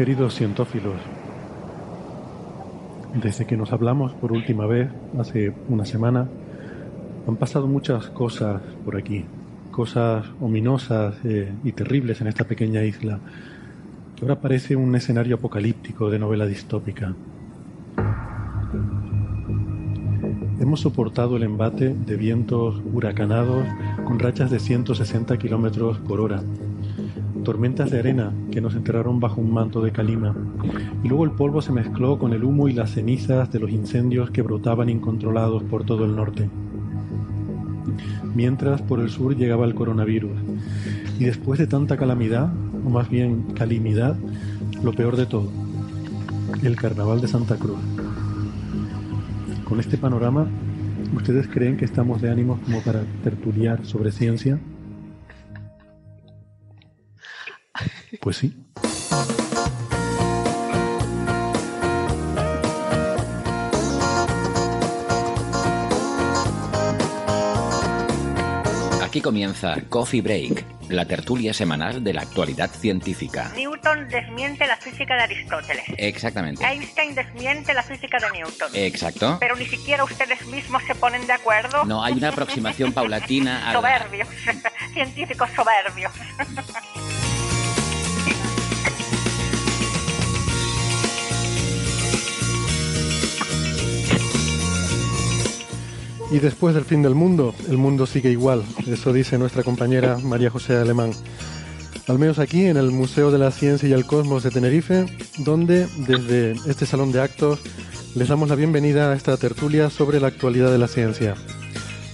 Queridos cientófilos, desde que nos hablamos por última vez, hace una semana, han pasado muchas cosas por aquí, cosas ominosas eh, y terribles en esta pequeña isla, que ahora parece un escenario apocalíptico de novela distópica. Hemos soportado el embate de vientos huracanados con rachas de 160 kilómetros por hora, tormentas de arena que nos enterraron bajo un manto de calima, y luego el polvo se mezcló con el humo y las cenizas de los incendios que brotaban incontrolados por todo el norte. Mientras por el sur llegaba el coronavirus, y después de tanta calamidad, o más bien calimidad, lo peor de todo, el carnaval de Santa Cruz. Con este panorama, ¿ustedes creen que estamos de ánimos como para tertuliar sobre ciencia? Pues sí. Aquí comienza Coffee Break, la tertulia semanal de la actualidad científica. Newton desmiente la física de Aristóteles. Exactamente. Einstein desmiente la física de Newton. Exacto. Pero ni siquiera ustedes mismos se ponen de acuerdo. No hay una aproximación paulatina a la... Soberbios. Científicos soberbios. Y después del fin del mundo, el mundo sigue igual. Eso dice nuestra compañera María José Alemán. Al menos aquí en el Museo de la Ciencia y el Cosmos de Tenerife, donde desde este salón de actos les damos la bienvenida a esta tertulia sobre la actualidad de la ciencia.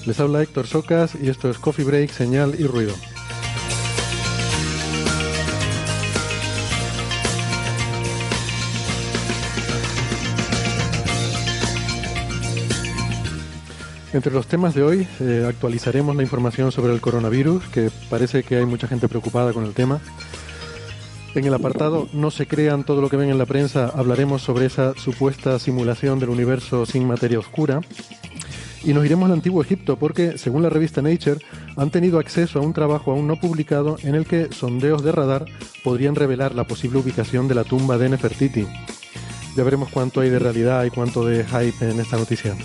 Les habla Héctor Socas y esto es Coffee Break, Señal y Ruido. Entre los temas de hoy eh, actualizaremos la información sobre el coronavirus, que parece que hay mucha gente preocupada con el tema. En el apartado No se crean todo lo que ven en la prensa hablaremos sobre esa supuesta simulación del universo sin materia oscura. Y nos iremos al antiguo Egipto porque, según la revista Nature, han tenido acceso a un trabajo aún no publicado en el que sondeos de radar podrían revelar la posible ubicación de la tumba de Nefertiti. Ya veremos cuánto hay de realidad y cuánto de hype en esta noticia.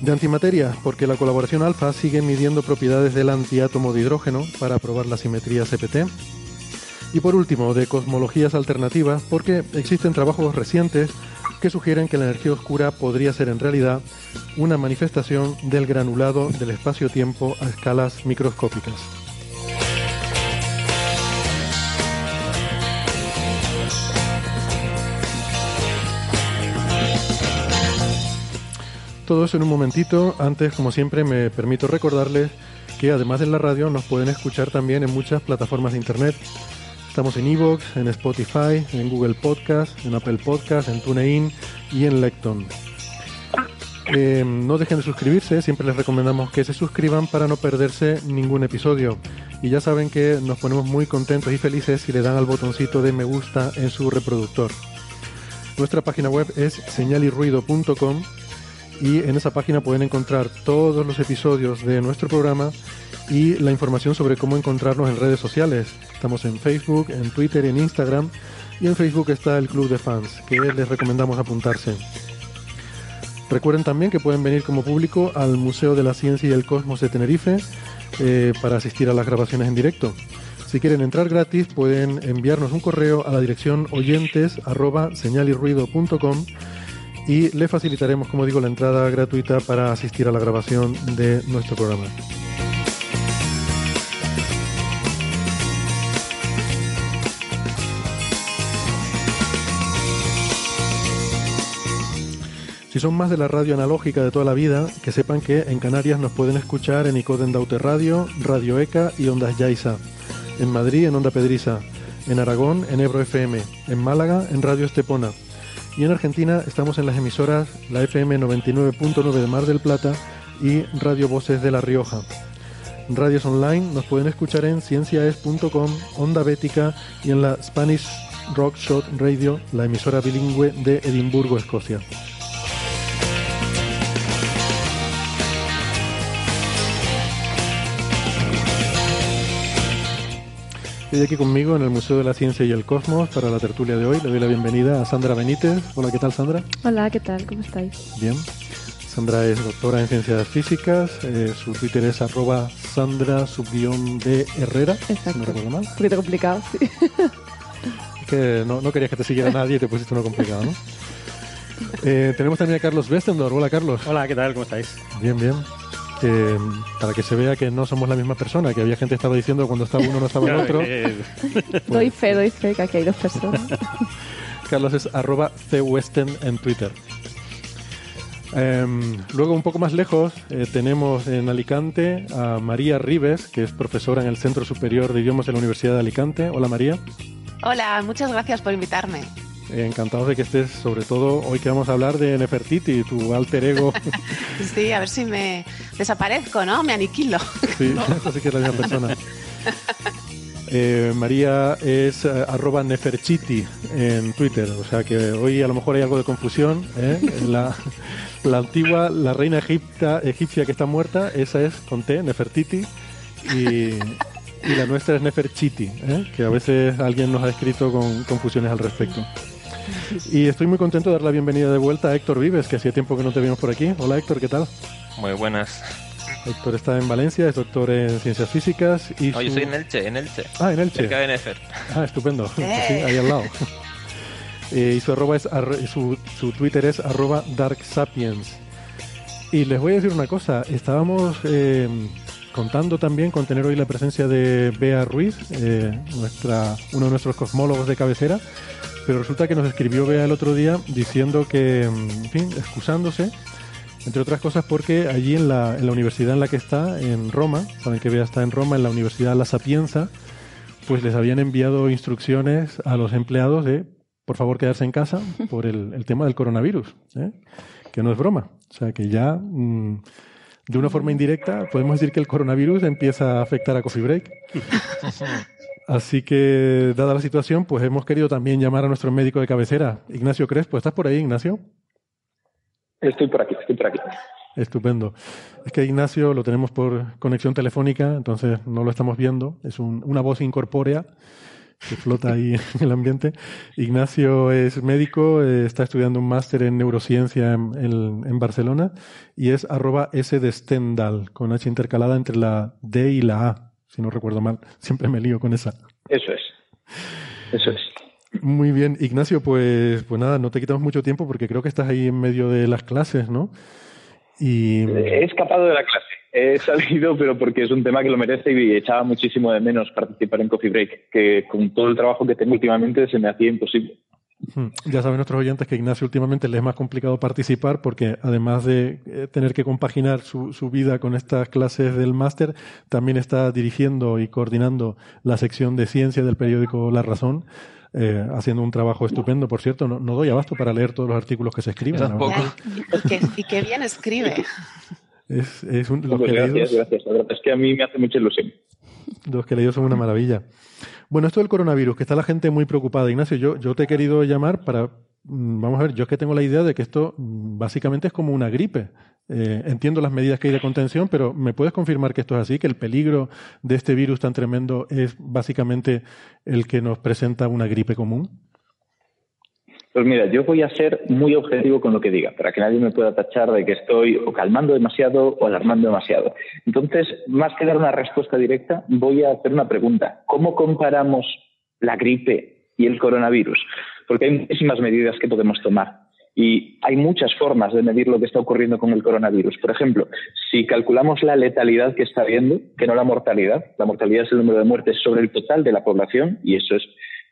De antimateria, porque la colaboración alfa sigue midiendo propiedades del antiátomo de hidrógeno para probar la simetría CPT. Y por último, de cosmologías alternativas, porque existen trabajos recientes que sugieren que la energía oscura podría ser en realidad una manifestación del granulado del espacio-tiempo a escalas microscópicas. Todo eso en un momentito. Antes, como siempre, me permito recordarles que además de la radio nos pueden escuchar también en muchas plataformas de internet. Estamos en Evox, en Spotify, en Google Podcast, en Apple Podcast, en TuneIn y en Lecton. Eh, no dejen de suscribirse, siempre les recomendamos que se suscriban para no perderse ningún episodio. Y ya saben que nos ponemos muy contentos y felices si le dan al botoncito de me gusta en su reproductor. Nuestra página web es señalirruido.com y en esa página pueden encontrar todos los episodios de nuestro programa y la información sobre cómo encontrarnos en redes sociales. Estamos en Facebook, en Twitter, en Instagram y en Facebook está el Club de Fans, que les recomendamos apuntarse. Recuerden también que pueden venir como público al Museo de la Ciencia y el Cosmos de Tenerife eh, para asistir a las grabaciones en directo. Si quieren entrar gratis, pueden enviarnos un correo a la dirección oyentes y le facilitaremos, como digo, la entrada gratuita para asistir a la grabación de nuestro programa. Si son más de la radio analógica de toda la vida, que sepan que en Canarias nos pueden escuchar en Icoden Daute Radio, Radio ECA y Ondas Yaiza. En Madrid en Onda Pedriza. En Aragón en Ebro FM. En Málaga en Radio Estepona. Y en Argentina estamos en las emisoras la FM 99.9 de Mar del Plata y Radio Voces de La Rioja. Radios online nos pueden escuchar en cienciaes.com, Onda Bética y en la Spanish Rock Shot Radio, la emisora bilingüe de Edimburgo, Escocia. Estoy aquí conmigo en el Museo de la Ciencia y el Cosmos para la tertulia de hoy. Le doy la bienvenida a Sandra Benítez. Hola, ¿qué tal Sandra? Hola, ¿qué tal? ¿Cómo estáis? Bien. Sandra es doctora en ciencias físicas. Eh, su Twitter es arroba Sandra de Herrera. Exacto. No recuerdo mal. Un poquito complicado, sí. Es que no, no querías que te siguiera nadie y te pusiste uno complicado, ¿no? Eh, tenemos también a Carlos Westendor. Hola, Carlos. Hola, ¿qué tal? ¿Cómo estáis? Bien, bien. Eh, para que se vea que no somos la misma persona, que había gente que estaba diciendo cuando estaba uno no estaba el otro. Eh, Doy fe, doy fe que aquí hay dos personas. Carlos es arroba cwesten en Twitter. Em, luego, un poco más lejos, eh, tenemos en Alicante a María Rives, que es profesora en el Centro Superior de Idiomas de la Universidad de Alicante. Hola María, Hola, muchas gracias por invitarme. Encantados de que estés, sobre todo hoy que vamos a hablar de Nefertiti, tu alter ego. Sí, a ver si me desaparezco, ¿no? Me aniquilo. Sí, sí que es la misma persona. Eh, María es eh, arroba Neferchiti en Twitter, o sea que hoy a lo mejor hay algo de confusión. ¿eh? La, la antigua, la reina egipta, egipcia que está muerta, esa es con T, Nefertiti, y, y la nuestra es Neferchiti, ¿eh? que a veces alguien nos ha escrito con confusiones al respecto. Y estoy muy contento de dar la bienvenida de vuelta a Héctor Vives, que hacía tiempo que no te vimos por aquí. Hola Héctor, ¿qué tal? Muy buenas. Héctor está en Valencia, es doctor en ciencias físicas y Oye, su- soy en Elche, en Elche. Ah, en Elche. Cerca de Nefer. Ah, estupendo. Sí, Eh. ahí al lado. Eh, y su, arroba es, arro- su, su Twitter es arroba darksapiens. Y les voy a decir una cosa. Estábamos eh, contando también con tener hoy la presencia de Bea Ruiz, eh, nuestra, uno de nuestros cosmólogos de cabecera. Pero resulta que nos escribió Bea el otro día diciendo que, en fin, excusándose, entre otras cosas porque allí en la, en la universidad en la que está, en Roma, saben que Bea está en Roma, en la Universidad La Sapienza, pues les habían enviado instrucciones a los empleados de, por favor, quedarse en casa por el, el tema del coronavirus, ¿eh? que no es broma. O sea, que ya, mm, de una forma indirecta, podemos decir que el coronavirus empieza a afectar a Coffee Break. Así que, dada la situación, pues hemos querido también llamar a nuestro médico de cabecera, Ignacio Crespo. ¿Estás por ahí, Ignacio? Estoy por aquí, estoy por aquí. Estupendo. Es que Ignacio lo tenemos por conexión telefónica, entonces no lo estamos viendo. Es un- una voz incorpórea que flota ahí en el ambiente. Ignacio es médico, eh, está estudiando un máster en neurociencia en, en- en Barcelona y es arroba S de Stendhal, con H intercalada entre la D y la A, si no recuerdo mal. Siempre me lío con esa. Eso es. Eso es. Muy bien, Ignacio, pues, pues nada, no te quitamos mucho tiempo porque creo que estás ahí en medio de las clases, ¿no? Y He escapado de la clase. He salido, pero porque es un tema que lo merece y echaba muchísimo de menos participar en Coffee Break, que con todo el trabajo que tengo últimamente se me hacía imposible. Ya saben nuestros oyentes que Ignacio últimamente le es más complicado participar porque además de eh, tener que compaginar su, su vida con estas clases del máster, también está dirigiendo y coordinando la sección de ciencia del periódico La Razón, eh, haciendo un trabajo estupendo. Por cierto, no, no doy abasto para leer todos los artículos que se escriben. Y que, y que bien escribe. Es, es un- los, Pues que gracias, leídos, gracias. La verdad es que a mí me hace mucha ilusión. los que he leído son una maravilla. Bueno, esto del coronavirus, que está la gente muy preocupada. Ignacio, yo, te he querido llamar para, mm, vamos a ver, yo es que tengo la idea de que esto mm, básicamente es como una gripe. Eh, entiendo las medidas que hay de contención, pero ¿me puedes confirmar que esto es así? ¿Que el peligro de este virus tan tremendo es básicamente el que nos presenta una gripe común? Pues mira, yo voy a ser muy objetivo con lo que diga, para que nadie me pueda tachar de que estoy o calmando demasiado o alarmando demasiado. Entonces, más que dar una respuesta directa, voy a hacer una pregunta. ¿Cómo comparamos la gripe y el coronavirus? Porque hay muchísimas medidas que podemos tomar. Y hay muchas formas de medir lo que está ocurriendo con el coronavirus. Por ejemplo, si calculamos la letalidad que está habiendo, que no la mortalidad, la mortalidad es el número de muertes sobre el total de la población, y eso es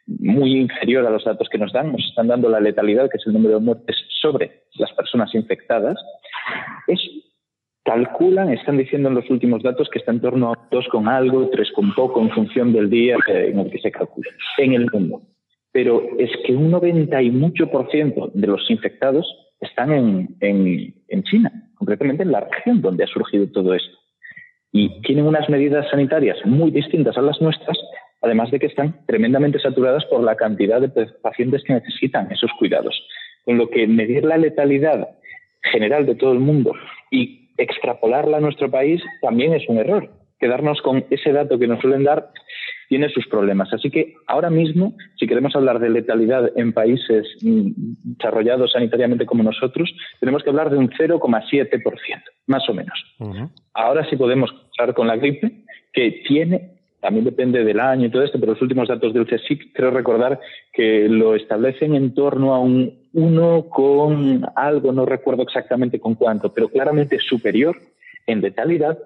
muy inferior a los datos que nos dan. Nos están dando la letalidad, que es el número de muertes sobre las personas infectadas, es calculan, están diciendo en los últimos datos que está en torno a 2 con algo, 3 con poco, en función del día en el que se calcula en el mundo. Pero es que un 90 y mucho por ciento de los infectados están en, en, en China, concretamente en la región donde ha surgido todo esto. Y tienen unas medidas sanitarias muy distintas a las nuestras, además de que están tremendamente saturadas por la cantidad de pacientes que necesitan esos cuidados. Con lo que medir la letalidad general de todo el mundo y extrapolarla a nuestro país también es un error. Quedarnos con ese dato que nos suelen dar tiene sus problemas. Así que ahora mismo, si queremos hablar de letalidad en países mm, desarrollados sanitariamente como nosotros, tenemos que hablar de un 0,7%, más o menos. Ahora sí podemos hablar con la gripe, que tiene también depende del año y todo esto, pero los últimos datos del CSIC creo recordar que lo establecen en torno a un 1 con algo, no recuerdo exactamente con cuánto, pero claramente superior en letalidad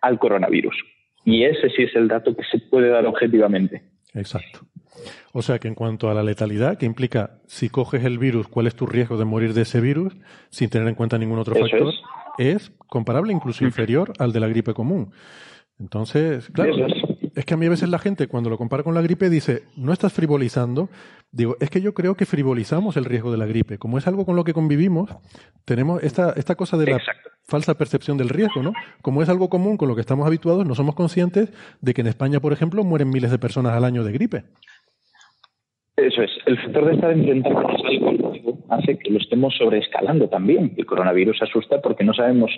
al coronavirus. Y ese sí es el dato que se puede dar objetivamente. Exacto. O sea que en cuanto a la letalidad, que implica si coges el virus, cuál es tu riesgo de morir de ese virus, sin tener en cuenta ningún otro factor, es. comparable, incluso inferior al de la gripe común. Entonces, claro, es que a mí a veces la gente cuando lo compara con la gripe dice, no estás frivolizando. Digo, es que yo creo que frivolizamos el riesgo de la gripe. Como es algo con lo que convivimos, tenemos esta, esta cosa de la falsa percepción del riesgo, ¿no? Como es algo común con lo que estamos habituados, no somos conscientes de que en España, por ejemplo, mueren miles de personas al año de gripe. Eso es. El factor de estar enfrentando algo hace que lo estemos sobreescalando también. El coronavirus asusta porque no sabemos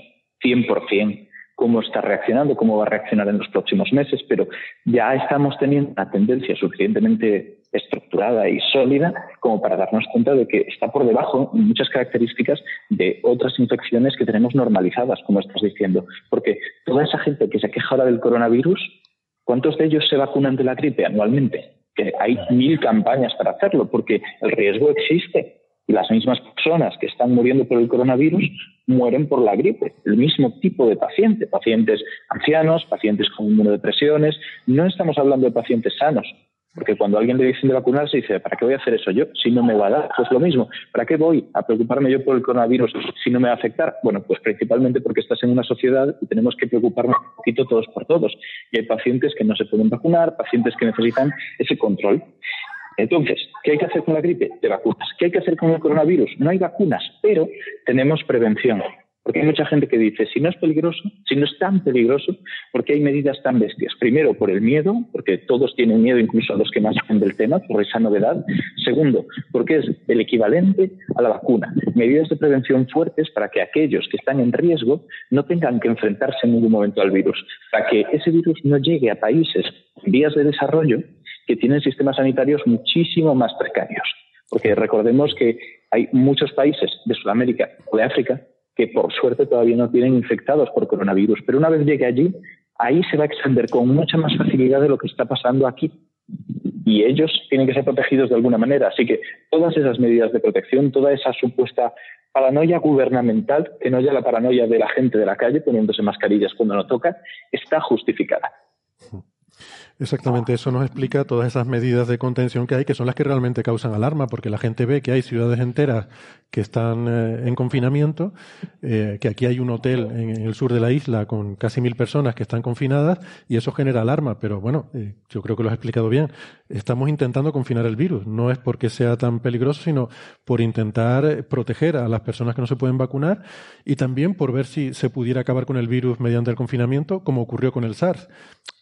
100% cómo está reaccionando, cómo va a reaccionar en los próximos meses, pero ya estamos teniendo una tendencia suficientemente estructurada y sólida como para darnos cuenta de que está por debajo en muchas características de otras infecciones que tenemos normalizadas, como estás diciendo. Porque toda esa gente que se queja ahora del coronavirus, ¿cuántos de ellos se vacunan de la gripe anualmente? Que hay mil campañas para hacerlo, porque el riesgo existe las mismas personas que están muriendo por el coronavirus mueren por la gripe, el mismo tipo de paciente, pacientes ancianos, pacientes con inmunodepresiones, no estamos hablando de pacientes sanos, porque cuando alguien le dicen de vacunarse dice, ¿para qué voy a hacer eso yo si no me va a dar? Pues lo mismo, ¿para qué voy a preocuparme yo por el coronavirus si no me va a afectar? Bueno, pues principalmente porque estás en una sociedad y tenemos que preocuparnos un poquito todos por todos. Y hay pacientes que no se pueden vacunar, pacientes que necesitan ese control. Entonces, ¿qué hay que hacer con la gripe? De vacunas. ¿Qué hay que hacer con el coronavirus? No hay vacunas, pero tenemos prevención. Porque hay mucha gente que dice, si no es peligroso, si no es tan peligroso, ¿por qué hay medidas tan bestias? Primero, por el miedo, porque todos tienen miedo, incluso a los que más saben del tema, por esa novedad. Segundo, porque es el equivalente a la vacuna. Medidas de prevención fuertes para que aquellos que están en riesgo no tengan que enfrentarse en ningún momento al virus, para que ese virus no llegue a países en vías de desarrollo que tienen sistemas sanitarios muchísimo más precarios. Porque recordemos que hay muchos países de Sudamérica o de África que por suerte todavía no tienen infectados por coronavirus, pero una vez llegue allí, ahí se va a extender con mucha más facilidad de lo que está pasando aquí. Y ellos tienen que ser protegidos de alguna manera. Así que todas esas medidas de protección, toda esa supuesta paranoia gubernamental, que no haya la paranoia de la gente de la calle poniéndose mascarillas cuando no toca, está justificada. Exactamente, eso nos explica todas esas medidas de contención que hay, que son las que realmente causan alarma, porque la gente ve que hay ciudades enteras que están eh, en confinamiento, eh, que aquí hay un hotel en, el sur de la isla con casi mil personas que están confinadas, y eso genera alarma. Pero bueno, eh, yo creo que lo has explicado bien. Estamos intentando confinar el virus. No es porque sea tan peligroso, sino por intentar proteger a las personas que no se pueden vacunar y también por ver si se pudiera acabar con el virus mediante el confinamiento, como ocurrió con el SARS.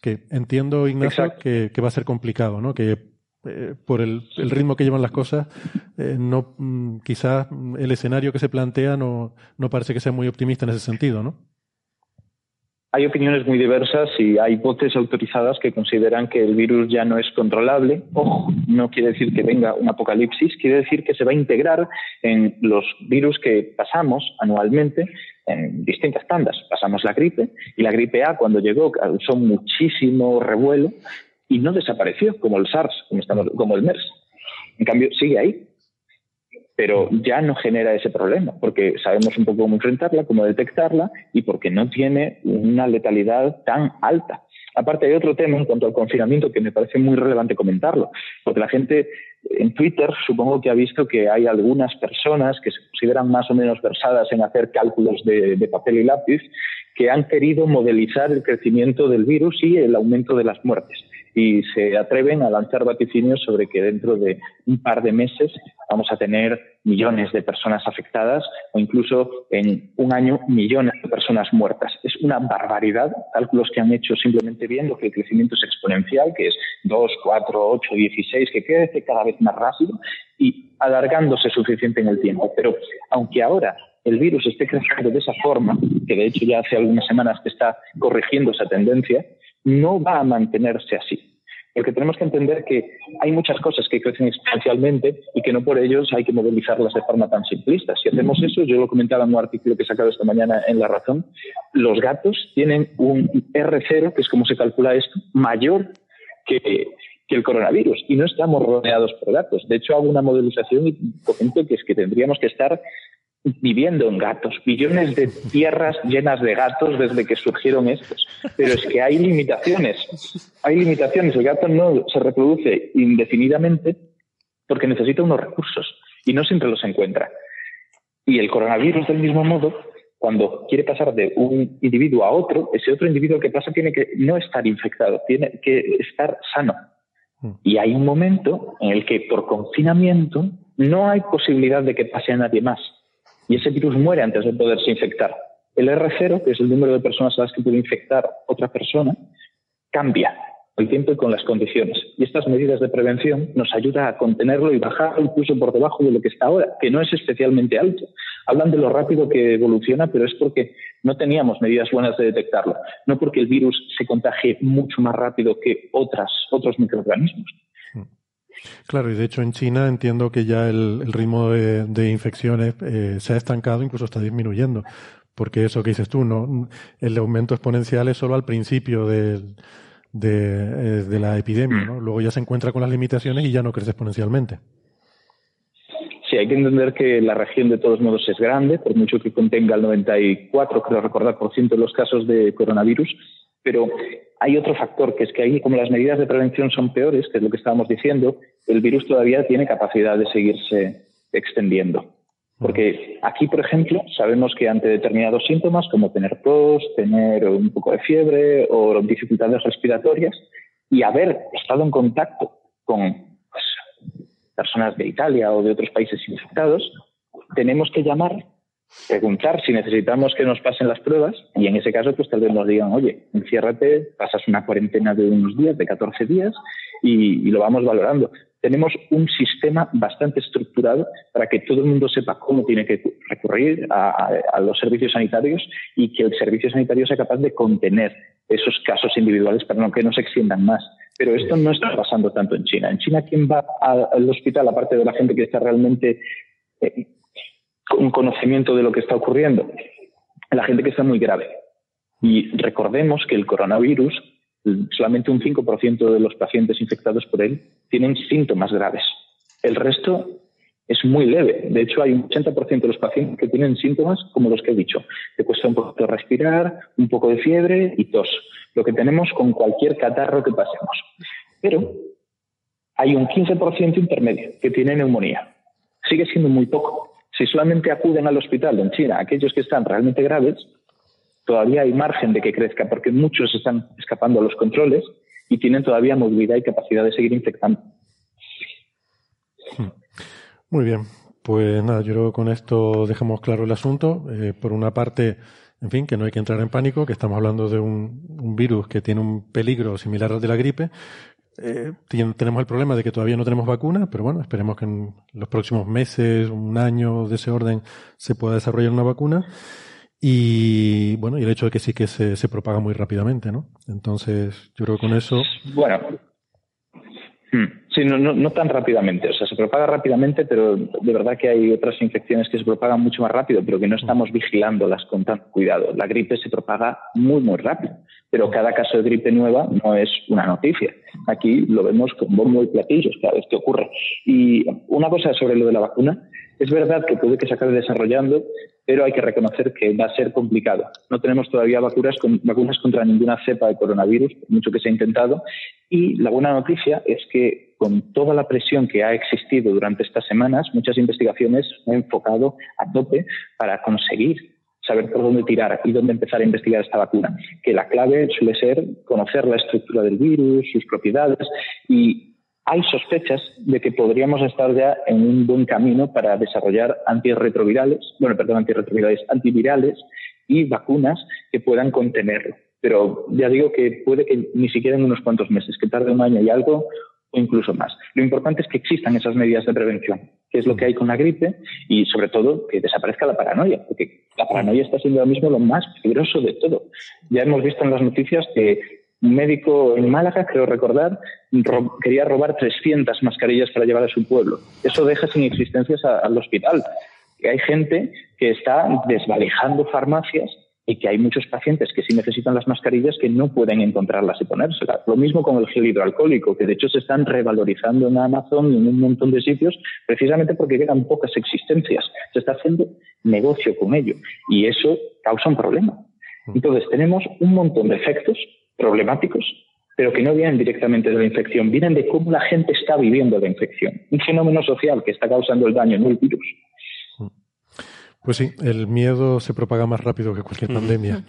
Que entiendo, Ignacio, que, va a ser complicado, ¿no? Que eh, por el, ritmo que llevan las cosas, eh, no, mm, quizás el escenario que se plantea no, no parece que sea muy optimista en ese sentido, ¿no? Hay opiniones muy diversas y hay voces autorizadas que consideran que el virus ya no es controlable. Ojo, no quiere decir que venga un apocalipsis, quiere decir que se va a integrar en los virus que pasamos anualmente en distintas tandas. Pasamos la gripe y la gripe A cuando llegó causó muchísimo revuelo y no desapareció como el SARS, como, estamos, como el MERS. En cambio, sigue ahí, pero ya no genera ese problema, porque sabemos un poco cómo enfrentarla, cómo detectarla y porque no tiene una letalidad tan alta. Aparte hay otro tema en cuanto al confinamiento que me parece muy relevante comentarlo, porque la gente en Twitter supongo que ha visto que hay algunas personas que se consideran más o menos versadas en hacer cálculos de, de papel y lápiz que han querido modelizar el crecimiento del virus y el aumento de las muertes y se atreven a lanzar vaticinios sobre que dentro de un par de meses vamos a tener millones de personas afectadas o incluso en un año millones de personas muertas. Es una barbaridad, cálculos que han hecho simplemente viendo que el crecimiento es exponencial, que es 2, 4, 8, 16, que crece cada vez más rápido y alargándose suficiente en el tiempo. Pero aunque ahora el virus esté creciendo de esa forma, que de hecho ya hace algunas semanas que está corrigiendo esa tendencia, no va a mantenerse así. Porque tenemos que entender que hay muchas cosas que crecen exponencialmente y que no por ellos hay que movilizarlas de forma tan simplista. Si hacemos eso, yo lo comentaba en un artículo que he sacado esta mañana en La Razón, los gatos tienen un R0, que es como se calcula esto, mayor que, que el coronavirus y no estamos rodeados por gatos. De hecho, hago una modelización y comento que es que tendríamos que estar viviendo en gatos, billones de tierras llenas de gatos desde que surgieron estos. Pero es que hay limitaciones, hay limitaciones. El gato no se reproduce indefinidamente porque necesita unos recursos y no siempre los encuentra. Y el coronavirus, del mismo modo, cuando quiere pasar de un individuo a otro, ese otro individuo que pasa tiene que no estar infectado, tiene que estar sano. Mm. Y hay un momento en el que por confinamiento no hay posibilidad de que pase a nadie más y ese virus muere antes de poderse infectar. El R0, que es el número de personas a las que puede infectar otra persona, cambia con el tiempo y con las condiciones. Y estas medidas de prevención nos ayudan a contenerlo y bajar incluso por debajo de lo que está ahora, que no es especialmente alto. Hablan de lo rápido que evoluciona, pero es porque no teníamos medidas buenas de detectarlo, no porque el virus se contagie mucho más rápido que otras, otros microorganismos. Claro, y de hecho en China entiendo que ya el, ritmo de, infecciones eh, se ha estancado, incluso está disminuyendo. Porque eso que dices tú, no, el aumento exponencial es solo al principio de, de, eh, la epidemia, ¿no? Luego ya se encuentra con las limitaciones y ya no crece exponencialmente. Sí, hay que entender que la región de todos modos es grande, por mucho que contenga el 94, creo recordar, por ciento de los casos de coronavirus, pero hay otro factor, que es que ahí, como las medidas de prevención son peores, que es lo que estábamos diciendo, el virus todavía tiene capacidad de seguirse extendiendo. Porque aquí, por ejemplo, sabemos que ante determinados síntomas, como tener tos, tener un poco de fiebre o dificultades respiratorias, y haber estado en contacto con pues, personas de Italia o de otros países infectados, tenemos que llamar preguntar si necesitamos que nos pasen las pruebas y en ese caso pues tal vez nos digan, oye, enciérrate, pasas una cuarentena de unos días, de 14 días y, lo vamos valorando. Tenemos un sistema bastante estructurado para que todo el mundo sepa cómo tiene que recurrir a, los servicios sanitarios y que el servicio sanitario sea capaz de contener esos casos individuales para no que no se extiendan más. Pero esto no está pasando tanto en China. En China, ¿quién va al hospital, aparte de la gente que está realmente eh, un conocimiento de lo que está ocurriendo. La gente que está muy grave. Y recordemos que el coronavirus, solamente un 5% de los pacientes infectados por él tienen síntomas graves. El resto es muy leve. De hecho, hay un 80% de los pacientes que tienen síntomas como los que he dicho. Te cuesta un poco respirar, un poco de fiebre y tos. Lo que tenemos con cualquier catarro que pasemos. Pero hay un 15% intermedio que tiene neumonía. Sigue siendo muy poco. Si solamente acuden al hospital en China aquellos que están realmente graves, todavía hay margen de que crezca porque muchos están escapando a los controles y tienen todavía movilidad y capacidad de seguir infectando. Muy bien, pues nada, yo creo que con esto dejamos claro el asunto. Eh, por una parte, en fin, que no hay que entrar en pánico, que estamos hablando de un, virus que tiene un peligro similar al de la gripe, eh, tenemos el problema de que todavía no tenemos vacuna, pero bueno, esperemos que en los próximos meses, un año de ese orden, se pueda desarrollar una vacuna. Y bueno, y el hecho de que sí que se, se propaga muy rápidamente, ¿no? Entonces, yo creo que con eso. Bueno, Hmm. Sí, no, no, no, tan rápidamente. O sea, se propaga rápidamente, pero de verdad que hay otras infecciones que se propagan mucho más rápido, pero que no estamos vigilándolas con tanto cuidado. La gripe se propaga muy, muy rápido, pero cada caso de gripe nueva no es una noticia. Aquí lo vemos con bombo y platillos cada vez que ocurre. Y una cosa sobre lo de la vacuna, es verdad que puede que se acabe desarrollando, pero hay que reconocer que va a ser complicado. No tenemos todavía vacunas, vacunas contra ninguna cepa de coronavirus, mucho que se ha intentado, y la buena noticia es que con toda la presión que ha existido durante estas semanas, muchas investigaciones han enfocado a tope para conseguir saber por dónde tirar y dónde empezar a investigar esta vacuna. Que la clave suele ser conocer la estructura del virus, sus propiedades y hay sospechas de que podríamos estar ya en un buen camino para desarrollar antirretrovirales, bueno, perdón, antirretrovirales, antivirales y vacunas que puedan contenerlo. Pero ya digo que puede que ni siquiera en unos cuantos meses, que tarde un año y algo o incluso más. Lo importante es que existan esas medidas de prevención, que es lo que hay con la gripe, y sobre todo que desaparezca la paranoia, porque la paranoia está siendo ahora mismo lo más peligroso de todo. Ya hemos visto en las noticias que un médico en Málaga, creo recordar, quería robar 300 mascarillas para llevar a su pueblo. Eso deja sin existencias al hospital. hay gente que está desvalijando farmacias y que hay muchos pacientes que sí necesitan las mascarillas que no pueden encontrarlas y ponérselas. Lo mismo con el gel hidroalcohólico, que de hecho se están revalorizando en Amazon y en un montón de sitios precisamente porque quedan pocas existencias. Se está haciendo negocio con ello y eso causa un problema. Entonces tenemos un montón de efectos problemáticos, pero que no vienen directamente de la infección, vienen de cómo la gente está viviendo la infección. Un fenómeno social que está causando el daño, no el virus. Pues sí, el miedo se propaga más rápido que cualquier pandemia.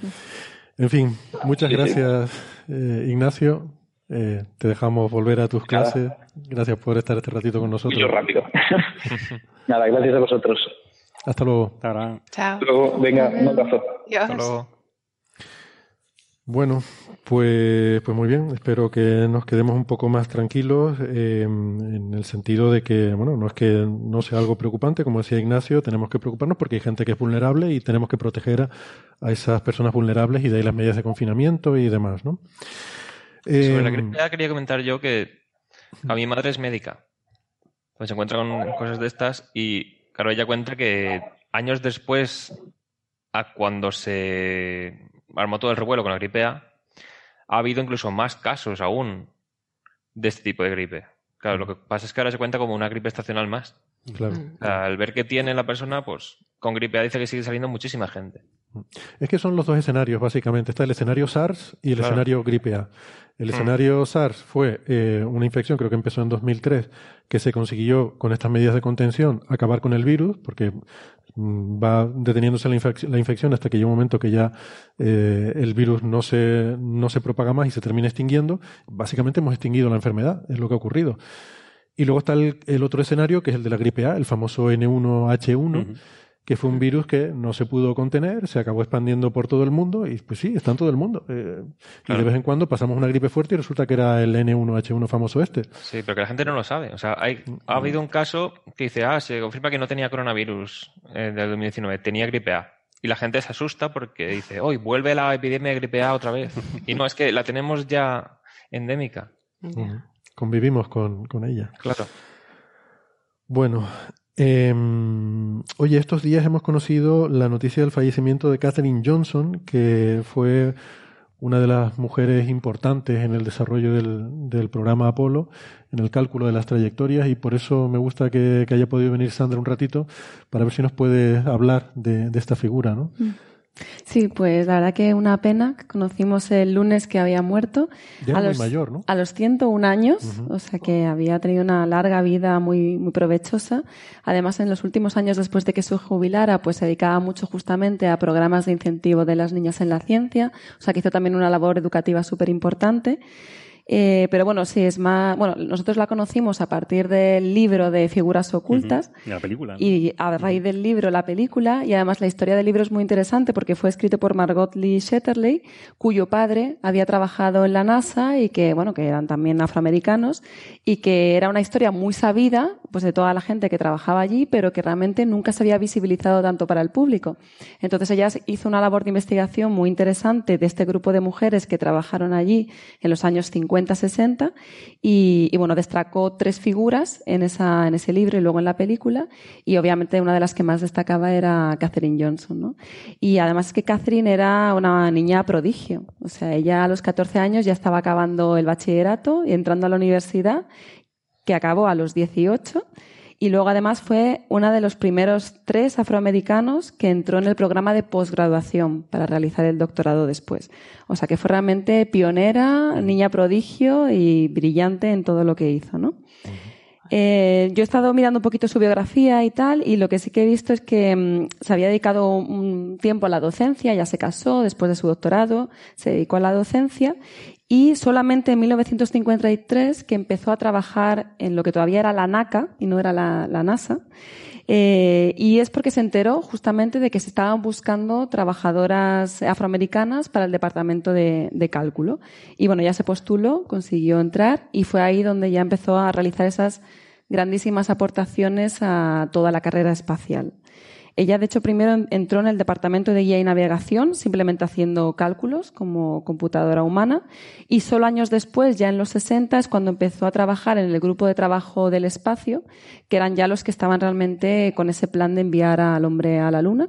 En fin, muchas gracias, eh, Ignacio. Eh, te dejamos volver a tus clases. Gracias por estar este ratito con nosotros. Yo rápido. Nada, gracias a vosotros. Hasta luego. Chao. Hasta luego. Venga, un abrazo. Hasta luego. Bueno, pues, pues muy bien. Espero que nos quedemos un poco más tranquilos eh, en el sentido de que, bueno, no es que no sea algo preocupante, como decía Ignacio, tenemos que preocuparnos porque hay gente que es vulnerable y tenemos que proteger a, esas personas vulnerables y de ahí las medidas de confinamiento y demás, ¿no? Sobre la eh, gripe quería comentar yo que a mi madre es médica. Pues se encuentra con cosas de estas y, claro, ella cuenta que años después a cuando se armó todo el revuelo con la gripe A, ha habido incluso más casos aún de este tipo de gripe. Claro, lo que pasa es que ahora se cuenta como una gripe estacional más. Claro. al ver que tiene la persona, pues con gripe A dice que sigue saliendo muchísima gente. Es que son los dos escenarios, básicamente. Está el escenario SARS y el escenario gripe A. El mm. escenario SARS fue eh, una infección, creo que empezó en 2003, que se consiguió con estas medidas de contención acabar con el virus, porque Mm, va deteniéndose la, infección hasta que llega un momento que ya eh, el virus no se, no se propaga más y se termina extinguiendo. Básicamente hemos extinguido la enfermedad, es lo que ha ocurrido. Y luego está el, otro escenario, que es el de la gripe A, el famoso N1H1, que fue un virus que no se pudo contener, se acabó expandiendo por todo el mundo y pues sí, está en todo el mundo. Eh, y de vez en cuando pasamos una gripe fuerte y resulta que era el N1H1 famoso este. Sí, pero que la gente no lo sabe. O sea, hay, ha habido un caso que dice, ah, se confirma que no tenía coronavirus eh, del 2019, tenía gripe A. Y la gente se asusta porque dice, hoy vuelve la epidemia de gripe A otra vez. y no, es que la tenemos ya endémica. Convivimos con, con ella. Claro. Bueno, eh, oye, estos días hemos conocido la noticia del fallecimiento de Katherine Johnson, que fue una de las mujeres importantes en el desarrollo del, del, programa Apolo, en el cálculo de las trayectorias, y por eso me gusta que, haya podido venir Sandra un ratito para ver si nos puede hablar de, esta figura, ¿no? Mm. Sí, pues la verdad que una pena. Conocimos el lunes que había muerto. a los, mayor, ¿no? A los 101 años, o sea que había tenido una larga vida muy, muy provechosa. Además, en los últimos años después de que se jubilara, pues se dedicaba mucho justamente a programas de incentivo de las niñas en la ciencia. O sea que hizo también una labor educativa súper importante. Eh, pero bueno, sí, es más. Bueno, nosotros la conocimos a partir del libro de Figuras Ocultas. la película. Y a raíz del libro, la película. Y además la historia del libro es muy interesante porque fue escrito por Margot Lee Shetterley, cuyo padre había trabajado en la NASA y que, bueno, que eran también afroamericanos. Y que era una historia muy sabida, pues de toda la gente que trabajaba allí, pero que realmente nunca se había visibilizado tanto para el público. Entonces ella hizo una labor de investigación muy interesante de este grupo de mujeres que trabajaron allí en los años 50 50-60 y, y, bueno, destacó tres figuras en, esa, en ese libro y luego en la película y obviamente una de las que más destacaba era Catherine Johnson, ¿no? Y además es que Catherine era una niña prodigio, o sea, ella a los 14 años ya estaba acabando el bachillerato y entrando a la universidad, que acabó a los 18 y luego además fue una de los primeros tres afroamericanos que entró en el programa de posgraduación para realizar el doctorado después. O sea que fue realmente pionera, niña prodigio y brillante en todo lo que hizo, ¿no? Eh, yo he estado mirando un poquito su biografía y tal, y lo que sí que he visto es que mm, se había dedicado un tiempo a la docencia, ya se casó después de su doctorado, se dedicó a la docencia, y solamente en 1953 que empezó a trabajar en lo que todavía era la NACA y no era la, NASA, eh, y es porque se enteró justamente de que se estaban buscando trabajadoras afroamericanas para el departamento de, de, cálculo. Y bueno, ya se postuló, consiguió entrar y fue ahí donde ya empezó a realizar esas grandísimas aportaciones a toda la carrera espacial. Ella, de hecho, primero entró en el departamento de guía y navegación, simplemente haciendo cálculos como computadora humana, y solo años después, ya en los 60, es cuando empezó a trabajar en el grupo de trabajo del espacio, que eran ya los que estaban realmente con ese plan de enviar al hombre a la Luna.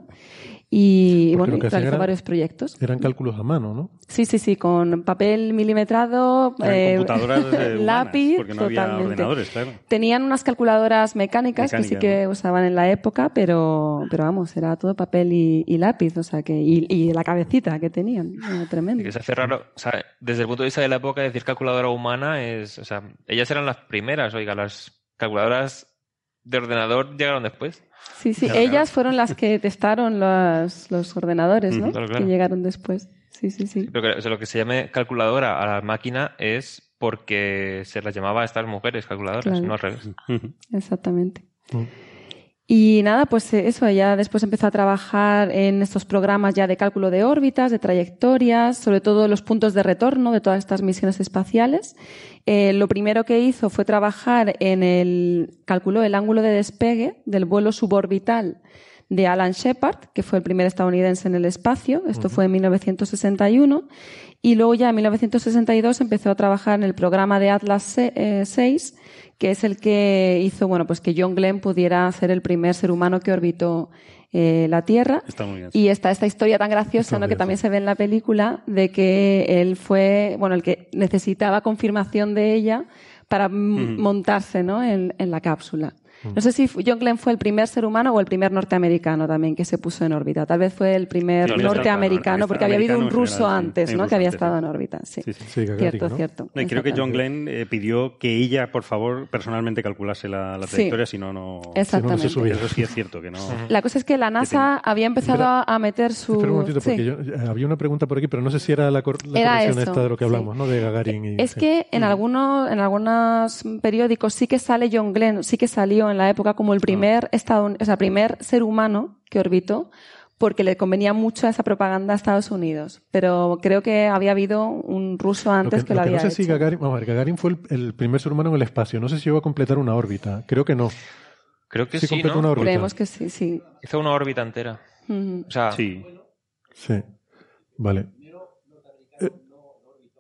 Y bueno, realizó varios proyectos. Eran cálculos a mano, ¿no? Sí, sí, sí, con papel milimetrado, eh, lápiz, porque no Había ordenadores, claro. Tenían unas calculadoras mecánicas que sí que usaban en la época, pero, pero vamos, era todo papel y, lápiz, o sea que, y, la cabecita que tenían, tremendo. que se hace raro, o sea, desde el punto de vista de la época, decir calculadora humana es, o sea, ellas eran las primeras, oiga, las calculadoras de ordenador llegaron después. Sí, sí, ellas fueron las que testaron los, los ordenadores, ¿no? Que llegaron después. Sí, sí, sí. Pero que, lo que se llame calculadora a la máquina es porque se las llamaba a estas mujeres calculadoras, no al revés. Exactamente. Mm. Y nada, pues eh, eso, ella después empezó a trabajar en estos programas ya de cálculo de órbitas, de trayectorias, sobre todo los puntos de retorno de todas estas misiones espaciales. Eh, lo primero que hizo fue trabajar en el, calculó el ángulo de despegue del vuelo suborbital de Alan Shepard, que fue el primer estadounidense en el espacio. Esto fue en 1961. Y luego ya en 1962 empezó a trabajar en el programa de Atlas 6, eh, que es el que hizo, bueno, pues que John Glenn pudiera ser el primer ser humano que orbitó eh, la Tierra. Y está esta historia tan graciosa, ¿no? Que también se ve en la película, de que él fue, bueno, el que necesitaba confirmación de ella para montarse, ¿no? en la cápsula. No sé si John Glenn fue el primer ser humano o el primer norteamericano también que se puso en órbita. Tal vez fue el primer norteamericano, porque había habido un ruso antes, ¿no? Que había estado en órbita. Sí, sí, sí. cierto, cierto. y creo que John Glenn eh, pidió que ella, por favor, personalmente calculase la, trayectoria, si no, no. Si no, Eso sí es cierto que no. La cosa es que la NASA había empezado a meter su. Espera un momentito, porque yo, eh, había una pregunta por aquí, pero no sé si era la, corrección esta de lo que hablamos, ¿no? De Gagarin. Y, es que en algunos, en algunos periódicos sí que sale John Glenn, sí que salió en la época como el primer primer, estado, o sea, primer ser humano que orbitó porque le convenía mucho a esa propaganda a Estados Unidos. Pero creo que había habido un ruso antes que, lo, había no sé Si Gagarin, vamos a ver, Gagarin fue el, primer ser humano en el espacio. No sé si llegó a completar una órbita. Creo que no. Creo que sí, ¿no? Una órbita. Creemos que sí, sí. Hizo una órbita entera. O sea, sí. Sí. Vale.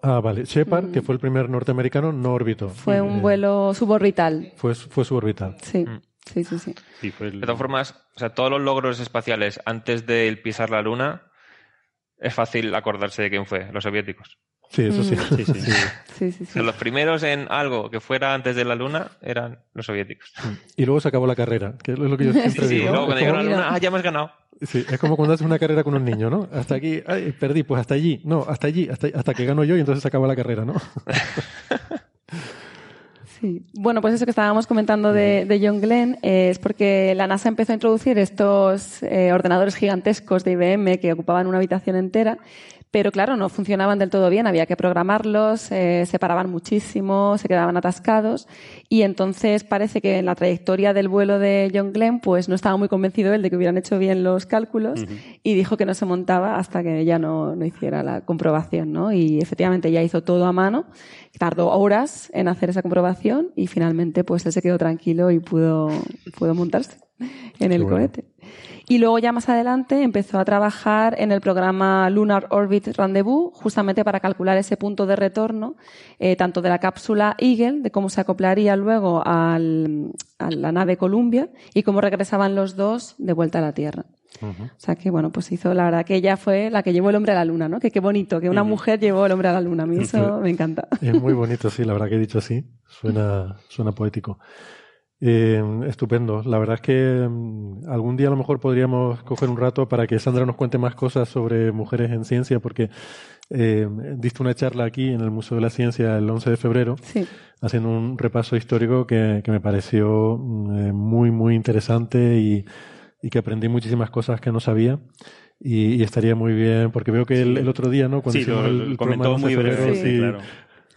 Eh, ah, vale. Shepard, que fue el primer norteamericano, no orbitó. Fue un vuelo suborbital. Fue, fue suborbital. Sí. Mm. Sí, sí, sí. De todas formas, o sea, todos los logros espaciales antes de pisar la Luna, es fácil acordarse de quién fue, los soviéticos. Sí, eso sí. sí, sí. sí, sí los primeros en algo que fuera antes de la Luna eran los soviéticos. Y luego se acabó la carrera, que es lo que yo siempre digo. Sí, luego cuando llegaron a la Luna, ah, ya hemos ganado. Sí, es como cuando haces una carrera con un niño, ¿no? Hasta aquí, ay, perdí, pues hasta allí, no, hasta allí, hasta, hasta que gano yo y entonces se acaba la carrera, ¿no? Bueno, pues eso que estábamos comentando de, John Glenn eh, es porque la NASA empezó a introducir estos eh, ordenadores gigantescos de IBM que ocupaban una habitación entera pero claro, no funcionaban del todo bien, había que programarlos, eh, se paraban muchísimo, se quedaban atascados y entonces parece que en la trayectoria del vuelo de John Glenn pues no estaba muy convencido él de que hubieran hecho bien los cálculos y dijo que no se montaba hasta que ella no, no hiciera la comprobación, ¿no? Y efectivamente ella hizo todo a mano, tardó horas en hacer esa comprobación y finalmente pues él se quedó tranquilo y pudo, pudo montarse en el cohete. Y luego ya más adelante empezó a trabajar en el programa Lunar Orbit Rendezvous, justamente para calcular ese punto de retorno, eh, tanto de la cápsula Eagle, de cómo se acoplaría luego al, a la nave Columbia y cómo regresaban los dos de vuelta a la Tierra. O sea que, bueno, pues hizo, la verdad que ella fue la que llevó el hombre a la luna, ¿no? Que qué bonito, que una mujer llevó el hombre a la luna. A mí eso me encanta. Es muy bonito, sí, la verdad que he dicho así. Suena, suena poético. Eh, estupendo. La verdad es que mm, algún día a lo mejor podríamos coger un rato para que Sandra nos cuente más cosas sobre mujeres en ciencia, porque eh, diste una charla aquí en el Museo de la Ciencia el 11 de febrero, haciendo un repaso histórico que, me pareció mm, eh, muy, muy interesante y, que aprendí muchísimas cosas que no sabía. Y, estaría muy bien, porque veo que el, otro día, ¿no? Cuando hicimos el, comentó muy breve, sí,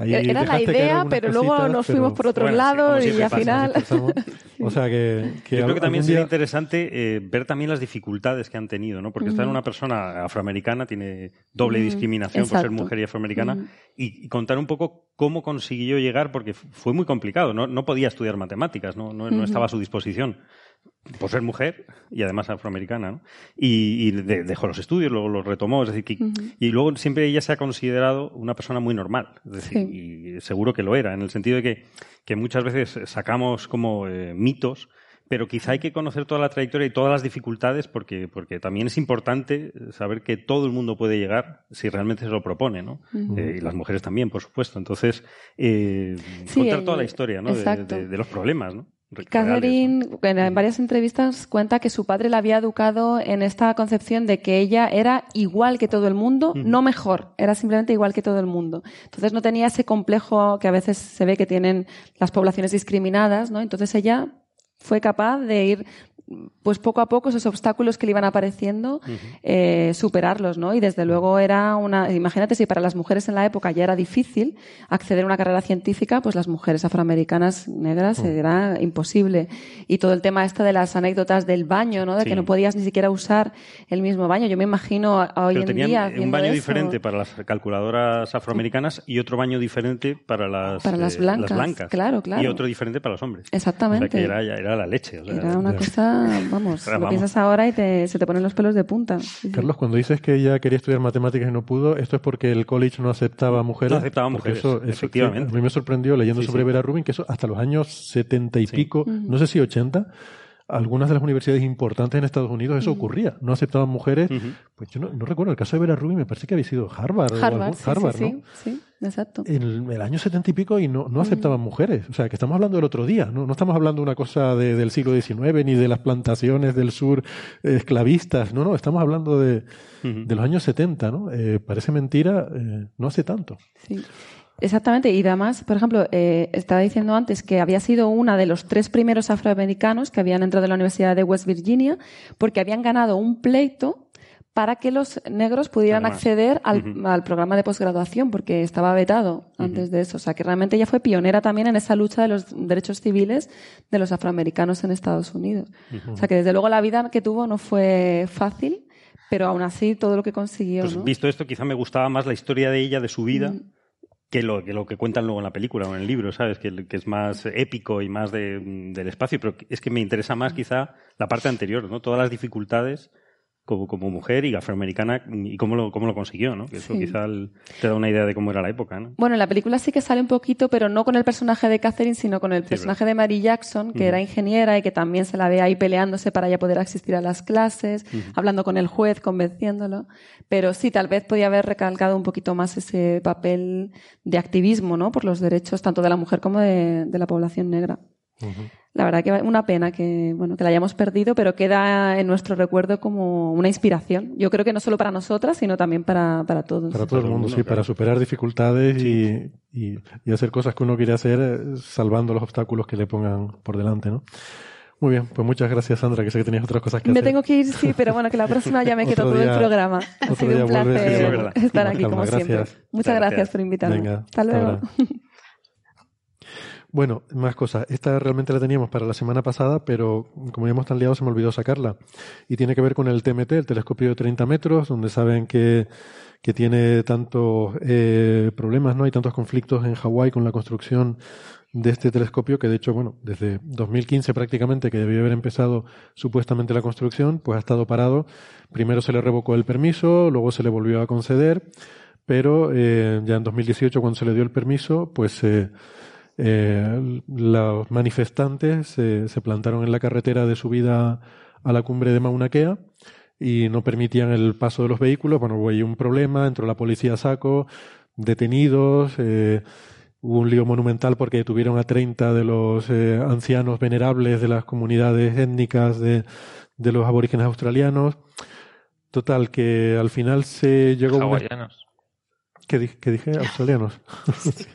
claro era la idea, pero luego nos fuimos por otro lado y al final. o sea que, Yo creo que también sería interesante eh, ver también las dificultades que han tenido, ¿no? Porque estar en una persona afroamericana tiene doble discriminación por ser mujer y afroamericana. Y, contar un poco cómo consiguió llegar, porque fue muy complicado. No, no podía estudiar matemáticas, no, no, no estaba a su disposición por ser mujer y además afroamericana, ¿no? Y, dejó los estudios, luego los retomó, es decir, que, y luego siempre ella se ha considerado una persona muy normal, es decir, y seguro que lo era, en el sentido de que, que muchas veces sacamos como eh, mitos, pero quizá hay que conocer toda la trayectoria y todas las dificultades porque, porque también es importante saber que todo el mundo puede llegar si realmente se lo propone, ¿no? Eh, y las mujeres también, por supuesto. Entonces, eh, contar toda la historia, ¿no? de, los problemas, ¿no? Catherine, en varias entrevistas, cuenta que su padre la había educado en esta concepción de que ella era igual que todo el mundo, no mejor, era simplemente igual que todo el mundo. Entonces no tenía ese complejo que a veces se ve que tienen las poblaciones discriminadas, ¿no? Entonces ella fue capaz de ir pues poco a poco esos obstáculos que le iban apareciendo, eh, superarlos, ¿no? Y desde luego era una, imagínate si para las mujeres en la época ya era difícil acceder a una carrera científica, pues las mujeres afroamericanas negras mm. era imposible. Y todo el tema este de las anécdotas del baño, ¿no? De que no podías ni siquiera usar el mismo baño. Yo me imagino hoy en día. un baño diferente para las calculadoras afroamericanas y otro baño diferente para las, para las, eh, blancas, Claro, claro. Y otro diferente para los hombres. Exactamente. O sea que era, era la leche. era una cosa vamos, lo piensas ahora y se te ponen los pelos de punta. Carlos, cuando dices que ella quería estudiar matemáticas y no pudo, ¿esto es porque el college no aceptaba mujeres? No aceptaba mujeres, eso, efectivamente. a mí me sorprendió leyendo sobre Vera Rubin que eso hasta los años setenta y pico, no sé si ochenta, algunas de las universidades importantes en Estados Unidos eso ocurría. No aceptaban mujeres. Pues yo no, recuerdo, el caso de Vera Rubin me parece que había sido Harvard. Harvard, Harvard sí, sí, exacto. En el año setenta y pico y no, no aceptaban mujeres. O sea, que estamos hablando del otro día. No, no estamos hablando de una cosa del siglo XIX ni de las plantaciones del sur esclavistas. No, no, estamos hablando de, de los años 70, ¿no? Eh, parece mentira, eh, no hace tanto. Sí. Exactamente, y además, por ejemplo, eh, estaba diciendo antes que había sido una de los tres primeros afroamericanos que habían entrado a la Universidad de West Virginia porque habían ganado un pleito para que los negros pudieran acceder al, programa de posgraduación, porque estaba vetado antes de eso. O sea, que realmente ella fue pionera también en esa lucha de los derechos civiles de los afroamericanos en Estados Unidos. O sea, que desde luego la vida que tuvo no fue fácil, pero aún así todo lo que consiguió. Pues visto esto, quizá me gustaba más la historia de ella, de su vida que lo, que lo que cuentan luego en la película o en el libro, ¿sabes? Que, que es más épico y más de, del espacio, pero es que me interesa más quizá la parte anterior, ¿no? Todas las dificultades como, como mujer y afroamericana y cómo lo, cómo lo consiguió, ¿no? Que eso quizá te da una idea de cómo era la época, ¿no? Bueno, en la película sí que sale un poquito, pero no con el personaje de Catherine, sino con el personaje de Mary Jackson, que era ingeniera y que también se la ve ahí peleándose para ya poder asistir a las clases, hablando con el juez, convenciéndolo. Pero sí, tal vez podía haber recalcado un poquito más ese papel de activismo, ¿no? Por los derechos tanto de la mujer como de, de la población negra. La verdad que una pena que, bueno, que la hayamos perdido, pero queda en nuestro recuerdo como una inspiración. Yo creo que no solo para nosotras, sino también para, para todos. Para todo el mundo, sí, para superar dificultades y, y, hacer cosas que uno quiere hacer eh, salvando los obstáculos que le pongan por delante, ¿no? Muy bien, pues muchas gracias Sandra, que sé que tenías otras cosas que me hacer. Me tengo que ir, sí, pero bueno, que la próxima ya me quedo todo el programa. Ha sido un placer estar aquí, como siempre. Muchas gracias, por invitarme. Venga, hasta luego. Bueno, más cosas. Esta realmente la teníamos para la semana pasada, pero como hemos tan liado se me olvidó sacarla. Y tiene que ver con el TMT, el telescopio de 30 metros, donde saben que, que tiene tantos eh, problemas, ¿no? Hay tantos conflictos en Hawái con la construcción de este telescopio que de hecho, bueno, desde 2015 prácticamente que debió haber empezado supuestamente la construcción, pues ha estado parado. Primero se le revocó el permiso, luego se le volvió a conceder, pero eh, ya en 2018 cuando se le dio el permiso, pues eh, eh, los manifestantes se plantaron en la carretera de subida a la cumbre de Mauna Kea y no permitían el paso de los vehículos. Bueno, hubo ahí un problema, entró la policía a saco, detenidos, eh, Hubo un lío monumental porque detuvieron a 30 de los eh, ancianos venerables de las comunidades étnicas de, de los aborígenes australianos. Total, que al final se llegó ¿Qué, dije? Australianos.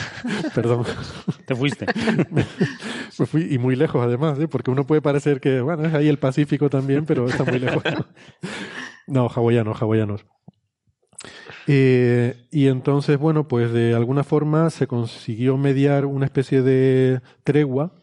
Perdón. Te fuiste. Me fui y muy lejos además, ¿eh? porque uno puede parecer que, bueno, es ahí el Pacífico también, pero está muy lejos. no, hawaianos, hawaianos. Eh, y entonces, bueno, pues de alguna forma se consiguió mediar una especie de tregua,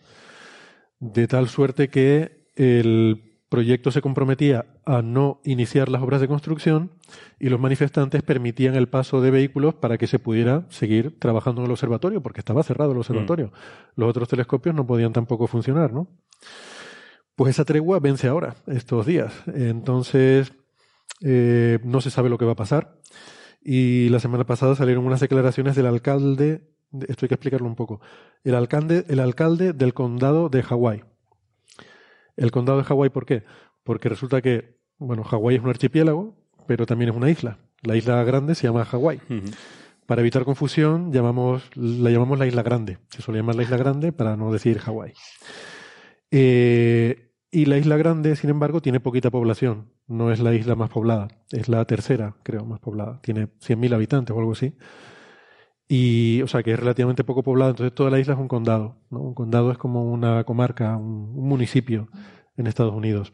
de tal suerte que el proyecto se comprometía a no iniciar las obras de construcción y los manifestantes permitían el paso de vehículos para que se pudiera seguir trabajando en el observatorio, porque estaba cerrado el observatorio. Mm. Los otros telescopios no podían tampoco funcionar, ¿no? Pues esa tregua vence ahora, estos días. Entonces, eh, no se sabe lo que va a pasar. Y la semana pasada salieron unas declaraciones del alcalde, esto hay que explicarlo un poco, el alcalde, el alcalde del condado de Hawái. El condado de Hawái, ¿por qué? Porque resulta que, bueno, Hawái es un archipiélago, pero también es una isla. La isla grande se llama Hawái. Para evitar confusión, llamamos, la llamamos la isla grande. Se suele llamar la isla grande para no decir Hawái. Eh, y la isla grande, sin embargo, tiene poquita población. No es la isla más poblada. Es la tercera, creo, más poblada. Tiene 100.000 habitantes o algo así. Y, o sea, que es relativamente poco poblada. Entonces, toda la isla es un condado. ¿no? Un condado es como una comarca, un, municipio en Estados Unidos.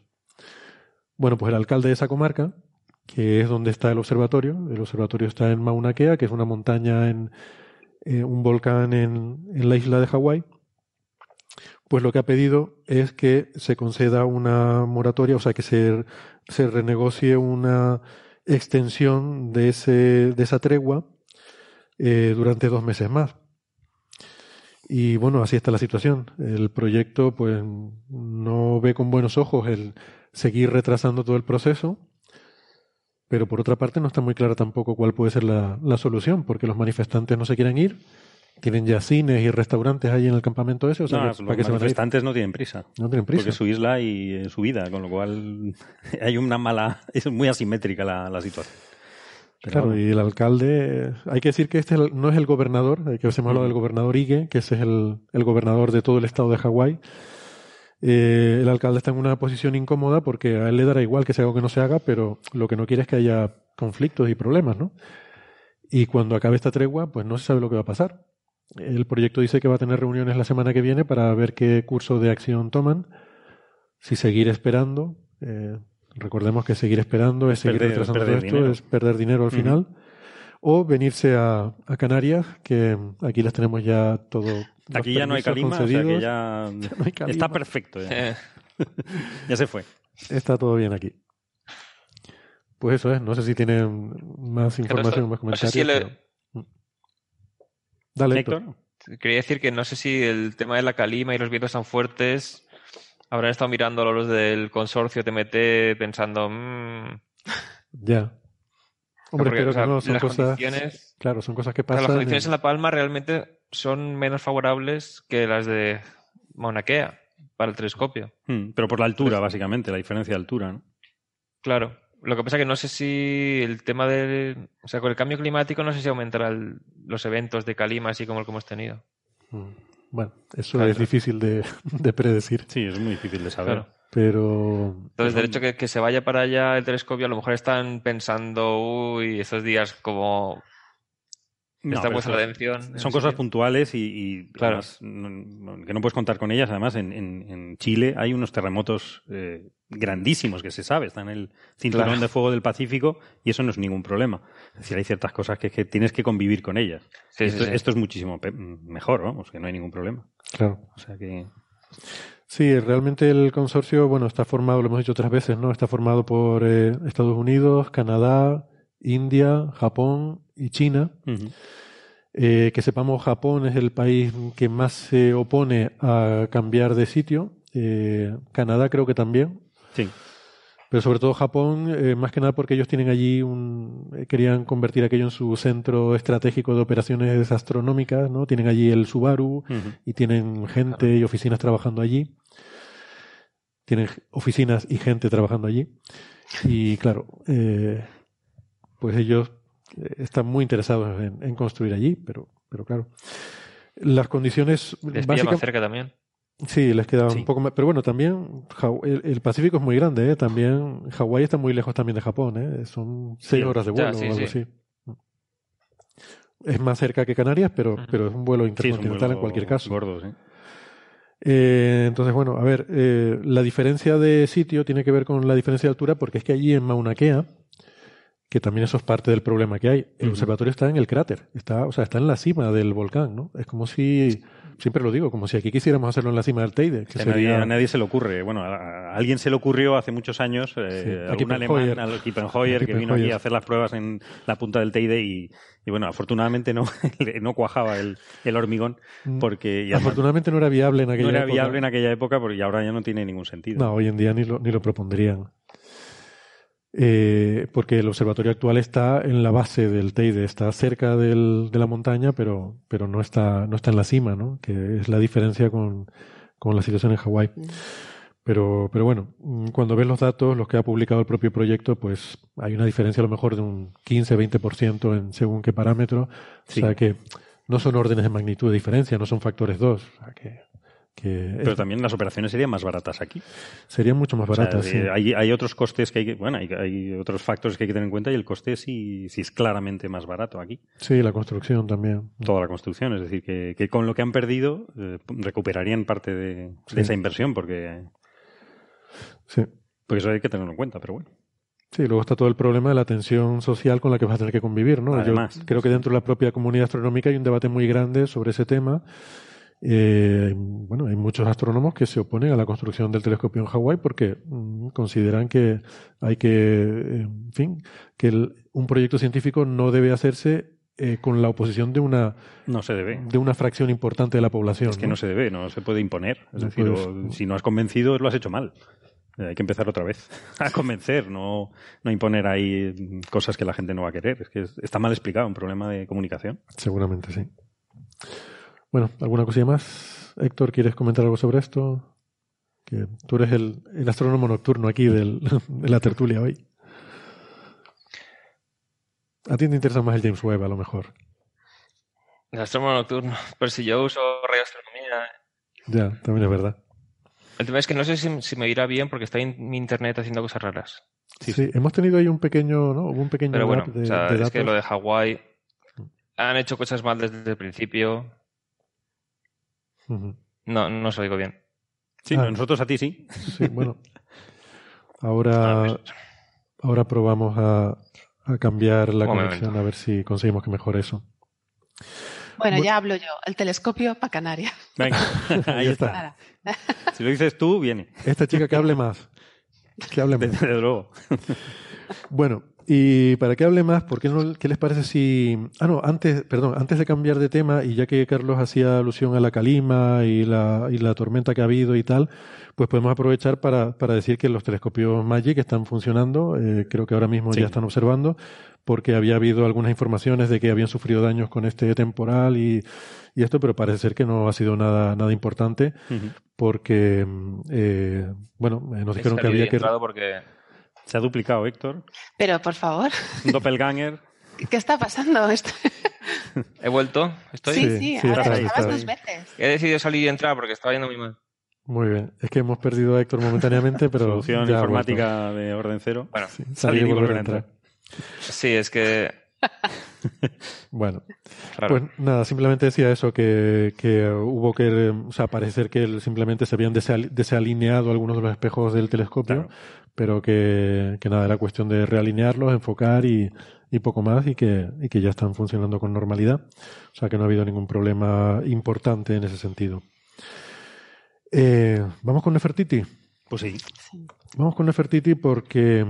Bueno, pues el alcalde de esa comarca, que es donde está el observatorio, el observatorio está en Mauna Kea, que es una montaña en eh, un volcán en, en la isla de Hawái, pues lo que ha pedido es que se conceda una moratoria, o sea, que se, se renegocie una extensión de, ese, de esa tregua eh, durante dos meses más. Y bueno, así está la situación. El proyecto pues no ve con buenos ojos el seguir retrasando todo el proceso, pero por otra parte no está muy clara tampoco cuál puede ser la, la solución, porque los manifestantes no se quieren ir tienen ya cines y restaurantes ahí en el campamento ese. O sea, no, los manifestantes no tienen prisa. No tienen prisa. Porque es su isla y eh, su vida, con lo cual hay una mala. Es muy asimétrica la, situación. Claro, y el alcalde. Hay que decir que este no es el gobernador, hay que hemos hablado del gobernador Ige, que ese es el, el gobernador de todo el estado de Hawái. Eh, el alcalde está en una posición incómoda porque a él le dará igual que se haga o que no se haga, pero lo que no quiere es que haya conflictos y problemas, ¿no? Y cuando acabe esta tregua, pues no se sabe lo que va a pasar. El proyecto dice que va a tener reuniones la semana que viene para ver qué curso de acción toman, si seguir esperando. Eh, recordemos que seguir esperando es, seguir retrasando esto, es perder dinero al final. O venirse a, Canarias, que aquí las tenemos ya todo. Aquí ya no hay calima, o sea que ya, está perfecto. Ya. se fue. Está todo bien aquí. Pues eso es, no sé si tienen más información, más comentarios. Dale, Héctor. Quería decir que no sé si el tema de la calima y los vientos tan fuertes habrán estado mirando los del consorcio TMT pensando. Mmm... Ya. Hombre, pero que no, son cosas. Claro, son cosas que pasan. las condiciones en La Palma realmente son menos favorables que las de Mauna Kea para el telescopio. Hmm, pero por la altura, básicamente, la diferencia de altura, ¿no? Claro. Lo que pasa es que no sé si el tema del. O sea, con el cambio climático, no sé si aumentará los eventos de calima así como el que hemos tenido. Mm. Bueno, eso es difícil de, predecir. Sí, es muy difícil de saber. Pero. Entonces, de hecho, que, que, se vaya para allá el telescopio, a lo mejor están pensando, uy, esos días como no, atención. Son cosas puntuales y, claro. que no puedes contar con ellas. Además, en, Chile hay unos terremotos eh, grandísimos que se sabe, están en el cinturón de fuego del Pacífico y eso no es ningún problema. Es decir, hay ciertas cosas que, tienes que convivir con ellas. esto, es muchísimo mejor, vamos, que no hay ningún problema. Claro. O sea que. Sí, realmente el consorcio, bueno, está formado, lo hemos dicho otras veces, ¿no? Está formado por eh, Estados Unidos, Canadá, India, Japón y China. Eh, que sepamos, Japón es el país que más se opone a cambiar de sitio. Eh, Canadá creo que también. Sí. Pero sobre todo Japón, eh, más que nada porque ellos tienen allí un. querían convertir aquello en su centro estratégico de operaciones astronómicas, ¿no? Tienen allí el Subaru y tienen gente y oficinas trabajando allí. Tienen oficinas y gente trabajando allí. Y claro, pues ellos eh, están muy interesados en, construir allí, pero pero claro. Las condiciones les más cerca también. Sí, les queda un poco más. Pero bueno, también el, Pacífico es muy grande, ¿eh? También Hawái está muy lejos también de Japón, ¿eh? Son seis horas de vuelo o algo así. Es más cerca que Canarias, pero, pero es un vuelo intercontinental en cualquier caso. Gordo, eh, entonces, bueno, a ver, eh, la diferencia de sitio tiene que ver con la diferencia de altura, porque es que allí en Mauna Kea, que también eso es parte del problema que hay, el observatorio está en el cráter, está, o sea, está en la cima del volcán, ¿no? Es como si Siempre lo digo, como si aquí quisiéramos hacerlo en la cima del Teide. Que a, nadie, se le ocurre. Bueno, a, alguien se le ocurrió hace muchos años, eh, a un alemán, al Kippenheuer, que vino aquí a hacer las pruebas en la punta del Teide y, bueno, afortunadamente no, no cuajaba el, hormigón mm. porque... afortunadamente no era viable en aquella época. No era viable en aquella época porque ahora ya no tiene ningún sentido. No, hoy en día ni lo, ni lo propondrían. Eh, porque el observatorio actual está en la base del Teide, está cerca del, de la montaña, pero, pero no, está, no está en la cima, ¿no? que es la diferencia con, con la situación en Hawái. Mm. Pero, pero bueno, mm, cuando ves los datos, los que ha publicado el propio proyecto, pues hay una diferencia a lo mejor de un 15-20% en según qué parámetro. O sea que no son órdenes de magnitud de diferencia, no son factores 2. O sea que pero también las operaciones serían más baratas aquí. Serían mucho más baratas. sí. hay, hay, otros costes que hay que, bueno, hay, hay, otros factores que hay que tener en cuenta y el coste sí, sí es claramente más barato aquí. Sí, la construcción también. Toda la construcción, es decir, que, que con lo que han perdido eh, recuperarían parte de, esa inversión porque. Sí. Porque eso hay que tenerlo en cuenta, pero bueno. Sí, luego está todo el problema de la tensión social con la que vas a tener que convivir, ¿no? Además, Yo creo que dentro de la propia comunidad astronómica hay un debate muy grande sobre ese tema eh, bueno, hay muchos astrónomos que se oponen a la construcción del telescopio en Hawái porque mm, consideran que hay que, en fin, que un proyecto científico no debe hacerse eh, con la oposición de una no se debe de una fracción importante de la población. Es que no, se debe, no se puede imponer. Es decir, si no has convencido, lo has hecho mal. Eh, hay que empezar otra vez a convencer, no, no imponer ahí cosas que la gente no va a querer. Es que está mal explicado, un problema de comunicación. Seguramente sí. Bueno, ¿alguna cosilla más? Héctor, ¿quieres comentar algo sobre esto? Que tú eres el, astrónomo nocturno aquí del, de la tertulia hoy. A ti te interesa más el James Webb, a lo mejor. El astrónomo nocturno. Pero si yo uso radioastronomía. Ya, también es verdad. El tema es que no sé si, me irá bien porque está en mi internet haciendo cosas raras. Sí, hemos tenido ahí un pequeño, ¿no? Un pequeño Pero bueno, de, es que lo de Hawái han hecho cosas mal desde el principio. No, no se digo bien. Sí, ah. nosotros a ti sí. Sí, bueno. Ahora, ah, ahora probamos a, a cambiar la conexión a ver si conseguimos que mejore eso. Bueno, ya hablo yo. El telescopio para Canarias. Venga, ahí está. si lo dices tú, viene. Esta chica que hable más. Que hable más. Desde luego. bueno, y para que hable más, ¿por qué, no, qué les parece si... Ah, no, antes, perdón, antes de cambiar de tema, y ya que Carlos hacía alusión a la calima y la, y la tormenta que ha habido y tal, pues podemos aprovechar para, para decir que los telescopios Magic están funcionando, eh, creo que ahora mismo ya están observando, porque había habido algunas informaciones de que habían sufrido daños con este temporal y, y esto, pero parece ser que no ha sido nada, nada importante, porque, eh, bueno, eh, nos dijeron que había que... Porque se ha duplicado, Héctor. Pero, por favor. Un doppelganger. ¿Qué está pasando? ¿He vuelto? ¿Estoy? Sí, sí, ahora estabas dos veces. He decidido salir y entrar porque estaba yendo muy mal. Muy bien. Es que hemos perdido a Héctor momentáneamente, pero. Solución informática de orden cero. Bueno, salir y volver a entrar. Sí, es que. bueno, pues nada, simplemente decía eso, que, que, hubo que, o sea, parecer que simplemente se habían desalineado algunos de los espejos del telescopio, pero que, que, nada, era cuestión de realinearlos, enfocar y, y poco más y que, y que ya están funcionando con normalidad. O sea que no ha habido ningún problema importante en ese sentido. Eh, ¿Vamos con Nefertiti? Pues sí. Vamos con Nefertiti porque...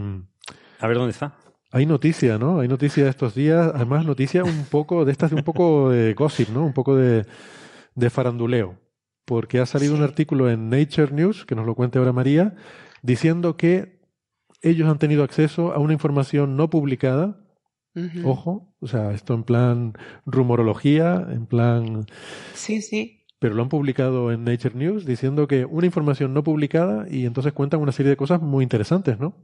A ver dónde está. Hay noticia, ¿no? Hay noticia estos días, además noticia un poco, de estas de un poco de gossip, ¿no? Un poco de, de faranduleo. Porque ha salido un artículo en Nature News, que nos lo cuente ahora María, diciendo que ellos han tenido acceso a una información no publicada. Ojo, o sea, esto en plan rumorología, en plan. Sí, sí. Pero lo han publicado en Nature News diciendo que una información no publicada y entonces cuentan una serie de cosas muy interesantes, ¿no?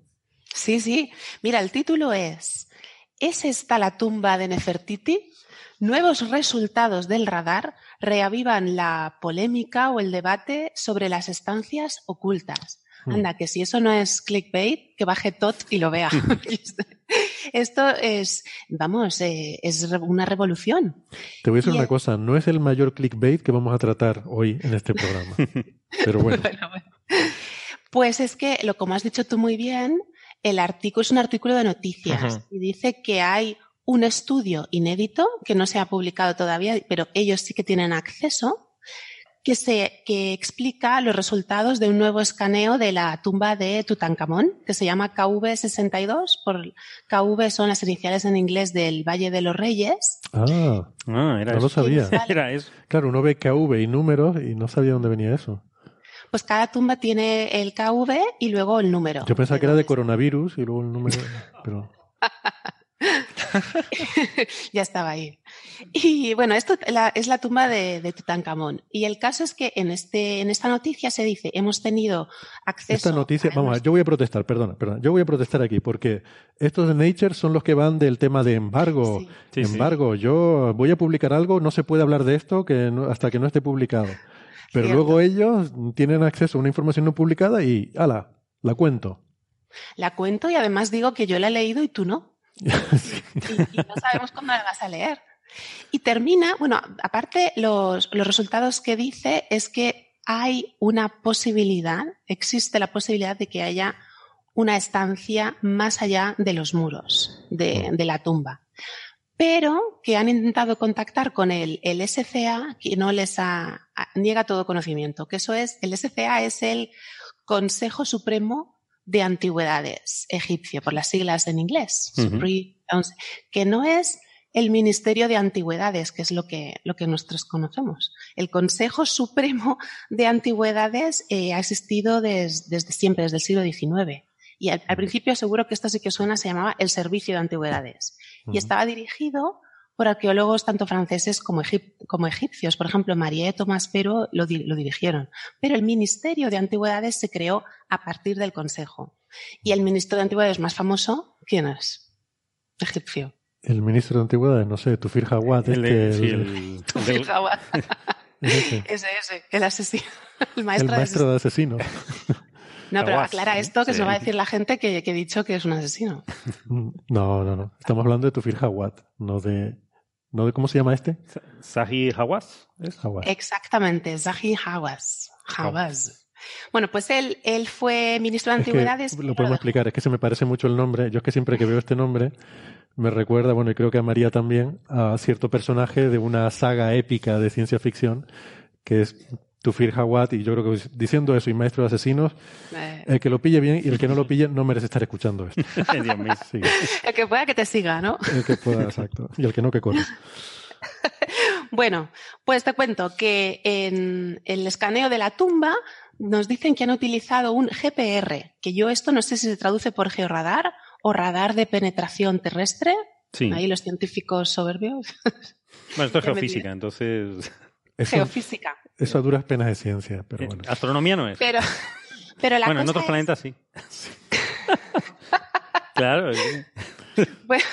Sí, sí. Mira, el título es ¿Es esta la tumba de Nefertiti? Nuevos resultados del radar reavivan la polémica o el debate sobre las estancias ocultas. Hmm. Anda, que si eso no es clickbait, que baje tot y lo vea. Esto es, vamos, eh, es una revolución. Te voy a decir una cosa, no es el mayor clickbait que vamos a tratar hoy en este programa. Pero bueno. Pues es que, lo como has dicho tú muy bien, el artículo es un artículo de noticias y dice que hay un estudio inédito que no se ha publicado todavía, pero ellos sí que tienen acceso, que, se, que explica los resultados de un nuevo escaneo de la tumba de Tutankamón, que se llama KV62. Por KV son las iniciales en inglés del Valle de los Reyes. Ah, ah era no lo sabía. Era eso. Claro, uno ve KV y números y no sabía dónde venía eso. Pues cada tumba tiene el KV y luego el número. Yo pensaba que era de coronavirus y luego el número. Pero... ya estaba ahí. Y bueno, esto es la tumba de, Tutankamón. Y el caso es que en, este, en esta noticia se dice, hemos tenido acceso... Esta noticia, vamos, yo voy a protestar, perdona, perdona, yo voy a protestar aquí porque estos de Nature son los que van del tema de embargo. embargo, yo voy a publicar algo, no se puede hablar de esto que hasta que no esté publicado. Pero luego ellos tienen acceso a una información no publicada y, ala, la cuento. La cuento y además digo que yo la he leído y tú no. y, no sabemos cuándo la vas a leer. Y termina, bueno, aparte los, los resultados que dice es que hay una posibilidad, existe la posibilidad de que haya una estancia más allá de los muros de, de la tumba. Pero que han intentado contactar con el, el SCA, que no les ha, niega todo conocimiento, que eso es, el SCA es el Consejo Supremo de Antigüedades egipcio, por las siglas en inglés, que no es el Ministerio de Antigüedades, que es lo que, lo que nosotros conocemos. El Consejo Supremo de Antigüedades eh, ha existido desde siempre, desde el siglo XIX. Y al, principio seguro que esto sí que suena, se llamaba el Servicio de Antigüedades. Y estaba dirigido por arqueólogos tanto franceses como, como egipcios. Por ejemplo, Marie Thomas Pero lo, lo, dirigieron. Pero el Ministerio de Antigüedades se creó a partir del Consejo. Y el ministro de Antigüedades más famoso, ¿quién es? Egipcio. El ministro de Antigüedades, no sé, Tufir Hawat. Este, el, Tufir Hawat. ese, ese, el asesino. El maestro, el maestro de asesinos. No, pero aclara esto que se va a decir la gente que, he dicho que es un asesino. No, no, no. Estamos hablando de Tufir Hawass, no de, no de cómo se llama este. Zahi Hawass. Exactamente, Zahi Hawass. Hawass. Bueno, pues él, él fue ministro de Antigüedades. lo podemos explicar, es que se me parece mucho el nombre. Yo es que siempre que veo este nombre me recuerda, bueno, y creo que a María también, a cierto personaje de una saga épica de ciencia ficción que es Tufir Hawat, y yo creo que diciendo eso y maestro de asesinos, eh. el que lo pille bien y el que no lo pille no merece estar escuchando esto. el que pueda que te siga, ¿no? El que pueda, exacto. Y el que no, que corra. bueno, pues te cuento que en el escaneo de la tumba nos dicen que han utilizado un GPR, que yo esto no sé si se traduce por georradar o radar de penetración terrestre. Sí. Ahí los científicos soberbios. Bueno, esto es geofísica, entonces. Geofísica. Eso a duras penas de ciencia, pero bueno. Astronomía no es. Pero, pero la bueno, en otros planetas sí. claro. Bueno,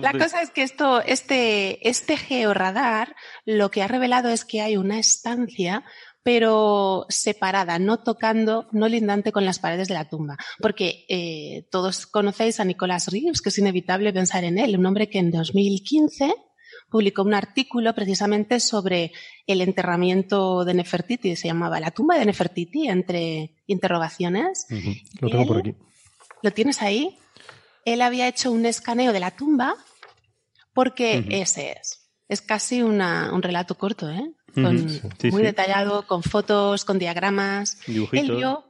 la cosa es que esto, este, este georradar lo que ha revelado es que hay una estancia pero separada, no tocando, no lindante con las paredes de la tumba. Porque eh, todos conocéis a Nicolás Reeves, que es inevitable pensar en él, un hombre que en 2015 publicó un artículo precisamente sobre el enterramiento de Nefertiti, se llamaba La tumba de Nefertiti, entre interrogaciones. Lo tengo por aquí. ¿Lo tienes ahí? Él había hecho un escaneo de la tumba porque ese es. Es casi un relato corto, ¿eh? Muy detallado, con fotos, con diagramas. Dibujitos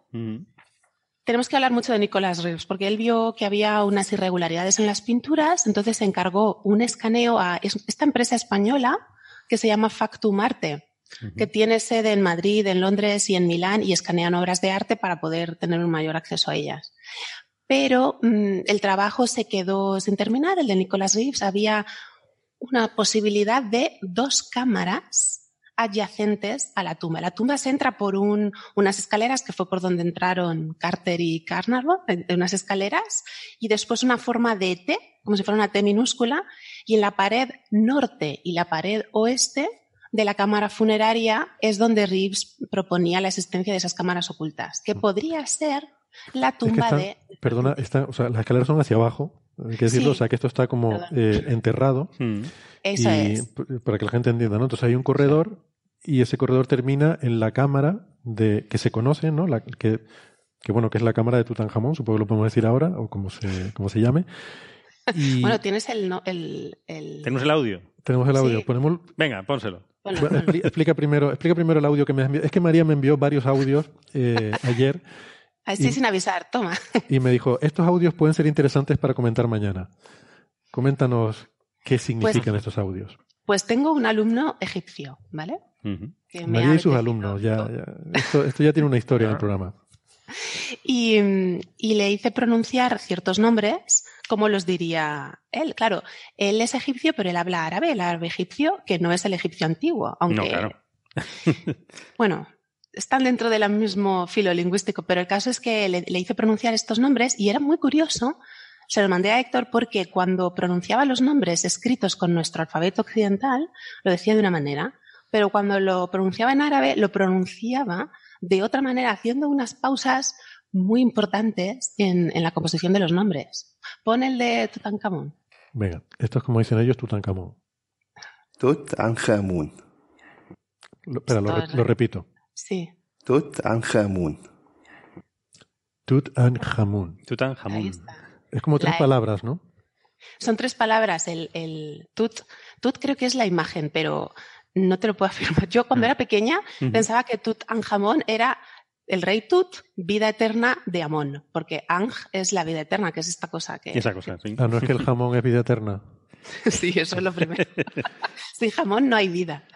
tenemos que hablar mucho de Nicolás Reeves, porque él vio que había unas irregularidades en las pinturas, entonces se encargó un escaneo a esta empresa española que se llama Factum Arte, que tiene sede en Madrid, en Londres y en Milán y escanean obras de arte para poder tener un mayor acceso a ellas. Pero mm, el trabajo se quedó sin terminar, el de Nicolás Reeves. Había una posibilidad de dos cámaras adyacentes a la tumba. La tumba se entra por unas escaleras, que fue por donde entraron Carter y Carnarvon, unas escaleras, y después una forma de T, como si fuera una T minúscula, y en la pared norte y la pared oeste de la cámara funeraria es donde Reeves proponía la existencia de esas cámaras ocultas, que podría ser la tumba de... Perdona, está, o sea, las escaleras son hacia abajo, hay que decirlo, o sea, que esto está como eh, enterrado. Mm. Eso y, Para que la gente entienda, ¿no? Entonces hay un corredor y ese corredor termina en la cámara de que se conoce, ¿no? La, que, que bueno, que es la cámara de Tutankamón, supongo que lo podemos decir ahora, o como se, como se llame. Bueno, tienes el, el, el, Tenemos el audio. Tenemos el audio. Ponemos... Venga, pónselo. explica, primero, explica primero el audio que me has enviado. Es que María me envió varios audios eh, ayer. Así sin avisar, toma. Y me dijo, estos audios pueden ser interesantes para comentar mañana. Coméntanos qué significan pues estos audios. Pues tengo un alumno egipcio, ¿vale? María y sus alumnos, ya, Esto, ya tiene una historia en el programa. Y, y, le hice pronunciar ciertos nombres, como los diría él. Claro, él es egipcio, pero él habla árabe, el árabe egipcio, que no es el egipcio antiguo. Aunque, no, claro. bueno, están dentro del mismo filo lingüístico, pero el caso es que le, hice pronunciar estos nombres y era muy curioso. Se lo mandé a Héctor porque cuando pronunciaba los nombres escritos con nuestro alfabeto occidental, lo decía de una manera, pero cuando lo pronunciaba en árabe, lo pronunciaba de otra manera, haciendo unas pausas muy importantes en, la composición de los nombres. Pon el de Tutankamón. Venga, esto es como dicen ellos, Tutankamón. Tutankamón. Espera, lo repito. Sí. Tutankamón. Tutankamón. Tutankamón. Es como tres palabras, ¿no? Son tres palabras. El, el tut, tut creo que es la imagen, pero no te lo puedo afirmar. Yo cuando mm. era pequeña pensaba que Tutankamón era el rey Tut, vida eterna de Amón, porque Ang es la vida eterna, que es esta cosa que... Esa cosa, sí. Ah, no es que el jamón es vida eterna. sí, eso es lo primero. Sin jamón no hay vida.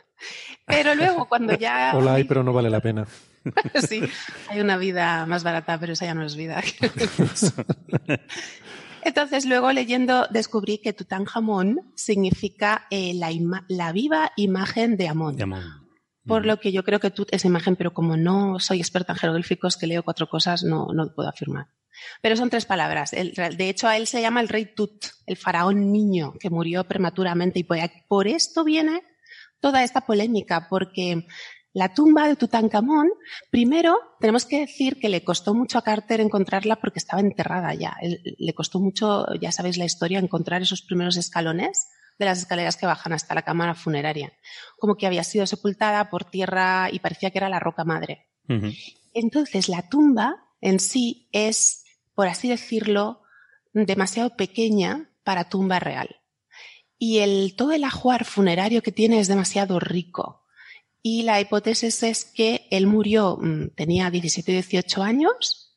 Pero luego cuando ya... Hola, hay, pero no vale la pena. sí, hay una vida más barata, pero esa ya no es vida. Entonces, luego leyendo, descubrí que Tutankamón significa eh, la, la, viva imagen de Amón. Por lo que yo creo que Tut es imagen, pero como no soy experta en jeroglíficos, que leo cuatro cosas, no, no puedo afirmar. Pero son tres palabras. de hecho, a él se llama el rey Tut, el faraón niño, que murió prematuramente. Y por esto viene toda esta polémica, porque la tumba de Tutankamón, primero tenemos que decir que le costó mucho a Carter encontrarla porque estaba enterrada ya. Le costó mucho, ya sabéis la historia, encontrar esos primeros escalones de las escaleras que bajan hasta la cámara funeraria. Como que había sido sepultada por tierra y parecía que era la roca madre. Entonces, la tumba en sí es, por así decirlo, demasiado pequeña para tumba real y el, todo el ajuar funerario que tiene es demasiado rico. Y la hipótesis es que él murió, mm, tenía 17 y 18 años,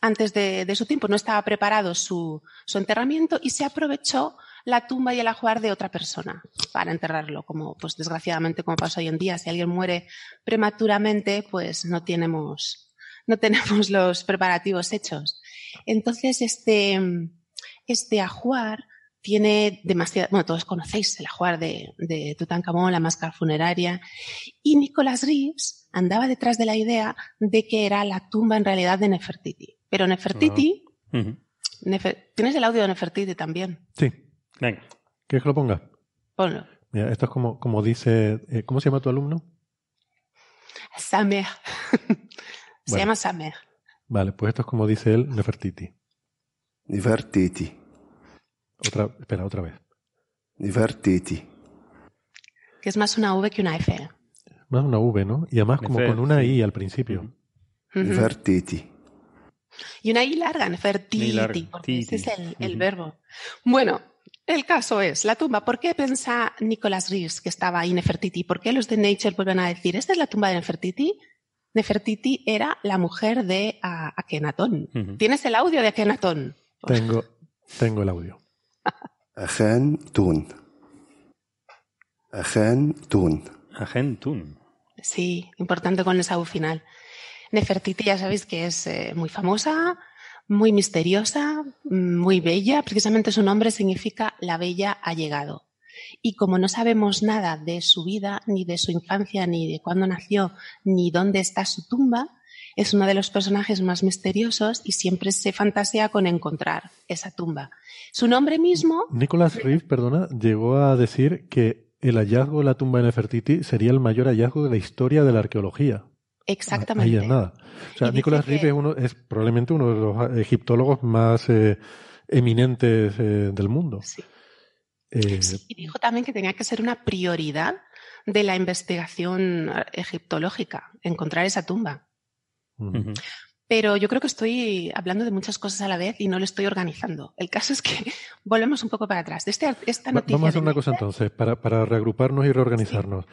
antes de, su tiempo no estaba preparado su, su, enterramiento y se aprovechó la tumba y el ajuar de otra persona para enterrarlo, como pues desgraciadamente como pasa hoy en día, si alguien muere prematuramente, pues no tenemos, no tenemos los preparativos hechos. Entonces, este, este ajuar tiene demasiado, bueno, todos conocéis el ajuar de, de Tutankamón, la máscara funeraria, y Nicholas Reeves andaba detrás de la idea de que era la tumba en realidad de Nefertiti. Pero Nefertiti, ah. tienes el audio de Nefertiti también. Sí. Venga. ¿Quieres que lo ponga? Ponlo. Mira, esto es como, como dice, eh, ¿cómo se llama tu alumno? Samer. se llama Samer. Vale, pues esto es como dice él, Nefertiti. Nefertiti. Otra, espera, otra vez. Divertiti. Que es más una V que una F. Más una V, ¿no? Y además como con una I al principio. Nefertiti. Y una I larga, Nefertiti, porque ese es el, verbo. Bueno, el caso es, la tumba, ¿por qué piensa Nicholas Reeves que estaba ahí Nefertiti? ¿Por qué los de Nature vuelven a decir, esta es la tumba de Nefertiti? Nefertiti era la mujer de Akenatón. ¿Tienes el audio de Akenatón? Tengo, tengo el audio. Agentun. Agentun. Agentun. Sí, importante con esa U final. Nefertiti ya sabéis que es eh, muy famosa, muy misteriosa, muy bella. Precisamente su nombre significa la bella ha llegado. Y como no sabemos nada de su vida, ni de su infancia, ni de cuándo nació, ni dónde está su tumba, es uno de los personajes más misteriosos y siempre se fantasea con encontrar esa tumba. Su nombre mismo. Nicholas Reeve, perdona, llegó a decir que el hallazgo de la tumba de Nefertiti sería el mayor hallazgo de la historia de la arqueología. Exactamente. Ahí es nada. O sea, Nicholas Reeve es, uno, es probablemente uno de los egiptólogos más eh, eminentes eh, del mundo. Sí. Eh, sí, y dijo también que tenía que ser una prioridad de la investigación egiptológica, encontrar esa tumba. Pero yo creo que estoy hablando de muchas cosas a la vez y no lo estoy organizando. El caso es que volvemos un poco para atrás. De este, esta noticia Vamos a hacer una cosa entonces, para, para reagruparnos y reorganizarnos.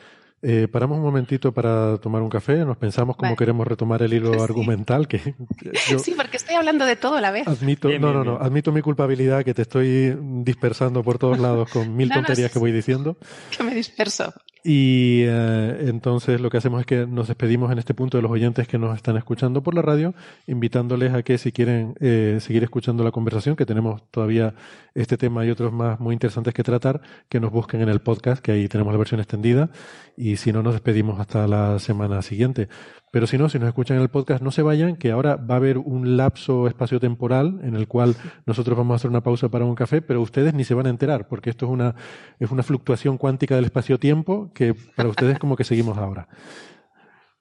Eh, paramos un momentito para tomar un café, nos pensamos cómo queremos retomar el hilo argumental. Que, sí, porque estoy hablando de todo a la vez. Admito, no, no, no, admito mi culpabilidad que te estoy dispersando por todos lados con mil tonterías que voy diciendo. Que me disperso. Y eh, entonces lo que hacemos es que nos despedimos en este punto de los oyentes que nos están escuchando por la radio, invitándoles a que si quieren eh, seguir escuchando la conversación, que tenemos todavía este tema y otros más muy interesantes que tratar, que nos busquen en el podcast, que ahí tenemos la versión extendida, y si no nos despedimos hasta la semana siguiente. Pero si no, si nos escuchan en el podcast, no se vayan, que ahora va a haber un lapso espacio-temporal en el cual nosotros vamos a hacer una pausa para un café, pero ustedes ni se van a enterar, porque esto es una, es una fluctuación cuántica del espacio-tiempo que para ustedes como que seguimos ahora.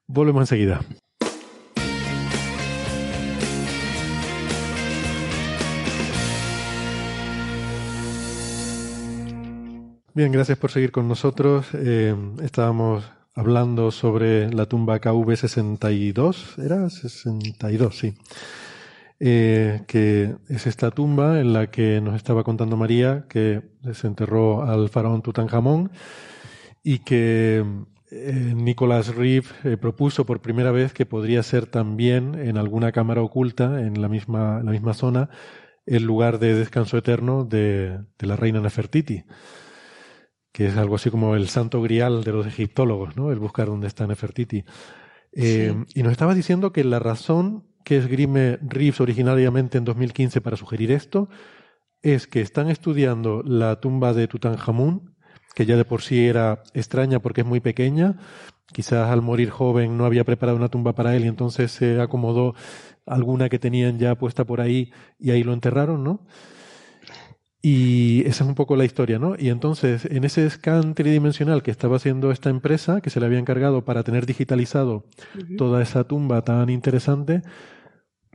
Volvemos enseguida. Bien, gracias por seguir con nosotros. Eh, estábamos hablando sobre la tumba KV62, ¿era? 62, sí. Eh, que es esta tumba en la que nos estaba contando María que se enterró al faraón Tutankamón y que eh, Nicholas Reeve eh, propuso por primera vez que podría ser también en alguna cámara oculta en la misma, la misma zona el lugar de descanso eterno de, de la reina Nefertiti que es algo así como el santo grial de los egiptólogos, ¿no? El buscar dónde está Nefertiti. Eh, y nos estaba diciendo que la razón que esgrime Reeves originariamente en 2015 para sugerir esto es que están estudiando la tumba de Tutankamón, que ya de por sí era extraña porque es muy pequeña. Quizás al morir joven no había preparado una tumba para él y entonces se acomodó alguna que tenían ya puesta por ahí y ahí lo enterraron, ¿no? Y esa es un poco la historia, ¿no? Y entonces, en ese scan tridimensional que estaba haciendo esta empresa, que se le había encargado para tener digitalizado toda esa tumba tan interesante,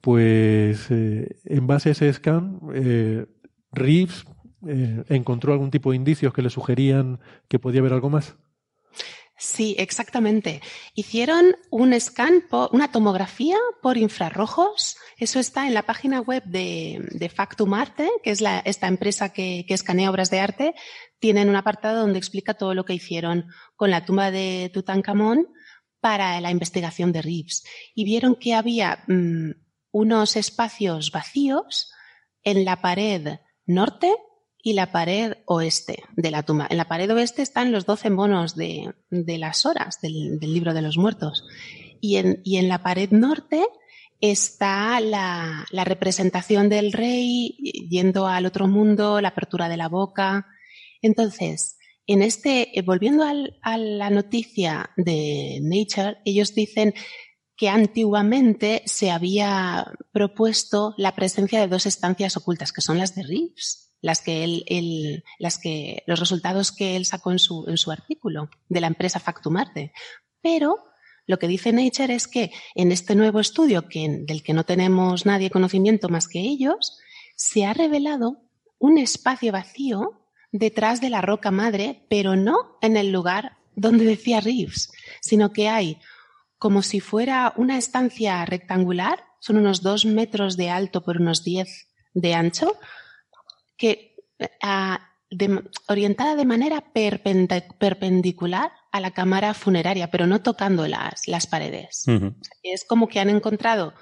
pues eh, en base a ese scan, eh, Reeves eh, encontró algún tipo de indicios que le sugerían que podía haber algo más. Sí, exactamente. Hicieron un scan, una tomografía por infrarrojos. Eso está en la página web de, Factum Arte, que es esta empresa que, que, escanea obras de arte. Tienen un apartado donde explica todo lo que hicieron con la tumba de Tutankamón para la investigación de Reeves. Y vieron que había mm, unos espacios vacíos en la pared norte y la pared oeste de la tumba. En la pared oeste están los doce monos de, las horas del, libro de los muertos. Y en, y en la pared norte está la, representación del rey yendo al otro mundo, la apertura de la boca. Entonces, en este, eh, volviendo a la noticia de Nature, ellos dicen que antiguamente se había propuesto la presencia de dos estancias ocultas, que son las de Reeves las que él, las que, los resultados que él sacó en su, en su artículo de la empresa Factumarte. Pero lo que dice Nature es que en este nuevo estudio, que, del que no tenemos nadie conocimiento más que ellos, se ha revelado un espacio vacío detrás de la roca madre, pero no en el lugar donde decía Reeves, sino que hay como si fuera una estancia rectangular, son unos dos metros de alto por unos diez de ancho, que de, orientada de manera perpendicular a la cámara funeraria, pero no tocando las, las paredes. Uh -huh. Es como que han encontrado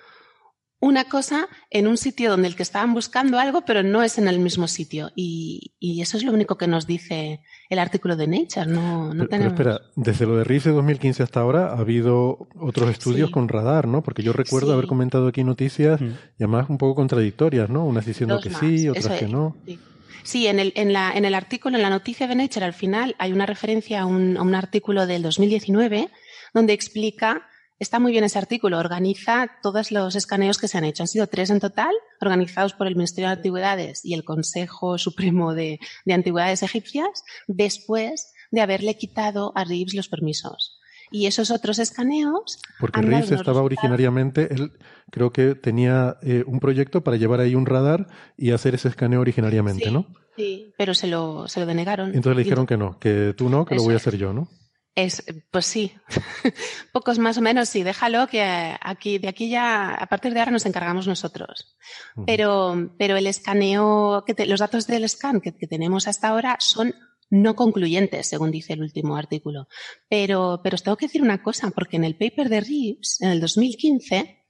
una cosa en un sitio donde el que estaban buscando algo, pero no es en el mismo sitio. Y, y eso es lo único que nos dice el artículo de Nature. No, no pero, tenemos... pero espera, desde lo de de 2015 hasta ahora ha habido otros estudios sí. con radar, ¿no? Porque yo recuerdo sí. haber comentado aquí noticias, mm. y además un poco contradictorias, ¿no? Unas diciendo Dos que más. sí, otras que no. Sí. Sí, en el, en, la, en el artículo, en la noticia de Nature, al final hay una referencia a un, a un artículo del 2019 donde explica Está muy bien ese artículo. Organiza todos los escaneos que se han hecho. Han sido tres en total, organizados por el Ministerio de Antigüedades y el Consejo Supremo de, Antigüedades Egipcias, después de haberle quitado a Reeves los permisos. Y esos otros escaneos. Porque Reeves estaba originariamente, él creo que tenía eh, un proyecto para llevar ahí un radar y hacer ese escaneo originariamente, ¿no? Sí, pero se lo, se lo denegaron. Entonces le dijeron que no, que tú no, que lo voy a hacer yo, ¿no? Es, pues sí, pocos más o menos, sí, déjalo que aquí, de aquí ya, a partir de ahora nos encargamos nosotros. Pero, pero el escaneo, que los datos del scan que, tenemos hasta ahora son no concluyentes, según dice el último artículo. Pero, pero os tengo que decir una cosa, porque en el paper de Reeves, en el 2015,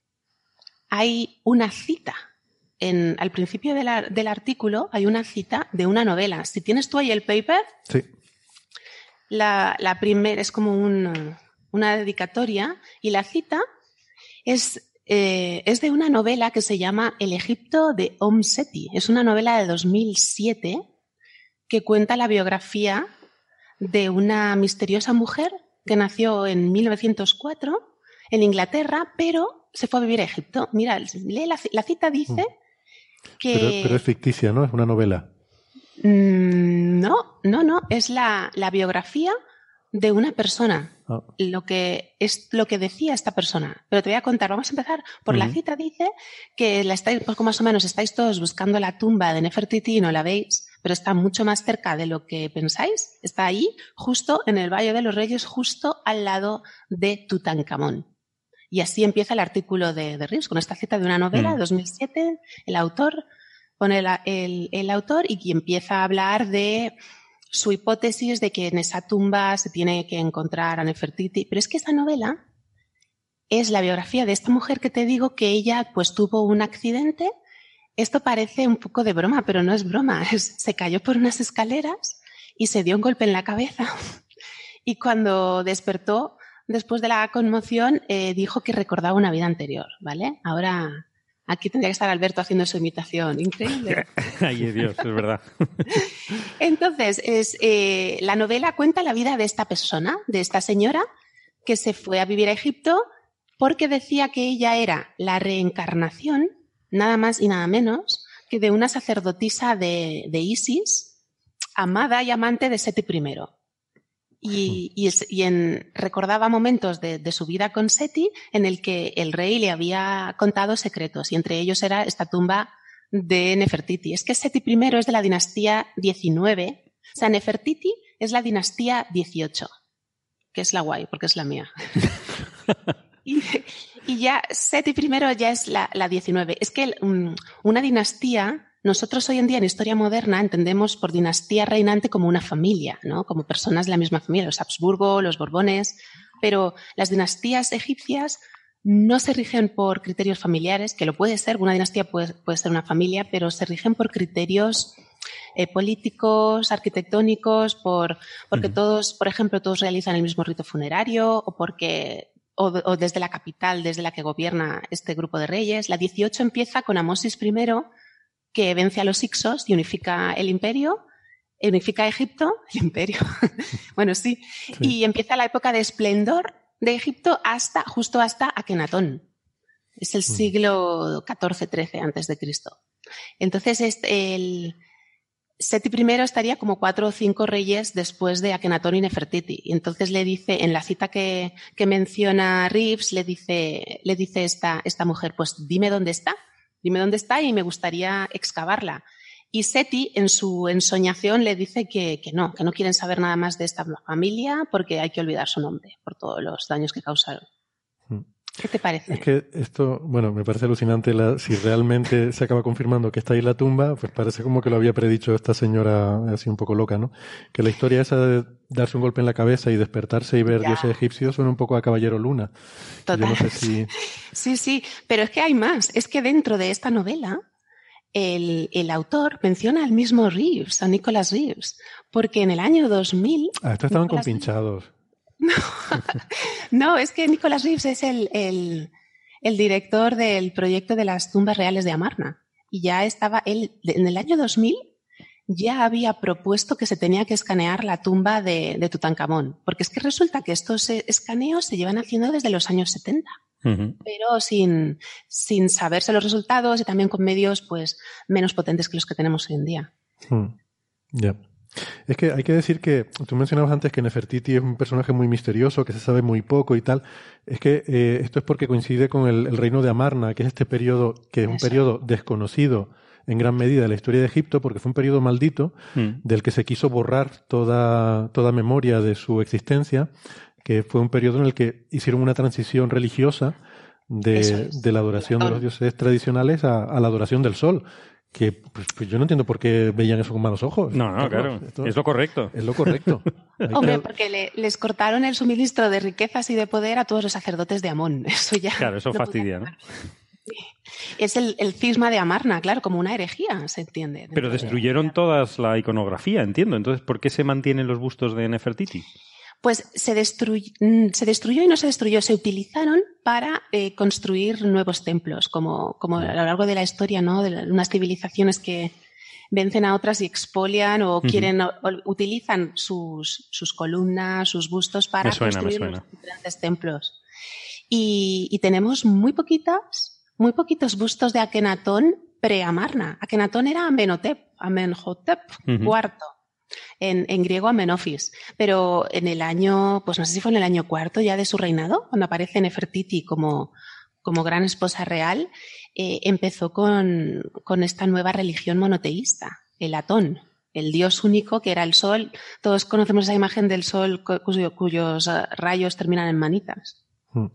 hay una cita. En, al principio del artículo hay una cita de una novela. Si tienes tú ahí el paper, sí. La, primera es como una dedicatoria y la cita es, eh, es, de una novela que se llama El Egipto de Om Seti. Es una novela de 2007 que cuenta la biografía de una misteriosa mujer que nació en 1904 en Inglaterra, pero se fue a vivir a Egipto. Mira, la, cita dice mm. que... pero es ficticia, ¿no? Es una novela. Mm, no, no, no, es la, biografía de una persona. Ah. Lo que es lo que decía esta persona. Pero te voy a contar, vamos a empezar por la cita. Dice que la estáis, poco más o menos estáis todos buscando la tumba de Nefertiti y no la veis, pero está mucho más cerca de lo que pensáis. Está ahí, justo en el Valle de los Reyes, justo al lado de Tutankamón. Y así empieza el artículo de, de Rius, con esta cita de una novela de 2007. Mm. El autor pone el, autor y empieza a hablar de su hipótesis de que en esa tumba se tiene que encontrar a Nefertiti. Pero es que esta novela es la biografía de esta mujer que te digo que ella pues tuvo un accidente. Esto parece un poco de broma, pero no es broma. se cayó por unas escaleras y se dio un golpe en la cabeza. Y cuando despertó, después de la conmoción, eh, dijo que recordaba una vida anterior, ¿vale? Ahora Aquí tendría que estar Alberto haciendo su imitación. Increíble. Ay, Dios, es verdad. Entonces, es, eh, la novela cuenta la vida de esta persona, de esta señora, que se fue a vivir a Egipto porque decía que ella era la reencarnación, nada más y nada menos, que de una sacerdotisa de, de Isis, amada y amante de Seti I y, en, recordaba momentos de, su vida con Seti en el que el rey le había contado secretos y entre ellos era esta tumba de Nefertiti. Es que Seti I es de la dinastía 19, o sea, Nefertiti es la dinastía 18, que es la guay porque es la mía. y, ya Seti I ya es la, la 19. Es que una dinastía nosotros hoy en día en historia moderna entendemos por dinastía reinante como una familia, ¿no? Como personas de la misma familia, los Habsburgo, los Borbones, pero las dinastías egipcias no se rigen por criterios familiares, que lo puede ser, una dinastía puede, ser una familia, pero se rigen por criterios eh, políticos, arquitectónicos, por, porque todos, por ejemplo, todos realizan el mismo rito funerario o porque o, desde la capital, desde la que gobierna este grupo de reyes. La 18 empieza con Amosis I, que vence a los Ixos y unifica el imperio, unifica Egipto, el imperio, bueno, sí, y empieza la época de esplendor de Egipto hasta, justo hasta Akenatón. Es el mm. siglo XIV-XIII antes de Cristo. Entonces, este, el Seti I estaría como cuatro o cinco reyes después de Akenatón y Nefertiti. Y entonces le dice, en la cita que, menciona Reeves, le dice, le dice esta, esta mujer, pues dime dónde está dime dónde está y me gustaría excavarla. Y Seti, en su ensoñación, le dice que, no, que no quieren saber nada más de esta familia porque hay que olvidar su nombre por todos los daños que causaron. ¿Qué te parece? Es que esto, bueno, me parece alucinante si realmente se acaba confirmando que está ahí la tumba, pues parece como que lo había predicho esta señora así un poco loca, ¿no? Que la historia esa de darse un golpe en la cabeza y despertarse y ver dioses egipcios suena un poco a Caballero Luna. Total. sí, sí, pero es que hay más. Es que dentro de esta novela, el, el, autor menciona al mismo Reeves, a Nicholas Reeves, porque en el año 2000... Ah, estos estaban compinchados. No, es que Nicolás Reeves es el, director del proyecto de las tumbas reales de Amarna. Y ya estaba él, en el año 2000, ya había propuesto que se tenía que escanear la tumba de, de Tutankamón, porque es que resulta que estos eh, escaneos se llevan haciendo desde los años 70. pero sin, sin saberse los resultados y también con medios pues menos potentes que los que tenemos hoy en día. Hmm. Ya. Es que hay que decir que tú mencionabas antes que Nefertiti es un personaje muy misterioso, que se sabe muy poco y tal. Es que eh, esto es porque coincide con el, reino de Amarna, que es este periodo, que es un periodo desconocido en gran medida de la historia de Egipto, porque fue un periodo maldito hmm. del que se quiso borrar toda, toda memoria de su existencia, que fue un periodo en el que hicieron una transición religiosa de, de la adoración de los dioses tradicionales a, a la adoración del sol que pues, pues, yo no entiendo por qué veían eso con malos ojos. No, no, claro. es lo correcto. Es lo correcto. Hombre, porque les cortaron el suministro de riquezas y de poder a todos los sacerdotes de Amón. Eso ya. Claro, eso fastidia, ¿no? Es el, cisma de Amarna, claro, como una herejía, se entiende. Pero destruyeron toda la iconografía, entiendo. Entonces, ¿por qué se mantienen los bustos de Nefertiti? Pues se, mm, se, destruyó y no se destruyó, se utilizaron para eh, construir nuevos templos, como, como, a lo largo de la historia, ¿no? De unas civilizaciones que vencen a otras y expolian o quieren, utilizan sus, sus, columnas, sus bustos para construir diferentes templos. Y, tenemos muy poquitas, muy poquitos bustos de Akenatón pre-Amarna. Akenatón era Amenhotep, Amenhotep cuarto en, griego Amenofis. Pero en el año, pues no sé si fue en el año cuarto ya de su reinado, cuando aparece Nefertiti como, como gran esposa real, eh, empezó con, con esta nueva religión monoteísta, el Atón, el dios único que era el sol. Todos conocemos esa imagen del sol cuyos eh, rayos terminan en manitas. Hmm.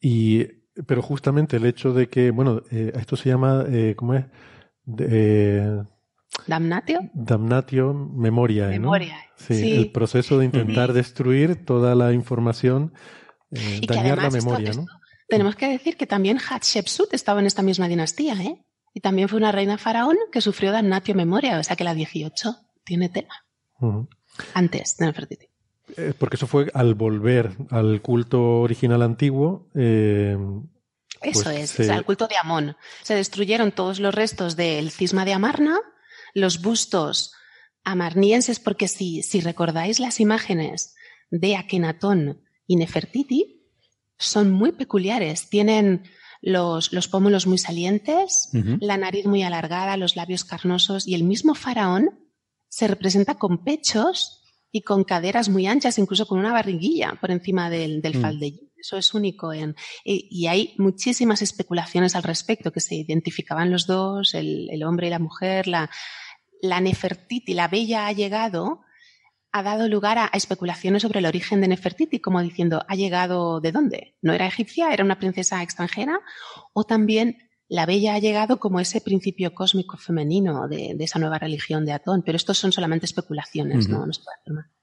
Y, pero justamente el hecho de que, bueno, eh, esto se llama, ¿cómo es? Damnatio. Damnatio memoria. Memoria. Sí, el proceso de intentar destruir toda la información, eh, dañar la memoria, ¿no? Tenemos que decir que también Hatshepsut estaba en esta misma dinastía, ¿eh? Y también fue una reina faraón que sufrió damnatio memoria, o sea que la 18 tiene tema. Antes de Nefertiti. Eh, porque eso fue al volver al culto original antiguo. Eh, eso pues es, al culto de Amón. Se destruyeron todos los restos del cisma de Amarna los bustos amarnienses, porque si, si recordáis las imágenes de Akenatón y Nefertiti, son muy peculiares. Tienen los, los pómulos muy salientes, la nariz muy alargada, los labios carnosos y el mismo faraón se representa con pechos y con caderas muy anchas, incluso con una barriguilla por encima del, del mm. Eso es único. En, y, hay muchísimas especulaciones al respecto, que se identificaban los dos, el, el hombre y la mujer, la, la Nefertiti, la bella ha llegado, ha dado lugar a, especulaciones sobre el origen de Nefertiti, como diciendo, ¿ha llegado de dónde? ¿No era egipcia? ¿Era una princesa extranjera? O también la bella ha llegado como ese principio cósmico femenino de, esa nueva religión de Atón, pero estos son solamente especulaciones, ¿no? no se puede afirmar.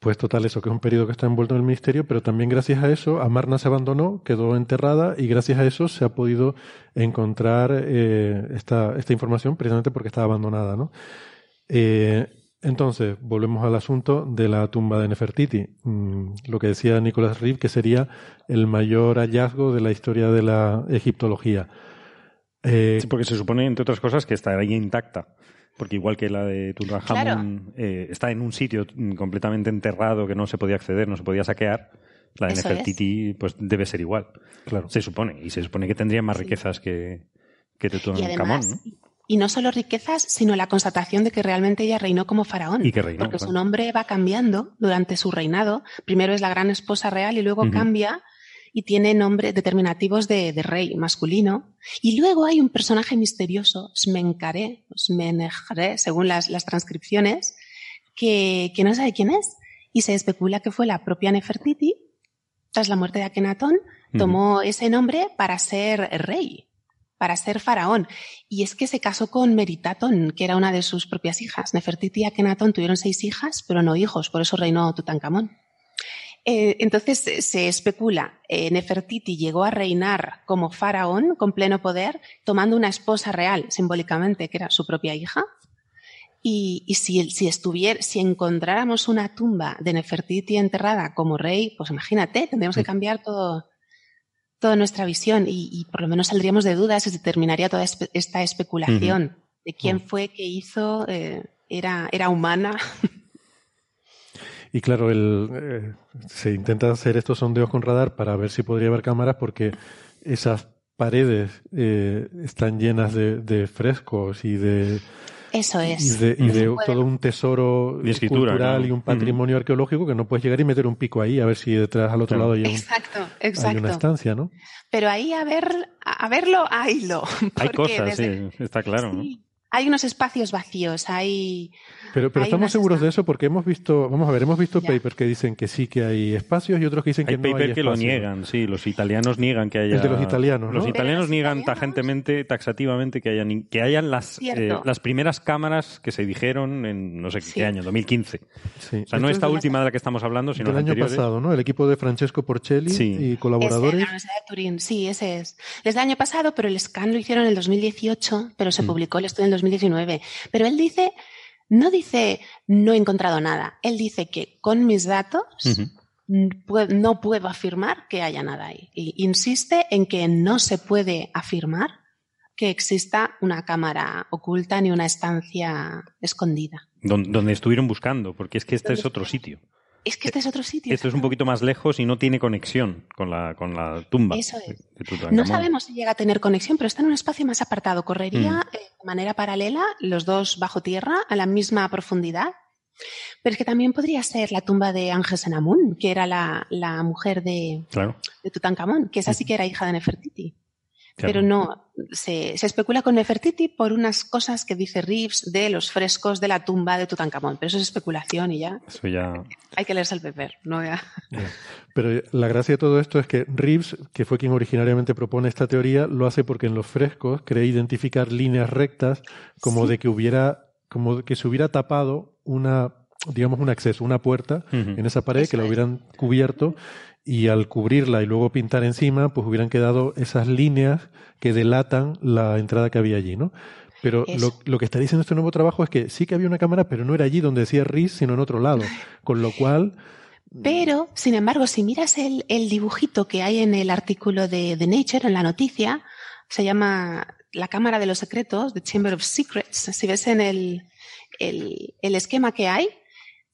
Pues total, eso que es un periodo que está envuelto en el misterio, pero también gracias a eso Amarna se abandonó, quedó enterrada y gracias a eso se ha podido encontrar eh, esta, esta, información precisamente porque estaba abandonada. ¿no? Eh, entonces, volvemos al asunto de la tumba de Nefertiti. Mm, lo que decía Nicolás Riv, que sería el mayor hallazgo de la historia de la egiptología. Eh, sí, porque se supone, entre otras cosas, que está ahí intacta porque igual que la de Tutankhamun eh, está en un sitio completamente enterrado que no se podía acceder, no se podía saquear, la de Nefertiti pues debe ser igual. Claro. Se supone. Y se supone que tendría más riquezas que, que Tutankamón, ¿no? Y no solo riquezas, sino la constatación de que realmente ella reinó como faraón. Y que reinó. Porque su nombre va cambiando durante su reinado. Primero es la gran esposa real y luego cambia y tiene nombres determinativos de, rey masculino. Y luego hay un personaje misterioso, Smenkaré, Smenejre, según las, transcripciones, que, no sabe quién es. Y se especula que fue la propia Nefertiti, tras la muerte de Akenatón, tomó ese nombre para ser rey, para ser faraón. Y es que se casó con Meritatón, que era una de sus propias hijas. Nefertiti y Akenatón tuvieron seis hijas, pero no hijos, por eso reinó Tutankamón. Eh, entonces se especula, eh, Nefertiti llegó a reinar como faraón con pleno poder, tomando una esposa real, simbólicamente, que era su propia hija. Y, si, si, estuviera, si encontráramos una tumba de Nefertiti enterrada como rey, pues imagínate, tendríamos que cambiar todo, toda nuestra visión y, por lo menos saldríamos de dudas y se terminaría toda esta especulación. de quién Mm. fue que hizo, eh, era, era humana. Y claro, el, eh, se intenta hacer estos sondeos con radar para ver si podría haber cámaras porque esas paredes eh, están llenas de, de frescos y de, Eso y es. de, y de todo un tesoro escritura, cultural claro. y un patrimonio arqueológico que no puedes llegar y meter un pico ahí a ver si detrás al otro Claro. lado hay, un- Exacto, hay exacto. una estancia, ¿no? Pero ahí a ver, a verlo, haylo. Hay cosas, desde- sí, está claro, Hay unos espacios vacíos, hay... Pero, pero Hay estamos seguros de eso porque hemos visto, vamos a ver, hemos visto Ya. papers que dicen que sí que hay espacios y otros que dicen Hay que no paper hay que lo espacios. niegan, sí, los italianos niegan que haya... El de los italianos, ¿no? Los italianos los niegan italianos- tajantemente, taxativamente, que hayan, que hayan las, eh, las primeras cámaras que se dijeron en no sé Sí. qué año, 2015. Sí. O sea, no esta es última de la que estamos hablando, sino del año anteriores. pasado, ¿no? El equipo de Francesco Porcelli Sí. y Ese, de colaboradores. la Universidad de Turín, sí, ese es. Desde el año pasado, pero el scan lo hicieron en el 2018, pero Mm. se publicó el estudio en el 2019. Pero él dice, no dice, no he encontrado nada. Él dice que con mis datos no puedo afirmar que haya nada ahí. Y insiste en que no se puede afirmar que exista una cámara oculta ni una estancia escondida. Don- donde estuvieron buscando, porque es que este es otro sitio. Es que este es otro sitio. Esto es un poquito más lejos y no tiene conexión con la, con la tumba. Eso es. de. No sabemos si llega a tener conexión, pero está en un espacio más apartado. Correría Mm. eh, de manera paralela, los dos bajo tierra, a la misma profundidad. Pero es que también podría ser la tumba de Angesenamun, que era la, la mujer de, Claro. de Tutankamón, que esa sí que era hija de Nefertiti. Claro. Pero no, se, se especula con Nefertiti por unas cosas que dice Reeves de los frescos de la tumba de Tutankamón. Pero eso es especulación y ya Eso ya. hay que leerse el paper. No ya. Pero la gracia de todo esto es que Reeves, que fue quien originariamente propone esta teoría, lo hace porque en los frescos cree identificar líneas rectas como Sí. de que hubiera, como que se hubiera tapado una, digamos, un acceso, una puerta en esa pared, Eso que la es. hubieran cubierto y al cubrirla y luego pintar encima, pues hubieran quedado esas líneas que delatan la entrada que había allí, ¿no? Pero lo, que está diciendo este nuevo trabajo es que sí que había una cámara, pero no era allí donde decía Reeves, sino en otro lado. Con lo cual, Pero, sin embargo, si miras el, el dibujito que hay en el artículo de, de Nature, en la noticia, se llama La Cámara de los Secretos, The Chamber of Secrets. Si ves en el, el, el esquema que hay,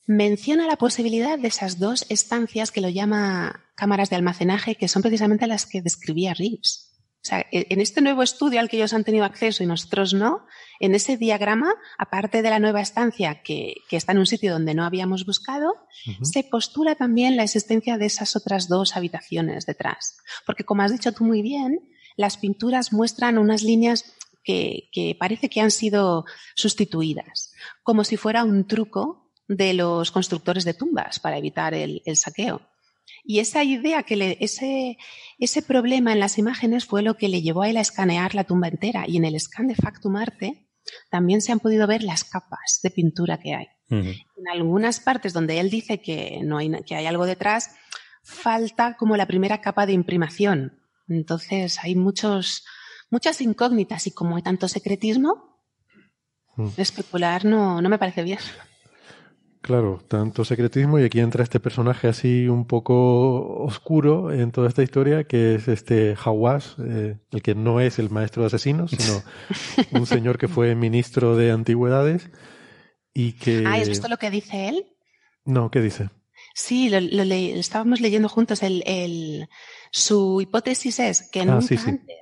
menciona la posibilidad de esas dos estancias que lo llama cámaras de almacenaje, que son precisamente las que describía Reeves. O sea, e- en este nuevo estudio al que ellos han tenido acceso y nosotros no, en ese diagrama, aparte de la nueva estancia que, que está en un sitio donde no habíamos buscado, se postula también la existencia de esas otras dos habitaciones detrás. Porque, como has dicho tú muy bien, las pinturas muestran unas líneas que, que parece que han sido sustituidas, como si fuera un truco de los constructores de tumbas para evitar el, el saqueo. Y esa idea, que le, ese, ese problema en las imágenes fue lo que le llevó a él a escanear la tumba entera. Y en el scan de Factum Arte también se han podido ver las capas de pintura que hay. En algunas partes donde él dice que, no hay, que hay algo detrás, falta como la primera capa de imprimación. Entonces hay muchos, muchas incógnitas y como hay tanto secretismo, Mm. especular no, no me parece bien. Claro, tanto secretismo y aquí entra este personaje así un poco oscuro en toda esta historia que es este Hawass, eh, el que no es el maestro de asesinos, sino un señor que fue ministro de antigüedades y que... Ah, ¿es esto lo que dice él? No, ¿qué dice? Sí, lo, lo le- estábamos leyendo juntos. El, el- su hipótesis es que Ah, nunca sí, sí. antes.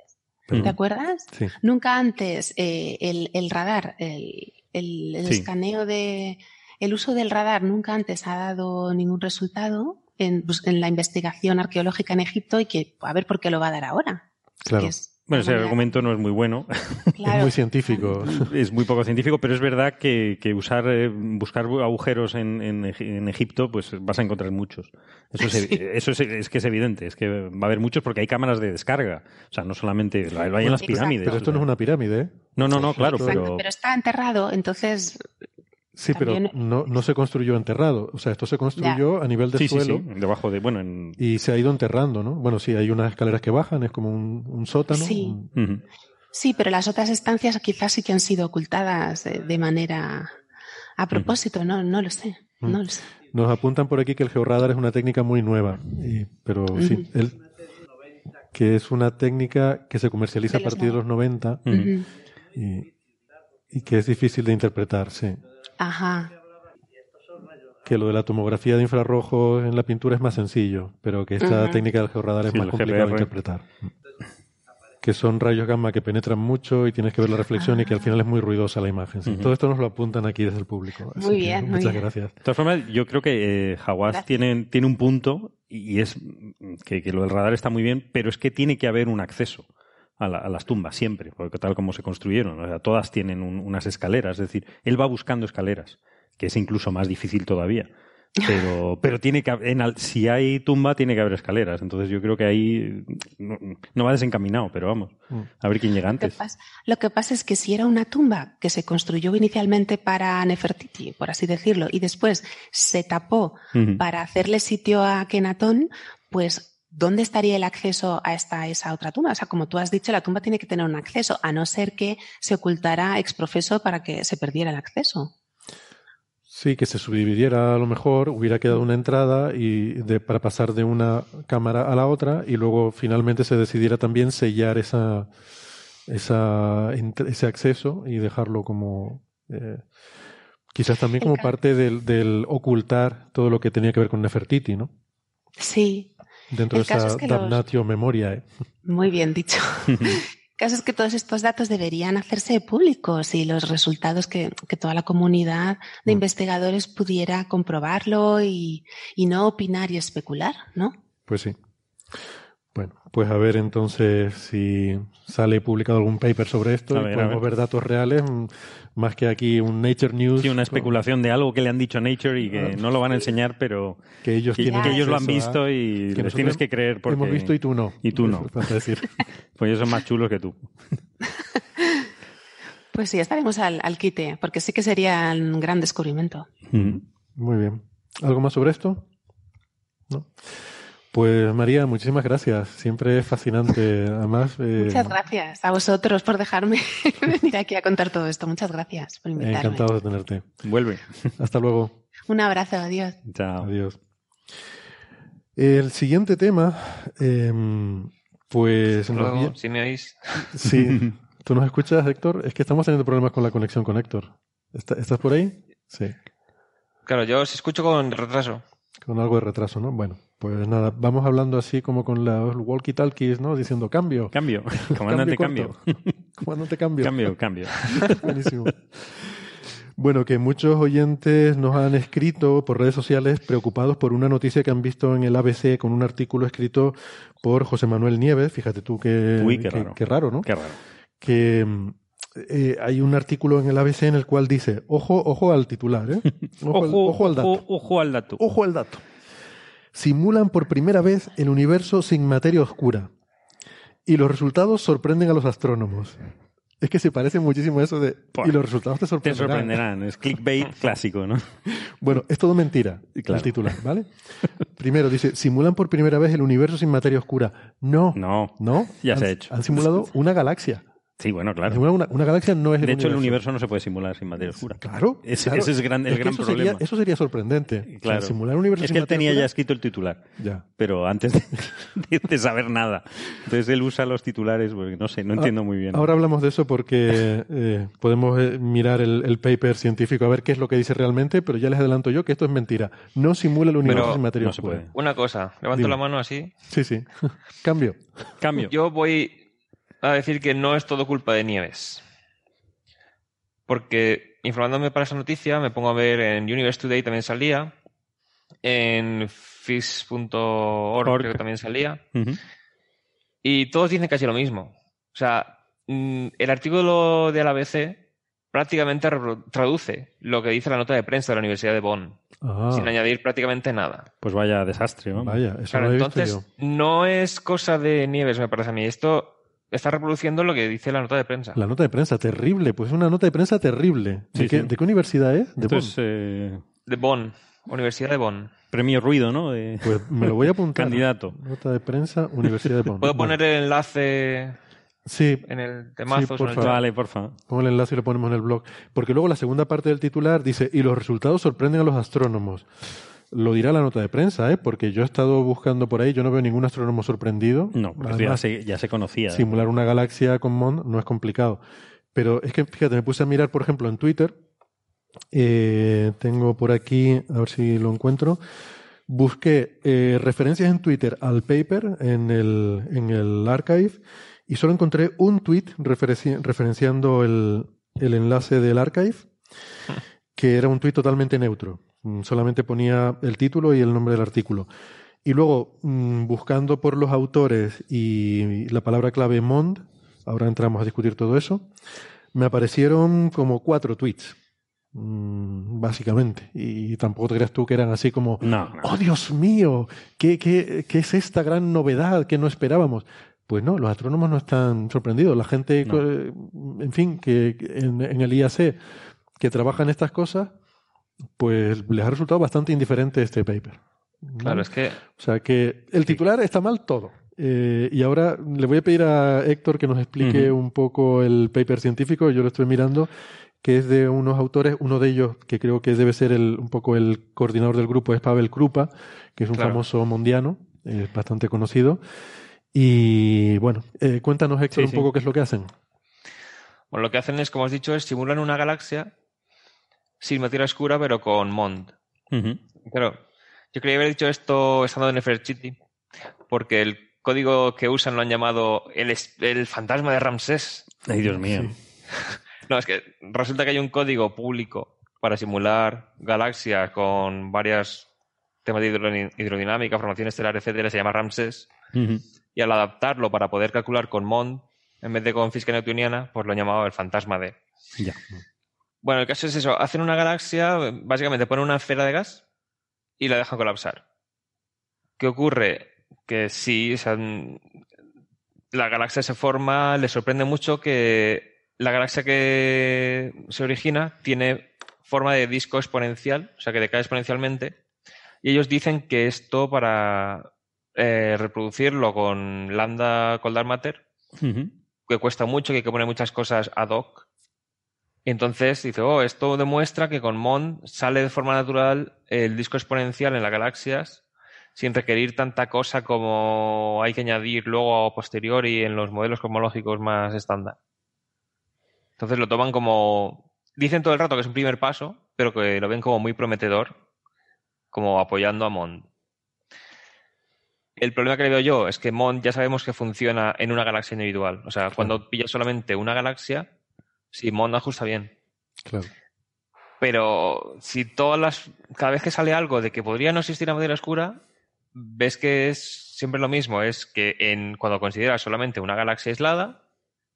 ¿te acuerdas? Sí. Nunca antes eh, el, el radar, el, el- escaneo de. El uso del radar nunca antes ha dado ningún resultado en, pues, en la investigación arqueológica en Egipto y que a ver por qué lo va a dar ahora. Claro. Bueno, ese argumento no es muy bueno. claro, Es muy científico. Es muy poco científico, pero es verdad que, que usar, eh, buscar agujeros en, en, Egi- en Egipto, pues vas a encontrar muchos. Eso, es, Sí. eso es, es que es evidente, es que va a haber muchos porque hay cámaras de descarga. O sea, no solamente lo hay en las Exacto. pirámides. Pero esto no es una pirámide, ¿eh? No, no, no, claro, Exacto, pero... Pero está enterrado, entonces. Sí, pero no, no se construyó enterrado. O sea, esto se construyó a nivel de Sí, suelo sí, debajo de... Bueno, en... y se ha ido enterrando, ¿no? Bueno, sí, hay unas escaleras que bajan, es como un, un sótano. Sí. un- Ujú. Sí, pero las otras estancias quizás sí que han sido ocultadas de, de manera. A propósito, no, no lo sé. Mm. No lo sé. Nos apuntan por aquí que el georradar es una técnica muy nueva, y- pero sí, el- que es una técnica que se comercializa a partir de los 90 Ujú. Ujú. y, y que es difícil de interpretar, sí. Ajá. Que lo de la tomografía de infrarrojos en la pintura es más sencillo, pero que esta técnica del georradar es Sí, más el complicado de interpretar. Que son rayos gamma que penetran mucho y tienes que ver la reflexión y que al final es muy ruidosa la imagen. Todo esto nos lo apuntan aquí desde el público. así Muy que bien, muy Muchas bien. gracias. De todas formas, yo creo que eh, Hawass tiene, tiene un punto y es que, que lo del radar está muy bien, pero es que tiene que haber un acceso a, la- a las tumbas siempre, porque tal como se construyeron, o sea, todas tienen un- unas escaleras, es decir, él va buscando escaleras, que es incluso más difícil todavía. Pero, pero tiene que haber- en al- si hay tumba tiene que haber escaleras, entonces yo creo que ahí no, no va desencaminado, pero vamos, Mm. a ver quién llega Lo que, antes. pasa, lo que pasa es que si era una tumba que se construyó inicialmente para Nefertiti, por así decirlo, y después se tapó para hacerle sitio a Kenatón, pues ¿dónde estaría el acceso a esta esa otra tumba? O sea, como tú has dicho, la tumba tiene que tener un acceso, a no ser que se ocultara exprofeso para que se perdiera el acceso. Sí, que se subdividiera a lo mejor, hubiera quedado una entrada y de, para pasar de una cámara a la otra y luego finalmente se decidiera también sellar esa, esa, ent- ese acceso y dejarlo como eh, quizás también como parte del, del ocultar todo lo que tenía que ver con Nefertiti, ¿no? Sí, Dentro El de esa es que los- damnatio memoriae. muy bien dicho. El caso es que todos estos datos deberían hacerse públicos y los resultados que, que toda la comunidad de Mm. investigadores pudiera comprobarlo y, y no opinar y especular, ¿no? Pues sí. Bueno, pues a ver entonces si sale publicado algún paper sobre esto A y ver, podemos ver. ver datos reales, mm, más que aquí un Nature News. Sí, una con- especulación de algo que le han dicho a Nature y que Ah. no lo van a enseñar, pero que ellos que, tienen que ellos lo han a- visto y que les tienes que creer porque Hemos visto y tú no. y tú no. Decir. pues ellos son más chulos que tú. Pues sí, estaremos al, al quite, porque sí que sería un gran descubrimiento. Muy bien. ¿Algo más sobre esto? ¿No? Pues María, muchísimas gracias. Siempre es fascinante. Además, eh, Muchas gracias a vosotros por dejarme venir aquí a contar todo esto. Muchas gracias por invitarme. encantado de tenerte. Vuelve. Hasta luego. Un abrazo, adiós. Chao. Adiós. El siguiente tema, eh, pues... nos Luego, vi- si me oís. Sí. ¿Tú nos escuchas, Héctor? Es que estamos teniendo problemas con la conexión con Héctor. ¿Está- ¿Estás por ahí? Sí. Claro, yo os escucho con retraso. Con algo de retraso, ¿no? Bueno, pues nada, vamos hablando así como con los walkie-talkies, ¿no? Diciendo cambio. Cambio. Comandante, cambio. corto. Comandante, cambio. Cambio, cambio. Buenísimo. Bueno, que muchos oyentes nos han escrito por redes sociales preocupados por una noticia que han visto en el ABC con un artículo escrito por José Manuel Nieves. Fíjate tú que, Uy, qué que- raro. qué raro, ¿no? Qué raro. que eh, hay un artículo en el ABC en el cual dice, ojo, ojo al titular, ¿eh? Ojo, al, ojo al dato. Ojo, ojo al dato. Ojo al dato. Simulan por primera vez el universo sin materia oscura. Y los resultados sorprenden a los astrónomos. Es que se parece muchísimo a eso de... Y los resultados te Te sorprenderán. sorprenderán. Es clickbait clásico, ¿no? Bueno, es todo mentira, Claro. el titular, ¿vale? Primero dice, simulan por primera vez el universo sin materia oscura. No, No. no. Ya han, se ha hecho. Han simulado una galaxia. Sí, bueno, claro. Una, una galaxia no es el De hecho, el universo. no se puede simular sin materia oscura. Claro. Ese, claro. ese es gran- el Es gran eso problema. Sería, eso sería sorprendente. O sea, Claro. simular un universo es sin que él tenía oscura- ya escrito el titular, Ya. pero antes de, de- de saber nada. Entonces él usa los titulares, porque no sé, no entiendo muy bien. Ahora hablamos de eso porque eh, podemos eh, mirar el, el paper científico a ver qué es lo que dice realmente, pero ya les adelanto yo que esto es mentira. No simula el universo Pero sin materia no se oscura. puede. Una cosa, levanto Dime. la mano así. Sí, sí. Cambio. Cambio. Yo voy a decir que no es todo culpa de Nieves. Porque informándome para esa noticia, me pongo a ver en Universe Today también salía, en fis.org Org. creo que también salía, y todos dicen casi lo mismo. O sea, mm, el artículo de la ABC prácticamente traduce lo que dice la nota de prensa de la Universidad de Bonn, Ah, sin añadir prácticamente nada. Pues vaya desastre, ¿no? vaya, eso Claro, lo he visto entonces yo. no es cosa de Nieves, me parece a mí. Esto está reproduciendo lo que dice la nota de prensa. La nota de prensa, terrible. Pues es una nota de prensa terrible. ¿De, Sí, qué, sí. de qué universidad es? De Esto Bonn. es eh, De Bonn, Universidad de Bonn. premio ruido, ¿no? De Pues me lo voy a apuntar. candidato. Nota de prensa, Universidad de Bonn. ¿Puedo Bueno, poner el enlace Sí, en el temazo? por en el? Vale, porfa. Pon el enlace y lo ponemos en el blog. Porque luego la segunda parte del titular dice, y los resultados sorprenden a los astrónomos. Lo dirá la nota de prensa, ¿eh? Porque yo he estado buscando por ahí, yo no veo ningún astrónomo sorprendido. No, porque esto ya Además, se, ya se conocía. simular una galaxia con MOND no es complicado. Pero es que, fíjate, me puse a mirar, por ejemplo, en Twitter. Eh, tengo por aquí, a ver si lo encuentro. Busqué eh, referencias en Twitter al paper en el, en el archive y solo encontré un tweet referenciando el, el enlace del archive, que era un tweet totalmente neutro. Mm, solamente ponía el título y el nombre del artículo. Y luego, mm, buscando por los autores y la palabra clave MOND, ahora entramos a discutir todo eso, me aparecieron como cuatro tweets, mm, básicamente. Y tampoco te creas tú que eran así como, oh Dios mío, ¿qué, qué, qué es esta gran novedad que no esperábamos? Pues no, los astrónomos no están sorprendidos. La gente, en fin, que en, el IAC que trabaja en estas cosas, pues les ha resultado bastante indiferente este paper. Claro, es que. O sea que el titular está mal todo. Eh, y ahora le voy a pedir a Héctor que nos explique un poco el paper científico. Yo lo estoy mirando, que es de unos autores. Uno de ellos, que creo que debe ser el, un poco el coordinador del grupo, es Pavel Krupa, que es un famoso mondiano, es bastante conocido. Y bueno, eh, cuéntanos, Héctor, un poco qué es lo que hacen. Bueno, lo que hacen es, como has dicho, es simular una galaxia sin materia oscura, pero con MOND. Pero yo quería haber dicho esto estando en Nefertiti, porque el código que usan lo han llamado el, el fantasma de Ramsés. Ay, Dios mío. no, es que resulta que hay un código público para simular galaxias con varias temas de hidrodinámica, formación estelar, etcétera, se llama Ramsés y al adaptarlo para poder calcular con MOND en vez de con física newtoniana, pues lo han llamado el fantasma de. Ya. Bueno, el caso es eso. Hacen una galaxia, básicamente ponen una esfera de gas y la dejan colapsar. ¿Qué ocurre? Que sí, la galaxia se forma, le sorprende mucho que la galaxia que se origina tiene forma de disco exponencial, o sea que decae exponencialmente. Y ellos dicen que esto para eh, reproducirlo con lambda coldar matter, que cuesta mucho, que hay que poner muchas cosas ad hoc. Y entonces dice, oh, esto demuestra que con MOND sale de forma natural el disco exponencial en las galaxias sin requerir tanta cosa como hay que añadir luego a posteriori en los modelos cosmológicos más estándar. Entonces lo toman como... Dicen todo el rato que es un primer paso, pero que lo ven como muy prometedor, como apoyando a MOND. El problema que le veo yo es que MOND ya sabemos que funciona en una galaxia individual. O sea, cuando pillas solamente una galaxia, sí, MOND ajusta bien. Claro. Pero si todas las. Cada vez que sale algo de que podría no existir la materia oscura, ves que es siempre lo mismo. Es que en, cuando consideras solamente una galaxia aislada,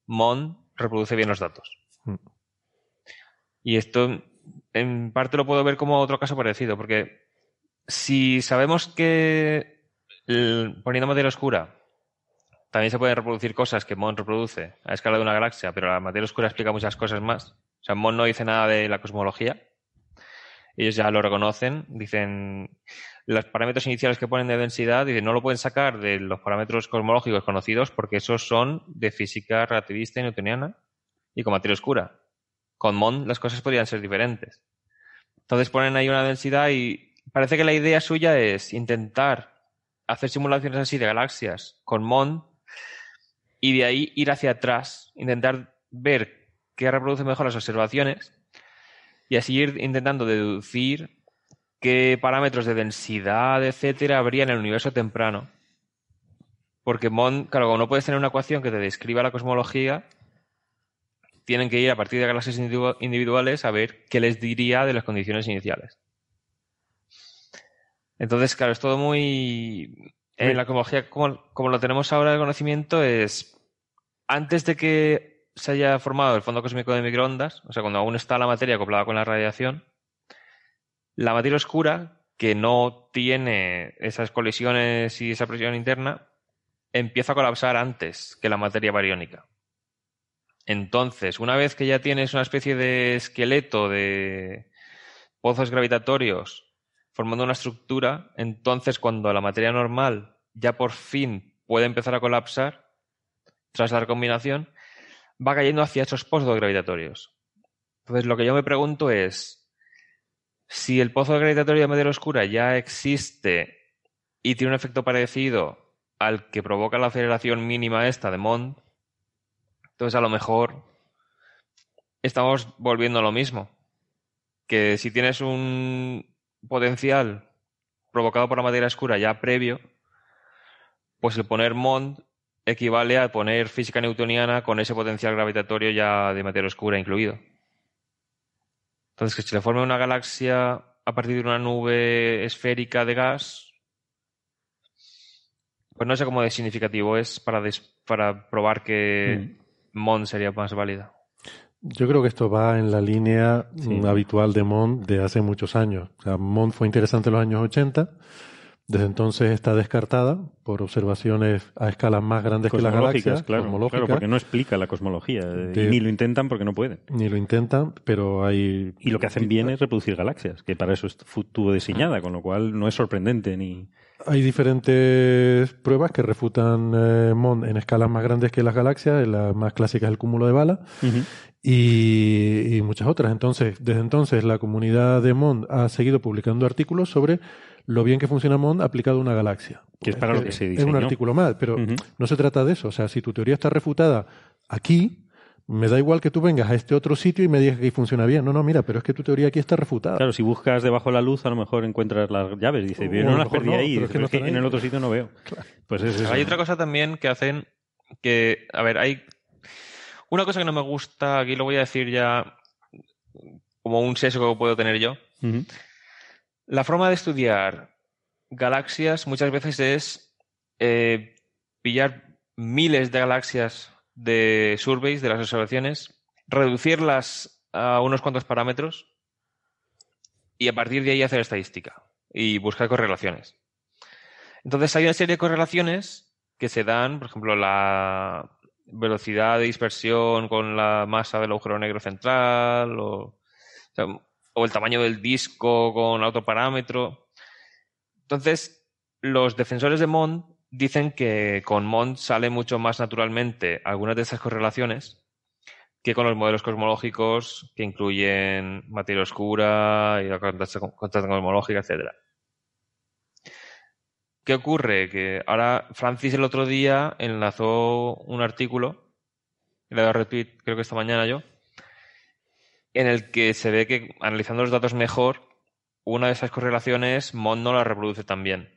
MOND reproduce bien los datos. Mm. Y esto, en parte, lo puedo ver como otro caso parecido, porque si sabemos que poniendo materia oscura, también se pueden reproducir cosas que Mon reproduce a escala de una galaxia, pero la materia oscura explica muchas cosas más. O sea, Mon no dice nada de la cosmología. Ellos ya lo reconocen, dicen los parámetros iniciales que ponen de densidad, dicen no lo pueden sacar de los parámetros cosmológicos conocidos porque esos son de física relativista y newtoniana y con materia oscura. Con Mon las cosas podrían ser diferentes. Entonces ponen ahí una densidad y parece que la idea suya es intentar hacer simulaciones así de galaxias con MOND y de ahí ir hacia atrás, intentar ver qué reproduce mejor las observaciones y así ir intentando deducir qué parámetros de densidad, etcétera, habría en el universo temprano. Porque MOND, claro, como no puedes tener una ecuación que te describa la cosmología, tienen que ir a partir de galaxias individuales a ver qué les diría de las condiciones iniciales. Entonces, claro, es todo muy... En la cosmología, como, lo tenemos ahora de conocimiento, es antes de que se haya formado el fondo cósmico de microondas, o sea, cuando aún está la materia acoplada con la radiación, la materia oscura, que no tiene esas colisiones y esa presión interna, empieza a colapsar antes que la materia bariónica. Entonces, una vez que ya tienes una especie de esqueleto de pozos gravitatorios formando una estructura, entonces cuando la materia normal ya por fin puede empezar a colapsar, tras la recombinación, va cayendo hacia esos pozos gravitatorios. Entonces lo que yo me pregunto es, si el pozo gravitatorio de materia oscura ya existe y tiene un efecto parecido al que provoca la aceleración mínima esta de Mond, entonces a lo mejor estamos volviendo a lo mismo. Que si tienes un potencial provocado por la materia oscura ya previo, pues el poner MOND equivale a poner física newtoniana con ese potencial gravitatorio ya de materia oscura incluido. Entonces, que si le forme una galaxia a partir de una nube esférica de gas, pues no sé cómo de significativo es para, para probar que mm. MOND sería más válida. Yo creo que esto va en la línea habitual de MOND de hace muchos años. O sea, MOND fue interesante en los años 80 desde entonces está descartada por observaciones a escalas más grandes que las galaxias. Claro, claro, porque no explica la cosmología. ni lo intentan porque no pueden. Ni lo intentan, pero hay... Y lo que hacen bien es reproducir galaxias, que para eso estuvo diseñada, con lo cual no es sorprendente ni... Hay diferentes pruebas que refutan eh, MON en escalas más grandes que las galaxias, la más clásica es el cúmulo de bala, y, y, muchas otras. Entonces, desde entonces la comunidad de MON ha seguido publicando artículos sobre lo bien que funciona MOND aplicado a una galaxia. Que es para lo que se diseñó. Es un artículo más, pero no se trata de eso. O sea, si tu teoría está refutada aquí, me da igual que tú vengas a este otro sitio y me digas que ahí funciona bien. No, no, mira, pero es que tu teoría aquí está refutada. Claro, si buscas debajo de la luz, a lo mejor encuentras las llaves. Dice, yo no las perdí ahí, pero es que, en el otro sitio no veo. Pues es Hay otra cosa también que hacen que, a ver, hay una cosa que no me gusta, aquí lo voy a decir ya como un sesgo que puedo tener yo. La forma de estudiar galaxias muchas veces es eh, pillar miles de galaxias de surveys, de las observaciones, reducirlas a unos cuantos parámetros y a partir de ahí hacer estadística y buscar correlaciones. Entonces hay una serie de correlaciones que se dan, por ejemplo, la velocidad de dispersión con la masa del agujero negro central o o el tamaño del disco con otro parámetro. Entonces, los defensores de Mond dicen que con Mond sale mucho más naturalmente algunas de esas correlaciones que con los modelos cosmológicos que incluyen materia oscura y la contraste cosmológica, etc. ¿Qué ocurre? Que ahora Francis el otro día enlazó un artículo, le he dado retweet creo que esta mañana yo, en el que se ve que analizando los datos mejor, una de esas correlaciones MOND no la reproduce tan bien.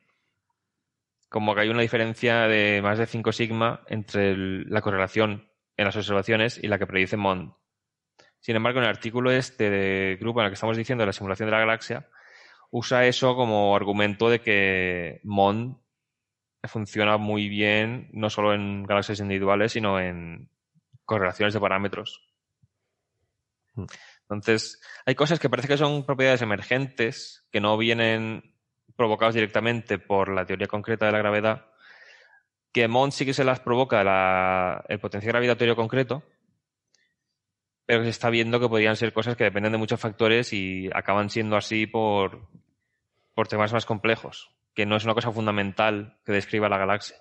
Como que hay una diferencia de más de 5 sigma entre la correlación en las observaciones y la que predice MOND. Sin embargo, en el artículo este de grupo en el que estamos diciendo la simulación de la galaxia, usa eso como argumento de que MOND funciona muy bien no solo en galaxias individuales, sino en correlaciones de parámetros. Mm. Entonces, hay cosas que parece que son propiedades emergentes, que no vienen provocadas directamente por la teoría concreta de la gravedad, que Mond sí que se las provoca el potencial gravitatorio concreto, pero se está viendo que podrían ser cosas que dependen de muchos factores y acaban siendo así por, por temas más complejos, que no es una cosa fundamental que describa la galaxia.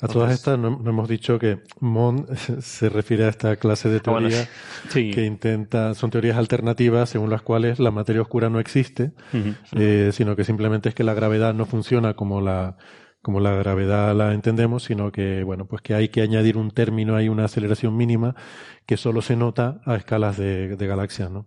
A todas estas no, hemos dicho que Mond se refiere a esta clase de ah, teoría que intenta, son teorías alternativas según las cuales la materia oscura no existe, eh, sino que simplemente es que la gravedad no funciona como la, como la gravedad la entendemos, sino que, bueno, pues que hay que añadir un término, hay una aceleración mínima que solo se nota a escalas de, de galaxias, ¿no?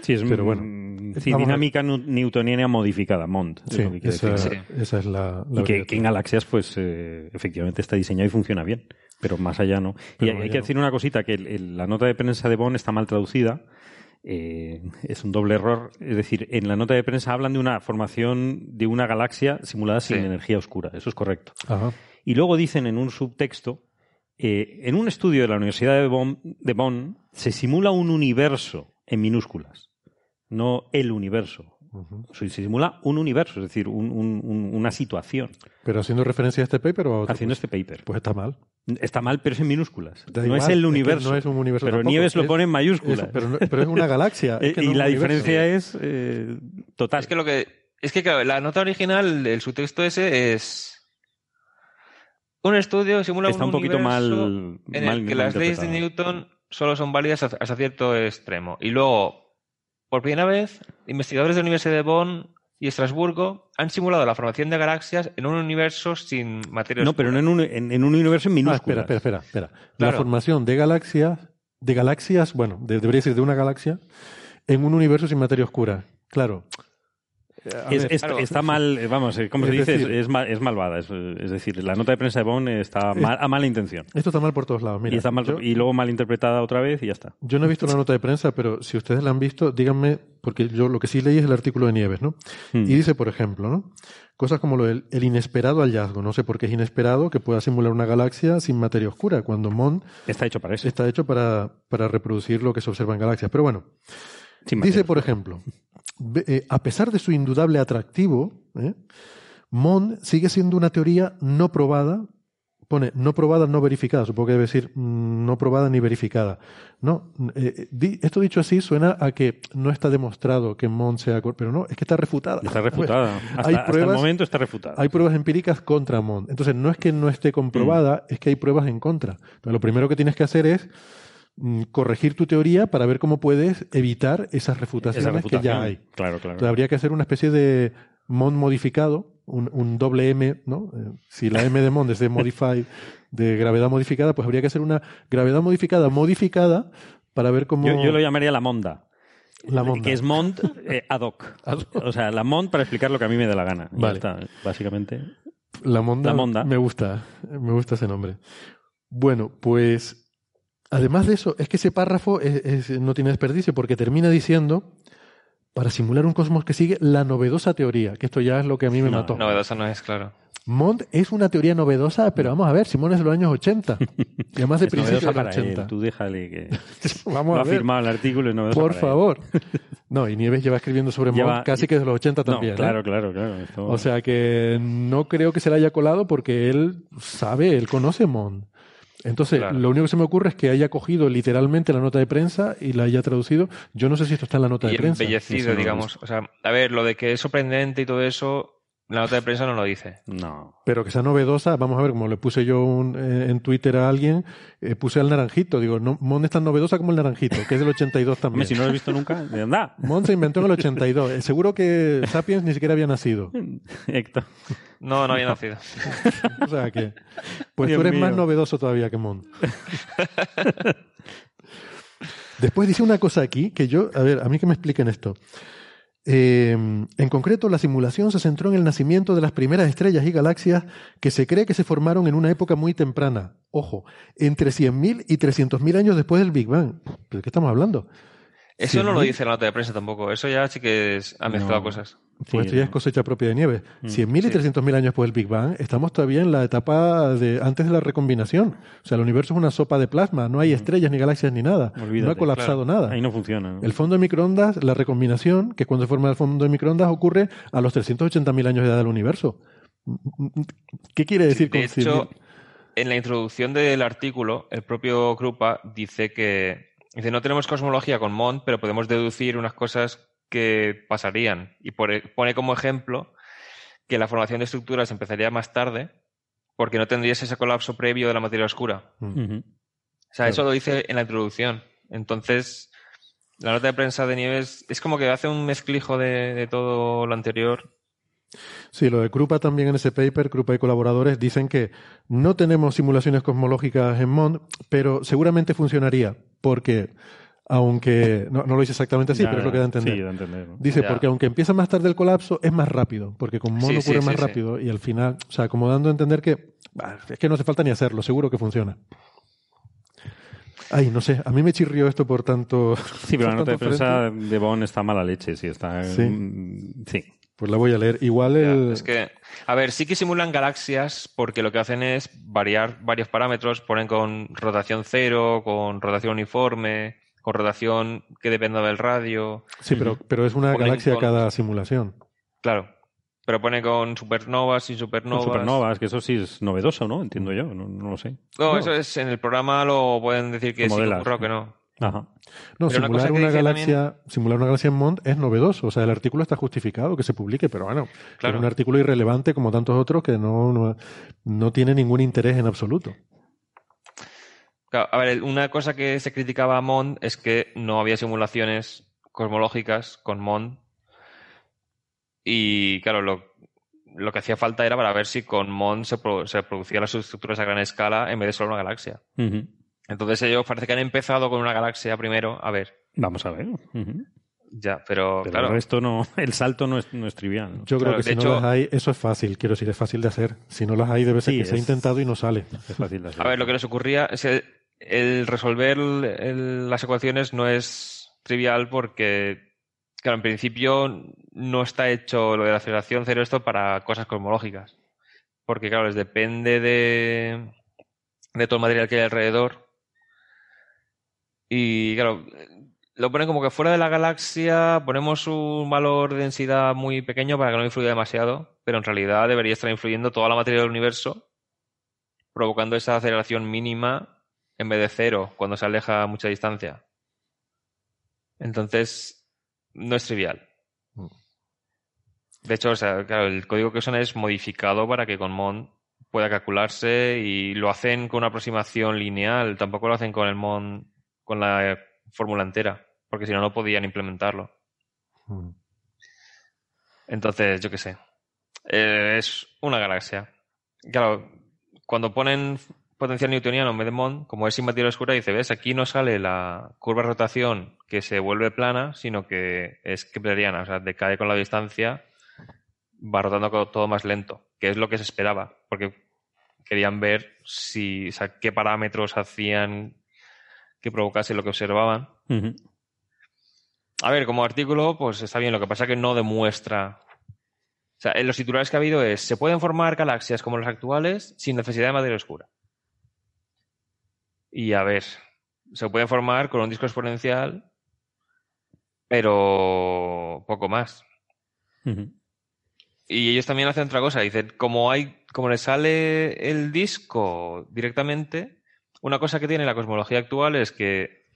Sí, es Pero bueno, dinámica newtoniana modificada, MOND. Sí, esa, esa, es la... y que, en galaxias, pues, eh, efectivamente está diseñado y funciona bien, pero más allá no. y hay, que decir una cosita, que la nota de prensa de Bond está mal traducida. Eh, es un doble error. Es decir, en la nota de prensa hablan de una formación de una galaxia simulada sin energía oscura. Eso es correcto. Y luego dicen en un subtexto, eh, en un estudio de la Universidad de Bonn, de Bonn se simula un universo en minúsculas no el universo. Se simula un universo, es decir, una situación. ¿Pero haciendo referencia a este paper o a otro? Haciendo este paper. Pues está mal. Está mal, pero es en minúsculas. no es el universo. no es un universo pero Nieves lo pone en mayúsculas. pero, es una galaxia. y la diferencia es eh, total. Es que lo que. Es que, claro, la nota original, el subtexto ese es. Un estudio simula Está un, poquito mal, en el que las leyes de Newton solo son válidas hasta cierto extremo. Y luego por primera vez, investigadores de la Universidad de Bonn y Estrasburgo han simulado la formación de galaxias en un universo sin materia No, pero no en un, en, un universo en minúsculas. Ah, espera, espera, espera. La formación de galaxias de galaxias, bueno, de- debería decir de una galaxia, en un universo sin materia oscura. Claro. Es- Está mal, eh, vamos, eh, como se Es dice, es- decir- es, mal- es malvada. Es, decir, la nota de prensa de Bond está mal- a mala intención. Esto está mal por todos lados. Mira, y, está mal- yo- y luego mal interpretada otra vez y ya está. Yo no he visto la nota de prensa, pero si ustedes la han visto, díganme, porque yo lo que sí leí es el artículo de Nieves, ¿no? Hmm. Y dice, por ejemplo, ¿no? Cosas como lo del el inesperado hallazgo. No sé por qué es inesperado que pueda simular una galaxia sin materia oscura, cuando MON Está hecho para eso. está hecho para, para reproducir lo que se observa en galaxias. Pero bueno, dice, por ejemplo, eh, a pesar de su indudable atractivo, ¿eh? MON sigue siendo una teoría no probada. Pone no probada, no verificada. Supongo que debe decir mm, no probada ni verificada. No, eh, di- esto dicho así suena a que no está demostrado que MON sea. Pero no, es que está refutada. Está refutada. Pues, hasta, hay hasta el pruebas, momento está refutada. hay pruebas empíricas contra MON. Entonces, no es que no esté comprobada, Mm. es que hay pruebas en contra. Entonces, lo primero que tienes que hacer es corregir tu teoría para ver cómo puedes evitar esas refutaciones Esa que ya hay. Claro, claro. Entonces, habría que hacer una especie de MON modificado, un, un doble M, ¿no? Eh, si la M de MON es de modified, de gravedad modificada, pues habría que hacer una gravedad modificada modificada para ver cómo... Yo, yo lo llamaría la monda. La monda. Que es mont eh, ad hoc. O sea, la mont para explicar lo que a mí me dé la gana. Ya Vale. está, básicamente. La monda, La monda. Me gusta, me gusta ese nombre. Bueno, pues además de eso, es que ese párrafo es- es- no tiene desperdicio porque termina diciendo, para simular un cosmos que sigue la novedosa teoría, que esto ya es lo que a mí me mató. Novedosa no es, claro. Mont es una teoría novedosa, pero vamos a ver, Simón es de los años 80. Y además de Es principios novedosa de para los él. 80. Tú déjale que. Vamos a ha ver. firmado el artículo y novedosa Por para él. favor. No, y Nieves lleva escribiendo sobre Lleva- Mont casi que desde los 80 No, también. ¿eh? claro, claro, claro. Esto- O sea que no creo que se le haya colado porque él sabe, él conoce Mont. Entonces, Claro. lo único que se me ocurre es que haya cogido literalmente la nota de prensa y la haya traducido. Yo no sé si esto está en la nota Y de prensa. embellecido, digamos. O sea, a ver, lo de que es sorprendente y todo eso, la nota de prensa no lo dice. No. Pero que sea novedosa, vamos a ver, como le puse yo un- eh, en Twitter a alguien, eh, puse al naranjito. Digo, no, Mont es tan novedosa como el naranjito, que es del 82 también. Si no lo he visto nunca, de anda. Mont se inventó en el 82. Eh, Seguro que Sapiens ni siquiera había nacido. Héctor. No, no había nacido. O sea que, pues Dios tú eres más novedoso todavía que Mont. Después dice una cosa aquí que yo, a ver, a mí que me expliquen esto. Eh, en concreto, la simulación se centró en el nacimiento de las primeras estrellas y galaxias que se cree que se formaron en una época muy temprana. Ojo, entre 100.000 y 300.000 años después del Big Bang. ¿De qué estamos hablando? Eso no lo 100.000. dice la nota de prensa tampoco. Eso ya sí que es, ha mezclado No. cosas. Pues esto ya es cosecha propia de nieve. Mm, 100.000 y 300.000 años después del Big Bang, estamos todavía en la etapa de antes de la recombinación. O sea, el universo es una sopa de plasma, no hay estrellas ni galaxias ni nada. no ha Mm. Colapsado nada. Ahí no funciona. ¿no? El fondo de microondas, la recombinación, que es cuando se forma el fondo de microondas, ocurre a los 380.000 años de edad del universo. ¿Qué quiere decir De con 100.000? hecho, en la introducción del artículo, el propio Krupa dice que dice no tenemos cosmología con Mont, pero podemos deducir unas cosas que pasarían. Y por- pone como ejemplo que la formación de estructuras empezaría más tarde porque no tendrías ese colapso previo de la materia oscura. Mm. O sea, eso lo dice en la introducción. Entonces, la nota de prensa de Nieves es como que hace un mezclijo de, de todo lo anterior. Sí, lo de Krupa también en ese paper, Krupa y colaboradores dicen que no tenemos simulaciones cosmológicas en MOND, pero seguramente funcionaría, porque aunque no, no lo dice exactamente así, Ya, pero es lo que da a entender. Sí, da a entender. ¿no? Dice, Ya. porque aunque empieza más tarde el colapso, es más rápido, porque con MON Sí, ocurre sí, más sí, sí. rápido y al final, o sea, como dando a entender que bah, es que no hace falta ni hacerlo, seguro que funciona. Ay, no sé, a mí me chirrió esto por tanto. Sí, pero la nota de prensa de Bonn está mala leche, sí, está. Sí. mm, Sí. Pues la voy a leer. Igual Ya, el. Es que, a ver, sí que simulan galaxias porque lo que hacen es variar varios parámetros, ponen con rotación cero, con rotación uniforme, con rotación que dependa del radio, Sí, pero, pero es una Ponen galaxia con- cada simulación. claro. Pero pone con supernovas y Con supernovas. supernovas, que eso sí es novedoso, ¿no? Entiendo yo, no, no lo sé. No, No. eso es en el programa lo pueden decir que sí que modelas. ocurre o que no. Ajá. No, Pero simular una, galaxia, simular una galaxia en Mond es novedoso. O sea, el artículo está justificado que se publique, pero bueno, Claro. es un artículo irrelevante como tantos otros que no, no, no tiene ningún interés en absoluto. Claro, a ver, una cosa que se criticaba a Mond es que no había simulaciones cosmológicas con Mond. Y claro, lo, lo que hacía falta era para ver si con Mond se, pro- se producían las estructuras a gran escala en vez de solo una galaxia. Entonces ellos parece que han empezado con una galaxia primero. A ver. Vamos a ver. Ya, pero, claro. Esto no, el salto no es, no es trivial. Yo creo que si no las hay, eso es fácil, quiero decir, es fácil de hacer. Si no las hay, debe ser que se ha intentado y no sale. Es fácil de hacer. A ver, lo que les ocurría es que el resolver las ecuaciones no es trivial porque, claro, en principio no está hecho lo de la aceleración cero esto para cosas cosmológicas. Porque, claro, les depende de, de todo el material que hay alrededor. Y, claro, lo ponen como que fuera de la galaxia ponemos un valor de densidad muy pequeño para que no influya demasiado, pero en realidad debería estar influyendo toda la materia del universo, provocando esa aceleración mínima en vez de cero cuando se aleja a mucha distancia. Entonces, no es trivial. De hecho, o sea, claro, el código que usan es modificado para que con MON pueda calcularse y lo hacen con una aproximación lineal, tampoco lo hacen con el MON, con la fórmula entera porque si no, no podían implementarlo. Hmm. Entonces, yo qué sé. Eh, es una galaxia. Claro, cuando ponen potencial newtoniano en vez de Mond, como es sin materia oscura, dice, ves, aquí no sale la curva de rotación que se vuelve plana, sino que es kepleriana, o sea, decae con la distancia, va rotando todo más lento, que es lo que se esperaba, porque querían ver si, o sea, qué parámetros hacían que provocase lo que observaban. A ver, como artículo, pues está bien. Lo que pasa es que no demuestra. O sea, en los titulares que ha habido es: se pueden formar galaxias como las actuales sin necesidad de materia oscura. Y a ver, se pueden formar con un disco exponencial, pero poco más. Y ellos también hacen otra cosa. Dicen, como hay, como le sale el disco directamente, una cosa que tiene la cosmología actual es que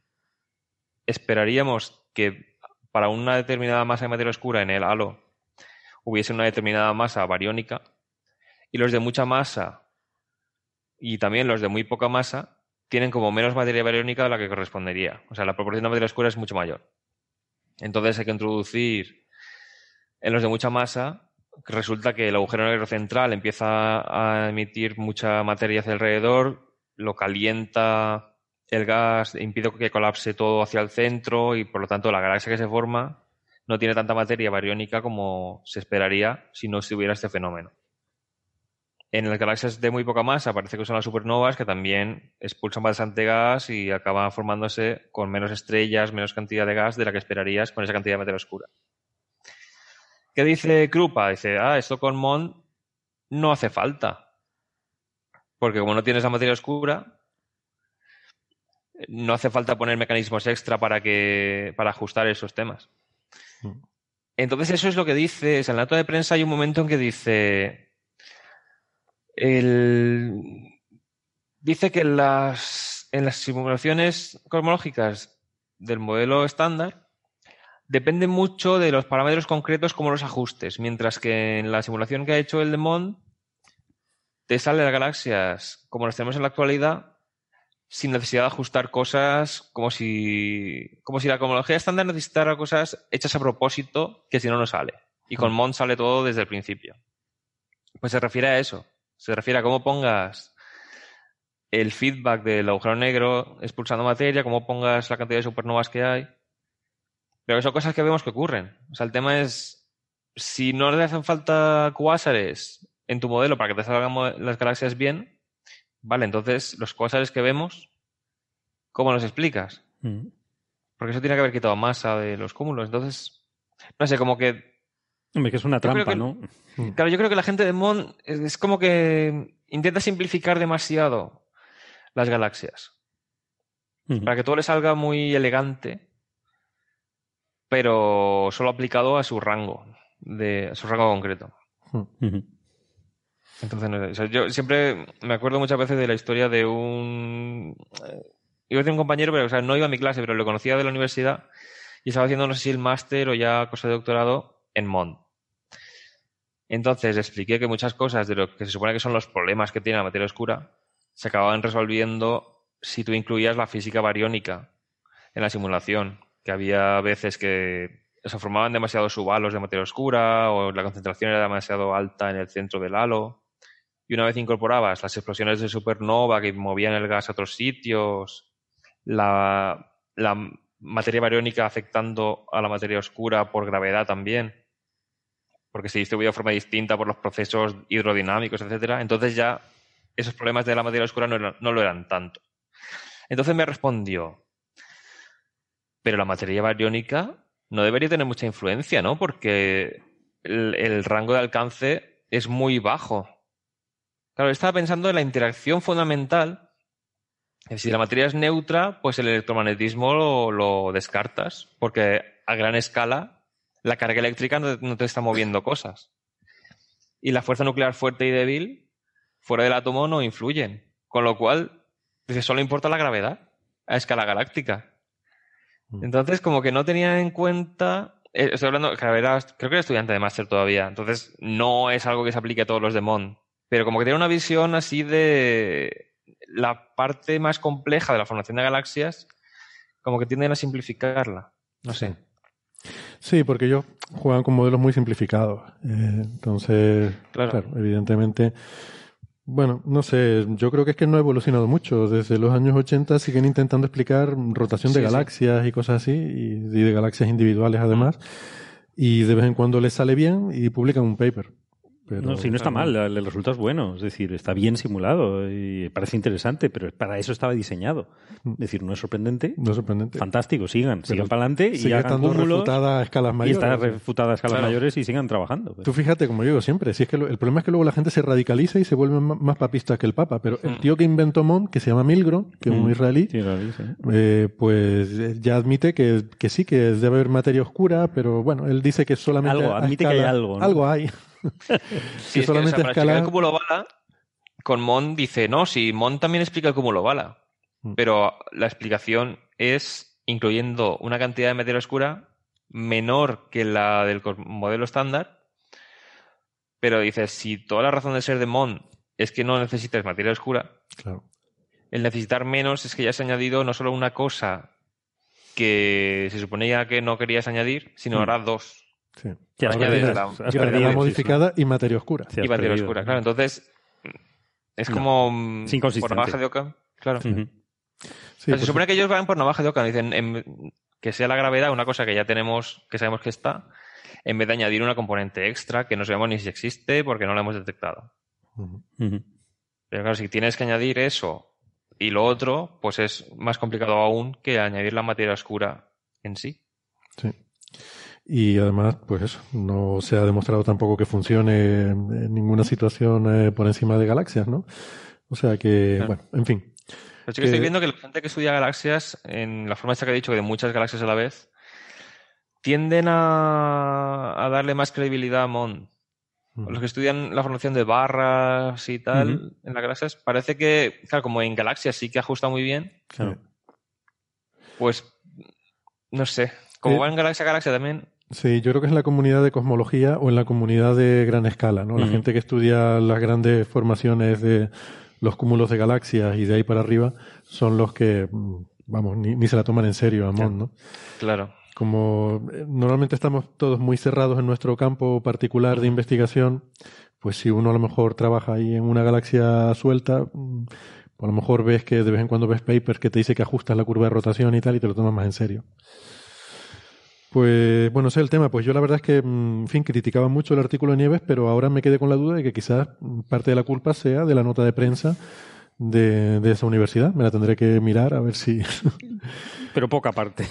esperaríamos que para una determinada masa de materia oscura en el halo hubiese una determinada masa bariónica y los de mucha masa y también los de muy poca masa tienen como menos materia bariónica de la que correspondería. O sea, la proporción de materia oscura es mucho mayor. Entonces hay que introducir en los de mucha masa, resulta que el agujero negro central empieza a emitir mucha materia hacia alrededor, lo calienta el gas impide que colapse todo hacia el centro y por lo tanto la galaxia que se forma no tiene tanta materia bariónica como se esperaría si no se hubiera este fenómeno. En las galaxias de muy poca masa parece que son las supernovas que también expulsan bastante gas y acaban formándose con menos estrellas, menos cantidad de gas de la que esperarías con esa cantidad de materia oscura. ¿Qué dice Krupa? Dice, ah, esto con MON no hace falta. Porque como no tienes la materia oscura, no hace falta poner mecanismos extra para que para ajustar esos temas. Mm. Entonces eso es lo que dice, en la nota de prensa hay un momento en que dice dice que las, en las simulaciones cosmológicas del modelo estándar depende mucho de los parámetros concretos como los ajustes, mientras que en la simulación que ha hecho el de Mond te salen las galaxias como las tenemos en la actualidad sin necesidad de ajustar cosas como si, como si la cosmología estándar necesitara cosas hechas a propósito que si no, no sale. Y con Mont sale todo desde el principio. Pues se refiere a eso. Se refiere a cómo pongas el feedback del agujero negro expulsando materia, cómo pongas la cantidad de supernovas que hay. Pero son cosas que vemos que ocurren. O sea, el tema es, si no le hacen falta cuásares en tu modelo para que te salgan las galaxias bien, Vale, entonces, los cuásares que vemos, ¿cómo los explicas? Mm. Porque eso tiene que haber quitado masa de los cúmulos. Entonces, no sé, como que. Hombre, que es una trampa, ¿no? Mm. Claro, yo creo que la gente de Mon es como que intenta simplificar demasiado las galaxias. Mm. Para que todo le salga muy elegante, pero solo aplicado a su rango, de, a su rango concreto. Entonces, yo siempre me acuerdo muchas veces de la historia de un. Eh, iba a decir un compañero, pero o sea, no iba a mi clase, pero lo conocía de la universidad y estaba haciendo, no sé si el máster o ya cosa de doctorado en Mont. Entonces expliqué que muchas cosas de lo que se supone que son los problemas que tiene la materia oscura se acababan resolviendo si tú incluías la física bariónica en la simulación. Que había veces que se formaban demasiados subhalos de materia oscura o la concentración era demasiado alta en el centro del halo y una vez incorporabas las explosiones de supernova que movían el gas a otros sitios, la, materia bariónica afectando a la materia oscura por gravedad también, porque se distribuye de forma distinta por los procesos hidrodinámicos, etcétera, entonces ya esos problemas de la materia oscura no, no lo eran tanto. Entonces me respondió, pero la materia bariónica no debería tener mucha influencia, ¿no? Porque el, rango de alcance es muy bajo. Claro, estaba pensando en la interacción fundamental. Si la materia es neutra, pues el electromagnetismo lo, descartas, porque a gran escala la carga eléctrica no, te está moviendo cosas. Y la fuerza nuclear fuerte y débil, fuera del átomo, no influyen. Con lo cual, solo importa la gravedad a escala galáctica. Mm. Entonces, como que no tenía en cuenta. Eh, estoy hablando, creo que era estudiante de máster todavía, entonces no es algo que se aplique a todos los de MON, pero como que tiene una visión así de la parte más compleja de la formación de galaxias, como que tienden a simplificarla. No sé. Sí, porque ellos juegan con modelos muy simplificados. Eh, entonces, claro, evidentemente bueno, no sé, yo creo que es que no ha evolucionado mucho. Desde los años 80 siguen intentando explicar rotación de galaxias y cosas así, y de galaxias individuales además, y de vez en cuando les sale bien y publican un paper no, si no está mal, el resultado es bueno, es decir, está bien simulado y parece interesante, pero para eso estaba diseñado. Es decir, no es sorprendente. No es sorprendente. Fantástico, sigan, sigan para adelante y hagan cúmulos. refutada a escalas mayores. Y está refutada a escalas mayores y sigan trabajando. Tú fíjate, como yo digo siempre, si es que el problema es que luego la gente se radicaliza y se vuelve más papista que el Papa, pero el mm. tío que inventó Mont, que se llama Milgrom, que es un mm. israelí, eh, pues ya admite que, que sí, que debe haber materia oscura, pero bueno, él dice que solamente... Algo, admite que hay algo. Algo hay. si solamente escala... el cúmulo bala, con Mon dice, no, si Mon también explica el cúmulo bala. Mm. Pero la explicación es incluyendo una cantidad de materia oscura menor que la del modelo estándar. Pero dice, si toda la razón de ser de Mon es que no necesitas materia oscura, el necesitar menos es que ya has añadido no solo una cosa que se suponía que no querías añadir, sino mm. ahora dos. Sí. la, modificada y materia oscura. y materia oscura, claro. Entonces, es como mm, por navaja de Oca. Claro. se supone que ellos van por navaja de Oca. Dicen que sea la gravedad una cosa que ya tenemos, que sabemos que está, en vez de añadir una componente extra que no sabemos ni si existe porque no la hemos detectado. Pero claro, si tienes que añadir eso y lo otro, pues es más complicado aún que añadir la materia oscura en sí. Sí. Y además, pues eso, no se ha demostrado tampoco que funcione en ninguna situación eh, por encima de galaxias, ¿no? O sea que, bueno, en fin. Pero sí que, estoy viendo que la gente que estudia galaxias, en la forma esta que he dicho, que de muchas galaxias a la vez, tienden a, a darle más credibilidad a Mon. Los que estudian la formación de barras y tal en las galaxias, parece que, claro, como en galaxias sí que ajusta muy bien, claro. pues no sé, como eh, va en galaxia galaxia también, Sí, yo creo que es en la comunidad de cosmología o en la comunidad de gran escala, ¿no? La gente que estudia las grandes formaciones de los cúmulos de galaxias y de ahí para arriba son los que, mm, vamos, ni, se la toman en serio, Amón, ¿no? Claro. Como eh, normalmente estamos todos muy cerrados en nuestro campo particular de investigación, pues si uno a lo mejor trabaja ahí en una galaxia suelta, mm, a lo mejor ves que de vez en cuando ves papers que te dice que ajustas la curva de rotación y tal y te lo tomas más en serio. Pues bueno, ese es el tema. Pues yo la verdad es que, mm, en fin, criticaba mucho el artículo de Nieves, pero ahora me quedé con la duda de que quizás parte de la culpa sea de la nota de prensa de, esa universidad. Me la tendré que mirar a ver si. pero poca parte.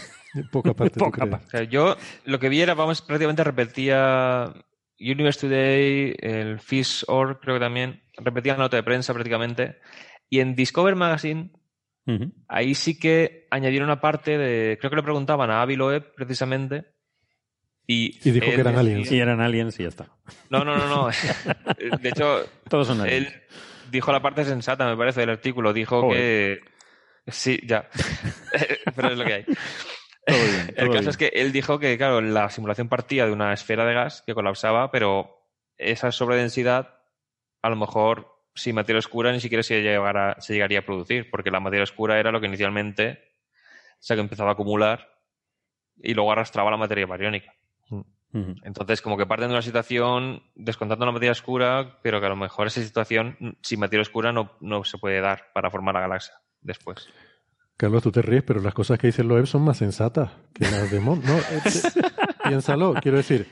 Poca parte. poca parte. yo lo que vi era, vamos, prácticamente repetía Universe Today, el Fish Org, creo que también, repetía la nota de prensa prácticamente. Y en Discover Magazine Ahí sí que añadieron una parte de. Creo que le preguntaban a Avi Loeb, precisamente. Y, dijo que eran aliens. Sí, eran aliens y ya está. No, no, no, no. de hecho, todos son aliens. Él dijo la parte sensata, me parece, del artículo. Dijo que. Sí, ya. Pero es lo que hay. el caso es que él dijo que, claro, la simulación partía de una esfera de gas que colapsaba, pero esa sobredensidad a lo mejor sin materia oscura ni siquiera se, se llegaría a producir, porque la materia oscura era lo que inicialmente se empezaba a acumular y luego arrastraba la materia bariónica. Entonces, como que parten de una situación descontando la materia oscura, pero que a lo mejor esa situación sin materia oscura no, no se puede dar para formar la galaxia después. Carlos, tú te ríes, pero las cosas que dice Loeb son más sensatas que las de Mond. No, eh, piénsalo, quiero decir,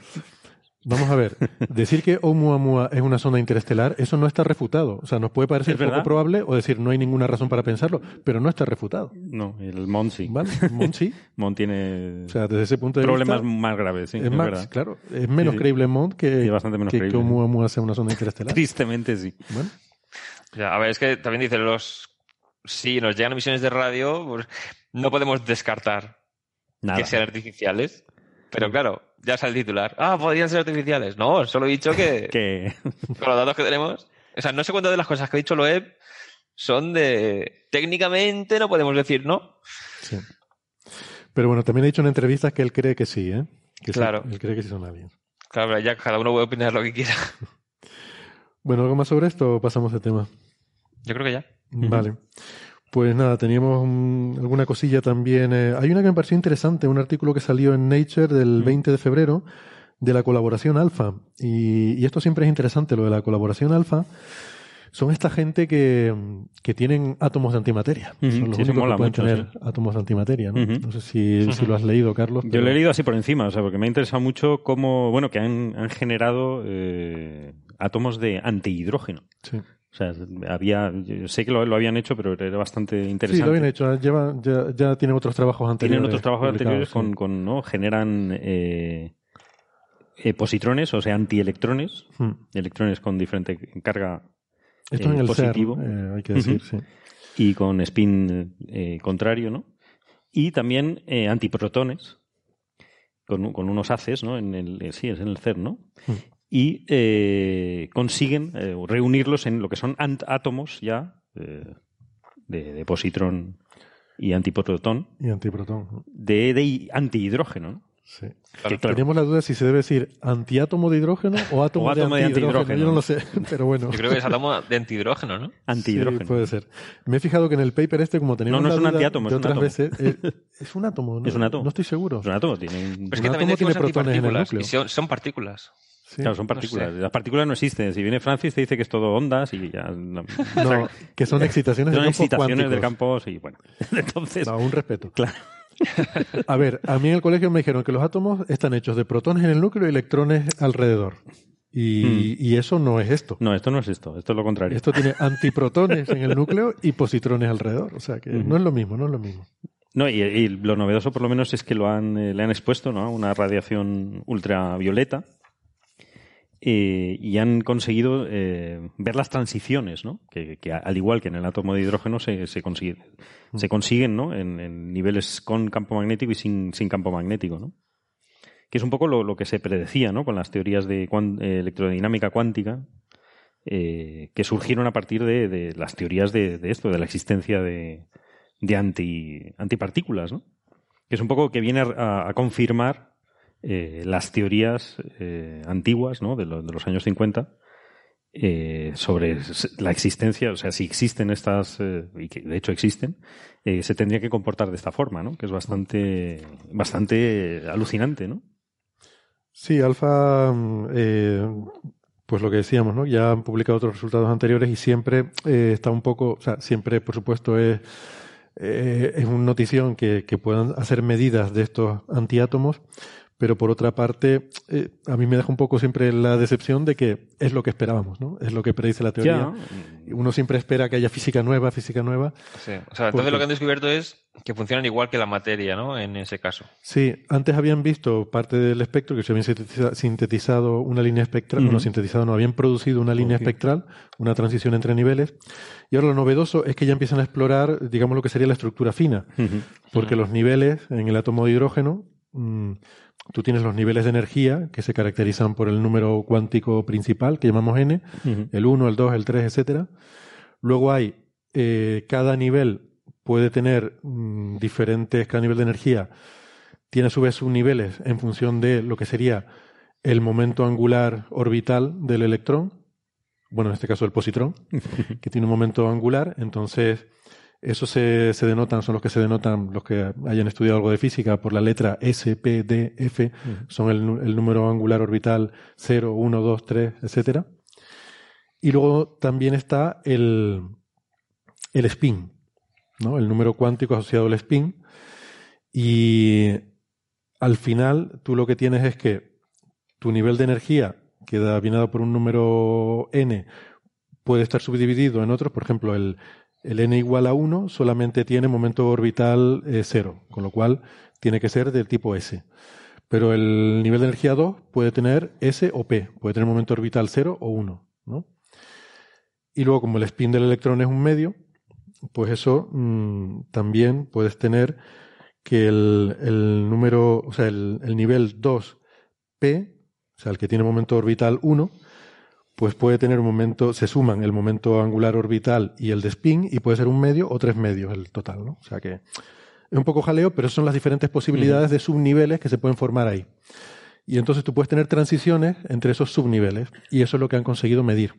Vamos a ver, decir que Oumuamua es una zona interestelar, eso no está refutado. O sea, nos puede parecer poco probable o decir no hay ninguna razón para pensarlo, pero no está refutado. No, el Mont sí. ¿Vale? Mont sí. Mont tiene o sea, desde ese punto de problemas más graves, sí. Es, más, claro, es menos creíble Mont que, bastante menos que, Oumuamua sea una zona interestelar. Tristemente sí. Bueno. Ya, a ver, es que también dicen los... Si nos llegan emisiones de radio, pues no podemos descartar que sean artificiales. Pero claro, ya sale el titular. Ah, podrían ser artificiales. No, solo he dicho que, con los datos que tenemos. O sea, no sé cuántas de las cosas que ha dicho Loeb son de. Técnicamente no podemos decir no. Sí. Pero bueno, también ha dicho en entrevistas que él cree que sí, ¿eh? Que claro. él cree que sí son aliens. Claro, pero ya cada uno puede opinar lo que quiera. Bueno, ¿algo más sobre esto o pasamos de tema? Yo creo que ya. Vale. Pues nada, teníamos alguna cosilla también. Eh, hay una que me pareció interesante, un artículo que salió en Nature del 20 de febrero de la colaboración alfa. Y, esto siempre es interesante, lo de la colaboración alfa. Son esta gente que, que tienen átomos de antimateria. Son los únicos que pueden tener átomos de antimateria. ¿no? no sé si, si, lo has leído, Carlos. Yo lo he leído así por encima, o sea, porque me ha interesado mucho cómo, bueno, que han, han generado eh, átomos de antihidrógeno. Sí. O sea, había, sé que lo, lo, habían hecho, pero era bastante interesante. Sí, lo habían hecho. Lleva, ya, ya, tienen otros trabajos anteriores. Tienen otros trabajos anteriores con, con, ¿no? Generan eh, eh, positrones, o sea, antielectrones. Hmm. Electrones con diferente carga Esto en eh, el positivo. CERN, hay que decir, sí. Y con spin contrario, ¿no? Y también antiprotones, con, con, unos haces, ¿no? En el, sí, es en el CERN, ¿no? Hmm y eh, consiguen eh, reunirlos en lo que son átomos ya eh, de, positrón y antiprotón. Y antiprotón. De, de antihidrógeno. Sí. Tenemos la duda si se debe decir antiátomo de hidrógeno o átomo, de, antihidrógeno. Yo no lo sé, pero bueno. Yo creo que es átomo de antihidrógeno, ¿no? Antihidrógeno. puede ser. Me he fijado que en el paper este, como teníamos no, no es un antiátomo, de es un átomo. veces, es un átomo. ¿no? Es un átomo. No estoy seguro. Es un átomo. Tiene un... Pero es que también tiene protones en el núcleo. Son, son partículas. Claro, son partículas. Las partículas no existen. Si viene Francis te dice que es todo ondas y ya... No, no que son excitaciones, son del, campo excitaciones del campo. Sí, bueno. Entonces... No, un respeto. Claro. A ver, a mí en el colegio me dijeron que los átomos están hechos de protones en el núcleo y electrones alrededor. Y, Hmm. y, eso no es esto. No, esto no es esto, esto es lo contrario. Esto tiene antiprotones en el núcleo y positrones alrededor. O sea que no es lo mismo, no es lo mismo. No, y, y, lo novedoso por lo menos es que lo han, eh, le han expuesto ¿no? a una radiación ultravioleta eh, y han conseguido eh, ver las transiciones, ¿no? Que, que, al igual que en el átomo de hidrógeno se, se, consigue, se consiguen ¿no? En, en, niveles con campo magnético y sin, sin campo magnético, ¿no? Que es un poco lo, lo, que se predecía, ¿no? Con las teorías de cuant eh, electrodinámica cuántica, eh, que surgieron a partir de, de las teorías de, de, esto, de la existencia de, de anti, antipartículas, ¿no? Que es un poco que viene a, a confirmar eh, las teorías eh, antiguas ¿no? de, lo, de, los años 50 eh, sobre la existencia, o sea, si existen estas, y que de hecho existen, se tendría que comportar de esta forma, ¿no? que es bastante, bastante alucinante. ¿no? Sí, Alfa, eh, pues lo que decíamos, ¿no? ya han publicado otros resultados anteriores y siempre está un poco, o sea, siempre por supuesto es es una notición que, puedan hacer medidas de estos antiátomos, pero por otra parte, eh, a mí me deja un poco siempre la decepción de que es lo que esperábamos, ¿no? Es lo que predice la teoría. Ya. Uno siempre espera que haya física nueva, física nueva. Sí. O sea, entonces porque... lo que han descubierto es que funcionan igual que la materia, ¿no? En ese caso. Sí, antes habían visto parte del espectro, que se habían sintetizado una línea espectral, uh -huh. no sintetizado, no, habían producido una línea okay. espectral, una transición entre niveles, y ahora lo novedoso es que ya empiezan a explorar, digamos, lo que sería la estructura fina, uh -huh. porque uh -huh. los niveles en el átomo de hidrógeno, mmm, tú tienes los niveles de energía que se caracterizan por el número cuántico principal, que llamamos n, el 1, el 2, el 3, etcétera. Luego hay, eh, cada nivel puede tener mmm, diferentes, cada nivel de energía tiene a su vez subniveles en función de lo que sería el momento angular orbital del electrón, bueno, en este caso el positrón, que tiene un momento angular, entonces Eso se, se, denotan, son los que se denotan, los que hayan estudiado algo de física, por la letra S, P, D, F, son el, el, número angular orbital 0, 1, 2, 3, etcétera. Y luego también está el, el spin, ¿no? El número cuántico asociado al spin. Y al final tú lo que tienes es que tu nivel de energía queda bien dado por un número n puede estar subdividido en otros, por ejemplo, el, el n igual a 1 solamente tiene momento orbital 0, con lo cual tiene que ser del tipo S. Pero el nivel de energía 2 puede tener S o P, puede tener momento orbital 0 o 1. ¿no? Y luego, como el spin del electrón es un medio, pues eso mmm, también puedes tener que el, el número, o sea, el, el nivel 2P, o sea, el que tiene momento orbital 1, pues puede tener un momento, se suman el momento angular orbital y el de spin, y puede ser un medio o tres medios el total, ¿no? O sea que es un poco jaleo, pero son las diferentes posibilidades de subniveles que se pueden formar ahí. Y entonces tú puedes tener transiciones entre esos subniveles, y eso es lo que han conseguido medir.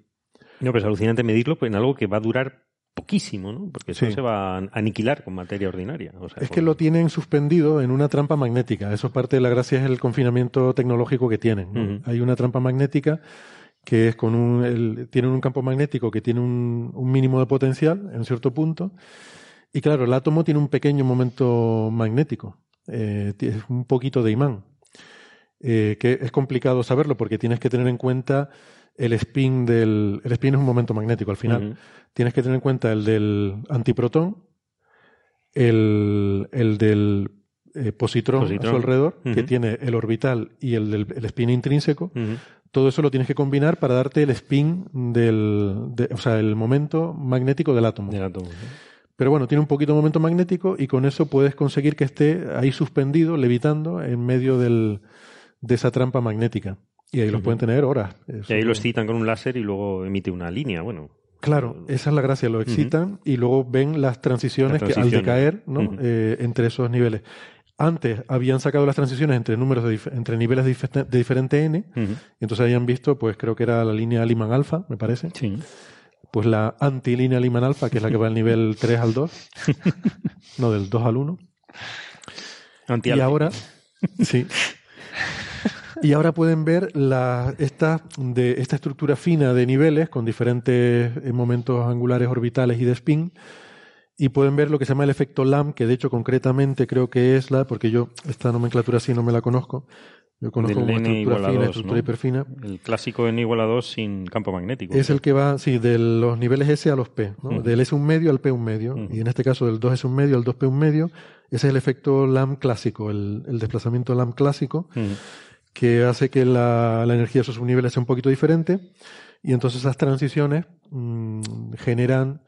No, pero es alucinante medirlo en algo que va a durar poquísimo, ¿no? Porque eso Sí. se va a aniquilar con materia ordinaria. O sea, Es con- que lo tienen suspendido en una trampa magnética. Eso es parte de la gracia, es el confinamiento tecnológico que tienen. Hay una trampa magnética que es con un, el- tienen un campo magnético que tiene un, un mínimo de potencial en cierto punto. Y claro, el átomo tiene un pequeño momento magnético. Eh, es un poquito de imán. Eh, que es complicado saberlo porque tienes que tener en cuenta el spin del. El spin es un momento magnético al final. Tienes que tener en cuenta el del antiprotón, el, el del eh, positrón, a su alrededor, que tiene el orbital y el el spin intrínseco. Todo eso lo tienes que combinar para darte el spin del, de- o sea, el momento magnético del átomo. Del átomo, ¿no? Pero bueno, tiene un poquito de momento magnético y con eso puedes conseguir que esté ahí suspendido, levitando, en medio del, de esa trampa magnética. Y ahí los pueden tener horas. Y ahí lo excitan con un láser y luego emite una línea. Bueno, Claro, esa es la gracia, lo excitan y luego ven las transiciones, Las que al decaer ¿no? Eh, entre esos niveles. Antes habían sacado las transiciones entre números de entre niveles de, dife- de diferente n, y entonces habían visto, pues creo que era la línea Lyman alfa, me parece. Sí. Pues la antilínea Lyman alfa, que es la que va del nivel 3 al 2, no del 2 al 1. Y Antialfa. ahora, sí. Y ahora pueden ver la, esta, de, esta estructura fina de niveles con diferentes eh, momentos angulares orbitales y de spin. Y pueden ver lo que se llama el efecto LAM, que de hecho concretamente creo que es la, porque yo esta nomenclatura sí no me la conozco. Yo conozco como estructura fina, estructura ¿no? hiperfina. El clásico n igual a 2 sin campo magnético. Es el que va, sí, de los niveles S a los P, ¿no? Del S un medio al P un medio. Y en este caso del 2S un medio al 2P un medio. Ese es el efecto LAM clásico, el, el desplazamiento LAM clásico, que hace que la, la energía de esos subniveles sea un poquito diferente. Y entonces esas transiciones mm, generan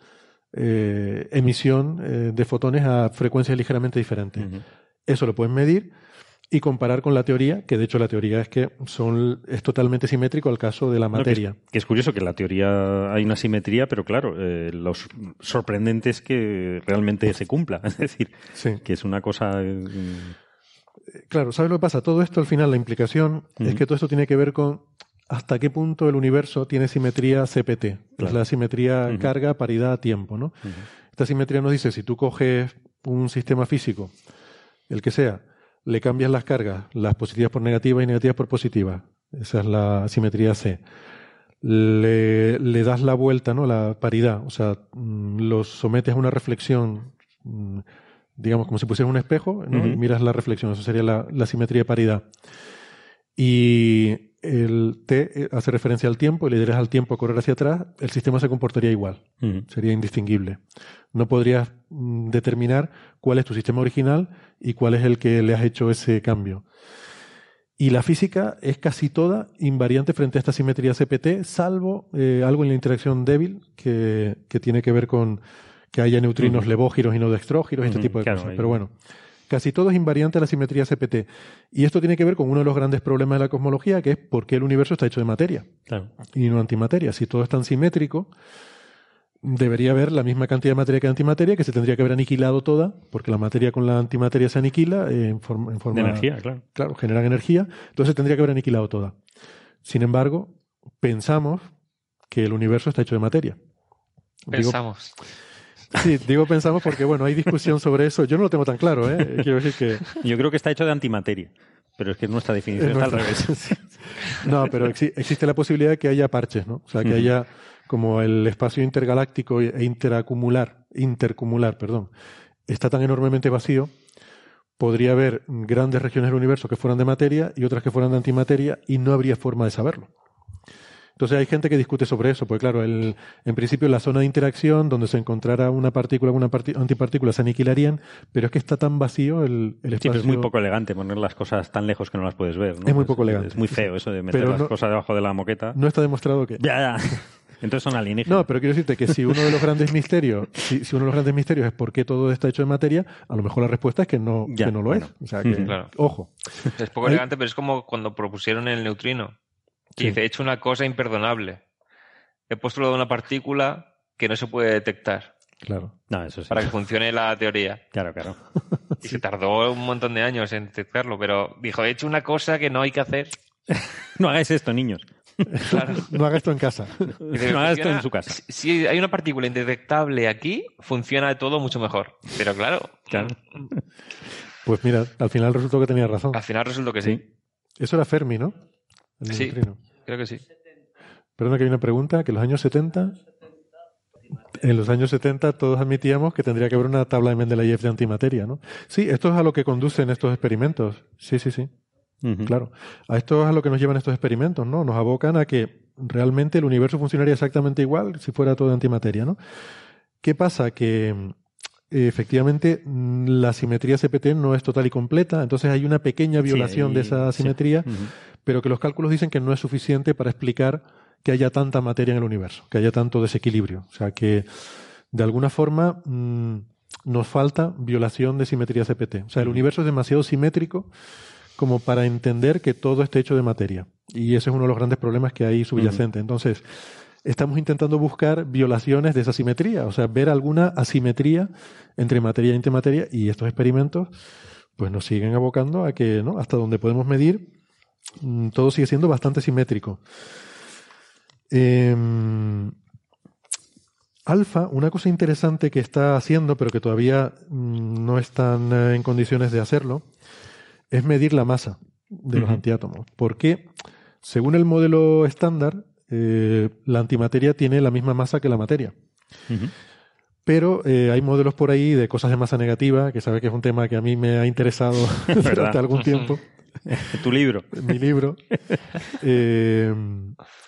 eh, emisión eh, de fotones a frecuencias ligeramente diferentes. Eso lo pueden medir y comparar con la teoría, que de hecho la teoría es que son, es totalmente simétrico al caso de la No, que es- materia. que, es, curioso que en la teoría hay una simetría, pero claro, eh, lo sorprendente es que realmente se cumpla. Es decir, Sí. que es una cosa. Claro, ¿sabes lo que pasa? Todo esto al final, la implicación es que todo esto tiene que ver con hasta qué punto el universo tiene simetría CPT, que es la simetría carga, paridad, tiempo, ¿no? Esta simetría nos dice, si tú coges un sistema físico, el que sea, le cambias las cargas, las positivas por negativas y negativas por positivas, esa es la simetría C. Le, le das la vuelta, ¿no? La paridad, o sea, mm, los sometes a una reflexión, mm, digamos, como si pusieras un espejo. Y miras la reflexión, eso sería la, la simetría de paridad. Y el T eh, hace referencia al tiempo y le dirás al tiempo a correr hacia atrás, el sistema se comportaría igual sería indistinguible. No podrías mm, determinar cuál es tu sistema original y cuál es el que le has hecho ese cambio. Y la física es casi toda invariante frente a esta simetría CPT, salvo eh, algo en la interacción débil que, que tiene que ver con que haya neutrinos levógiros y no dextrógiros, este Ujú, tipo de claro, cosas. ahí- Pero bueno, casi todo es invariante a la simetría CPT. Y esto tiene que ver con uno de los grandes problemas de la cosmología, que es por qué el universo está hecho de materia Claro. y no antimateria. Si todo es tan simétrico, debería haber la misma cantidad de materia que antimateria, que se tendría que haber aniquilado toda, porque la materia con la antimateria se aniquila eh, en, forma, en forma... De energía, claro. Claro, generan energía, entonces tendría que haber aniquilado toda. Sin embargo, pensamos que el universo está hecho de materia. Digo, Pensamos. Sí, digo pensamos porque, bueno, hay discusión sobre eso. Yo no lo tengo tan claro, ¿eh? Quiero decir que... Yo creo que está hecho de antimateria. Pero es que nuestra definición está al revés. no, pero existe la posibilidad de que haya parches, ¿no? O sea, que haya como el espacio intergaláctico e interacumular, intercumular, perdón, está tan enormemente vacío, podría haber grandes regiones del universo que fueran de materia y otras que fueran de antimateria y no habría forma de saberlo. Entonces hay gente que discute sobre eso, porque claro, el, en principio la zona de interacción donde se encontrara una partícula o una antipartícula se aniquilarían, pero es que está tan vacío el, el espacio. Sí, es muy poco elegante poner las cosas tan lejos que no las puedes ver. ¿no? Es muy poco elegante. Es muy feo eso de meter las cosas debajo de la moqueta. No está demostrado que. Ya, ya. Entonces son alienígenas. No, pero quiero decirte que si uno de los grandes misterios, si, uno de los grandes misterios es por qué todo está hecho de materia, a lo mejor la respuesta es que no, que no lo es. O sea que, ojo. Es poco elegante, pero es como cuando propusieron el neutrino. Y dice, he hecho una cosa imperdonable he postulado una partícula que no se puede detectar. Claro. No, eso sí. Para que funcione la teoría. Claro, claro. Y se tardó un montón de años en detectarlo, pero dijo, he hecho una cosa que no hay que hacer. no hagáis esto, niños. Claro. no hagáis esto en casa. no hagáis esto en su casa. Si hay una partícula indetectable aquí, funciona todo mucho mejor. Pero claro. claro. Pues mira, al final resultó que tenía razón. Al final resultó que sí. Eso era Fermi, ¿no? Sí, creo que sí. Perdona que hay una pregunta, que en los años 70, en los años 70 todos admitíamos que tendría que haber una tabla de Mendeleev de antimateria, ¿no? Sí, esto es a lo que conducen estos experimentos. Sí, sí, sí. Claro. A esto es a lo que nos llevan estos experimentos, ¿no? Nos abocan a que realmente el universo funcionaría exactamente igual si fuera todo de antimateria, ¿no? ¿Qué pasa? Que efectivamente la simetría CPT no es total y completa, entonces hay una pequeña violación de esa simetría, pero que los cálculos dicen que no es suficiente para explicar que haya tanta materia en el universo, que haya tanto desequilibrio. O sea que, de alguna forma, mm, nos falta violación de simetría CPT. O sea, el universo es demasiado simétrico como para entender que todo esté hecho de materia. Y ese es uno de los grandes problemas que hay subyacente. Entonces, estamos intentando buscar violaciones de esa simetría, o sea, ver alguna asimetría entre materia y antimateria, y estos experimentos pues nos siguen abocando a que, ¿no? Hasta donde podemos medir, todo sigue siendo bastante simétrico. Eh, Alfa, una cosa interesante que está haciendo, pero que todavía mm, no están eh, en condiciones de hacerlo, es medir la masa de los antiátomos. Porque, según el modelo estándar, eh, la antimateria tiene la misma masa que la materia. Pero eh, hay modelos por ahí de cosas de masa negativa, que sabe que es un tema que a mí me ha interesado durante algún tiempo. tu libro. Mi libro. Eh,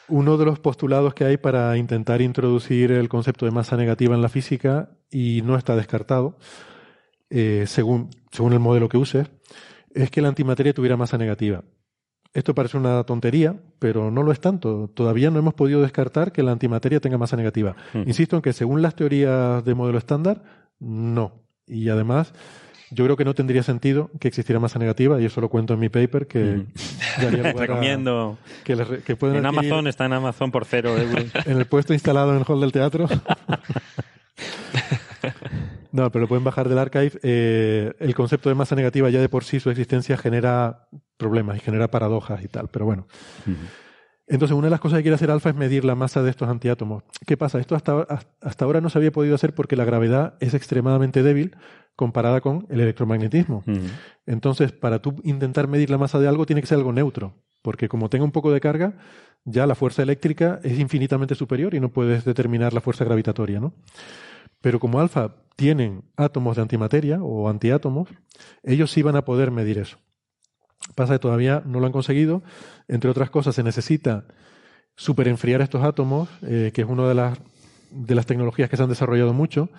uno de los postulados que hay para intentar introducir el concepto de masa negativa en la física, y no está descartado, eh, según, según el modelo que uses, es que la antimateria tuviera masa negativa. Esto parece una tontería, pero no lo es tanto. Todavía no hemos podido descartar que la antimateria tenga masa negativa. Insisto en que según las teorías de modelo estándar, no. Y además, yo creo que no tendría sentido que existiera masa negativa, y eso lo cuento en mi paper, que recomiendo. que, en Amazon está en Amazon por cero euros. En el puesto instalado en el hall del teatro. no, pero lo pueden bajar del archive. Eh, el concepto de masa negativa ya de por sí, su existencia genera problemas y genera paradojas y tal, pero bueno. Entonces, una de las cosas que quiere hacer Alfa es medir la masa de estos antiátomos. ¿Qué pasa? Esto hasta, hasta ahora no se había podido hacer porque la gravedad es extremadamente débil comparada con el electromagnetismo. Entonces, para tú intentar medir la masa de algo, tiene que ser algo neutro, porque como tenga un poco de carga, ya la fuerza eléctrica es infinitamente superior y no puedes determinar la fuerza gravitatoria, ¿no? Pero como alfa tienen átomos de antimateria o antiátomos, ellos sí van a poder medir eso. Pasa que todavía no lo han conseguido. Entre otras cosas, se necesita superenfriar estos átomos, eh, que es una de las, de las tecnologías que se han desarrollado mucho.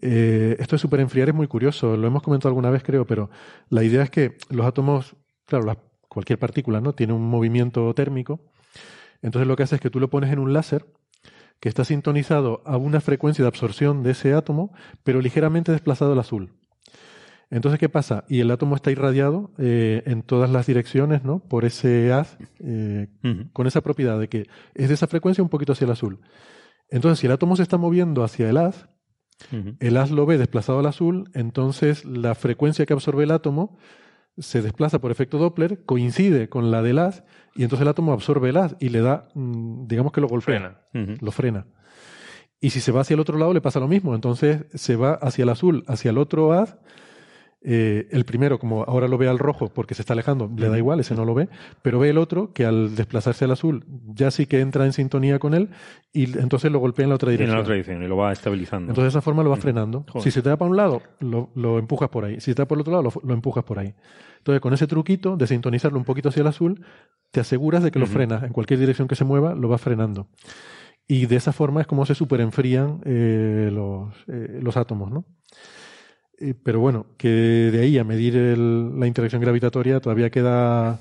Eh, esto de superenfriar es muy curioso, lo hemos comentado alguna vez creo, pero la idea es que los átomos, claro, cualquier partícula no tiene un movimiento térmico, entonces lo que hace es que tú lo pones en un láser que está sintonizado a una frecuencia de absorción de ese átomo, pero ligeramente desplazado al azul. Entonces, ¿qué pasa? Y el átomo está irradiado eh, en todas las direcciones, ¿no? Por ese haz, eh, con esa propiedad de que es de esa frecuencia un poquito hacia el azul. Entonces, si el átomo se está moviendo hacia el haz, el haz lo ve desplazado al azul, entonces la frecuencia que absorbe el átomo se desplaza por efecto Doppler, coincide con la del haz, y entonces el átomo absorbe el haz y le da, mm, digamos que lo golpea, lo frena. Y si se va hacia el otro lado le pasa lo mismo. Entonces se va hacia el azul, hacia el otro haz. Eh, el primero, como ahora lo ve al rojo porque se está alejando, le da igual, ese no lo ve, pero ve el otro que al desplazarse al azul ya sí que entra en sintonía con él y entonces lo golpea en la otra dirección. En la otra dirección y lo va estabilizando. Entonces de esa forma lo va frenando. Si se te da para un lado, lo, lo, empujas por ahí. Si se te da por el otro lado, lo, lo, empujas por ahí. Entonces con ese truquito de sintonizarlo un poquito hacia el azul, te aseguras de que lo frenas. En cualquier dirección que se mueva, lo va frenando. Y de esa forma es como se superenfrían eh, los, eh, los átomos, ¿no? Eh, pero bueno, que de ahí a medir el, la interacción gravitatoria todavía queda.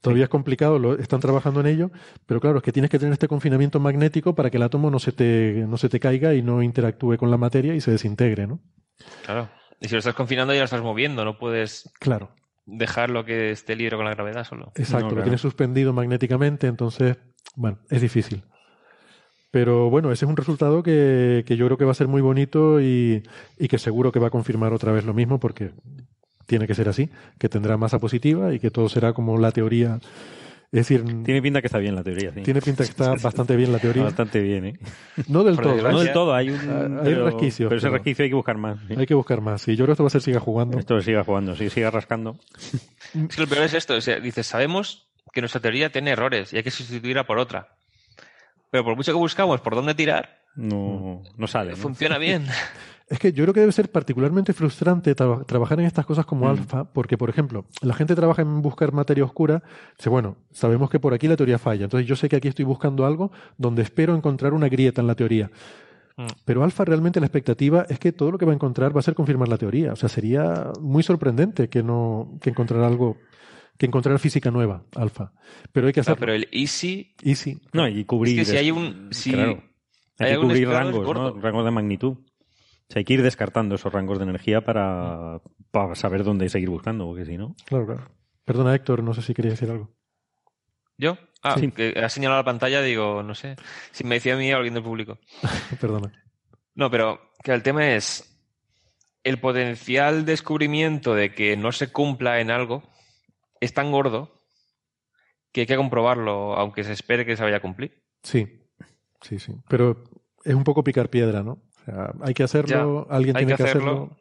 Todavía es complicado, lo, están trabajando en ello, pero claro, es que tienes que tener este confinamiento magnético para que el átomo no se te, no se te caiga y no interactúe con la materia y se desintegre, ¿no? Claro. Y si lo estás confinando ya lo estás moviendo, no puedes claro. dejar lo que esté libre con la gravedad solo. Exacto, No, lo claro. tienes suspendido magnéticamente, entonces, bueno, es difícil. Pero bueno, ese es un resultado que, que yo creo que va a ser muy bonito y, y que seguro que va a confirmar otra vez lo mismo porque tiene que ser así, que tendrá masa positiva y que todo será como la teoría. Es decir, Tiene pinta que está bien la teoría, sí. tiene pinta que está bastante bien la teoría. Bastante bien, ¿eh? No del todo. ¿eh? No del todo, hay un, hay pero- resquicios. Pero ese resquicio hay que buscar más. ¿sí? Hay que buscar más. Y yo creo que esto va a ser siga jugando. Esto siga jugando, sí, siga rascando. Es que lo peor es esto, o sea, dices, sabemos que nuestra teoría tiene errores y hay que sustituirla por otra. Pero por mucho que buscamos por dónde tirar, No, no sale. ¿no? funciona bien. Es que yo creo que debe ser particularmente frustrante tra- trabajar en estas cosas como Mm. alfa, porque, por ejemplo, la gente trabaja en buscar materia oscura, dice, bueno, sabemos que por aquí la teoría falla, entonces yo sé que aquí estoy buscando algo donde espero encontrar una grieta en la teoría. Mm. Pero alfa realmente la expectativa es que todo lo que va a encontrar va a ser confirmar la teoría. O sea, sería muy sorprendente que no que encontrar algo, que encontrar física nueva, alfa. Pero hay que Claro, hacerlo. pero el easy, Easy. No, y cubrir. Es que si hay un- si claro. Hay, hay que cubrir rangos, ¿no? Rangos de magnitud. O sea, hay que ir descartando esos rangos de energía para, para saber dónde seguir buscando, porque si no. Claro, claro. Perdona, Héctor, no sé si querías decir algo. ¿yo? Ah, Sí. que ha señalado la pantalla, digo, no sé. Si me decía a mí alguien del público. Perdona. No, pero que el tema es el potencial descubrimiento de que no se cumpla en algo es tan gordo que hay que comprobarlo, aunque se espere que se vaya a cumplir. Sí, sí, sí. Pero es un poco picar piedra, ¿no? O sea, hay que hacerlo, Ya, alguien tiene que que hacerlo.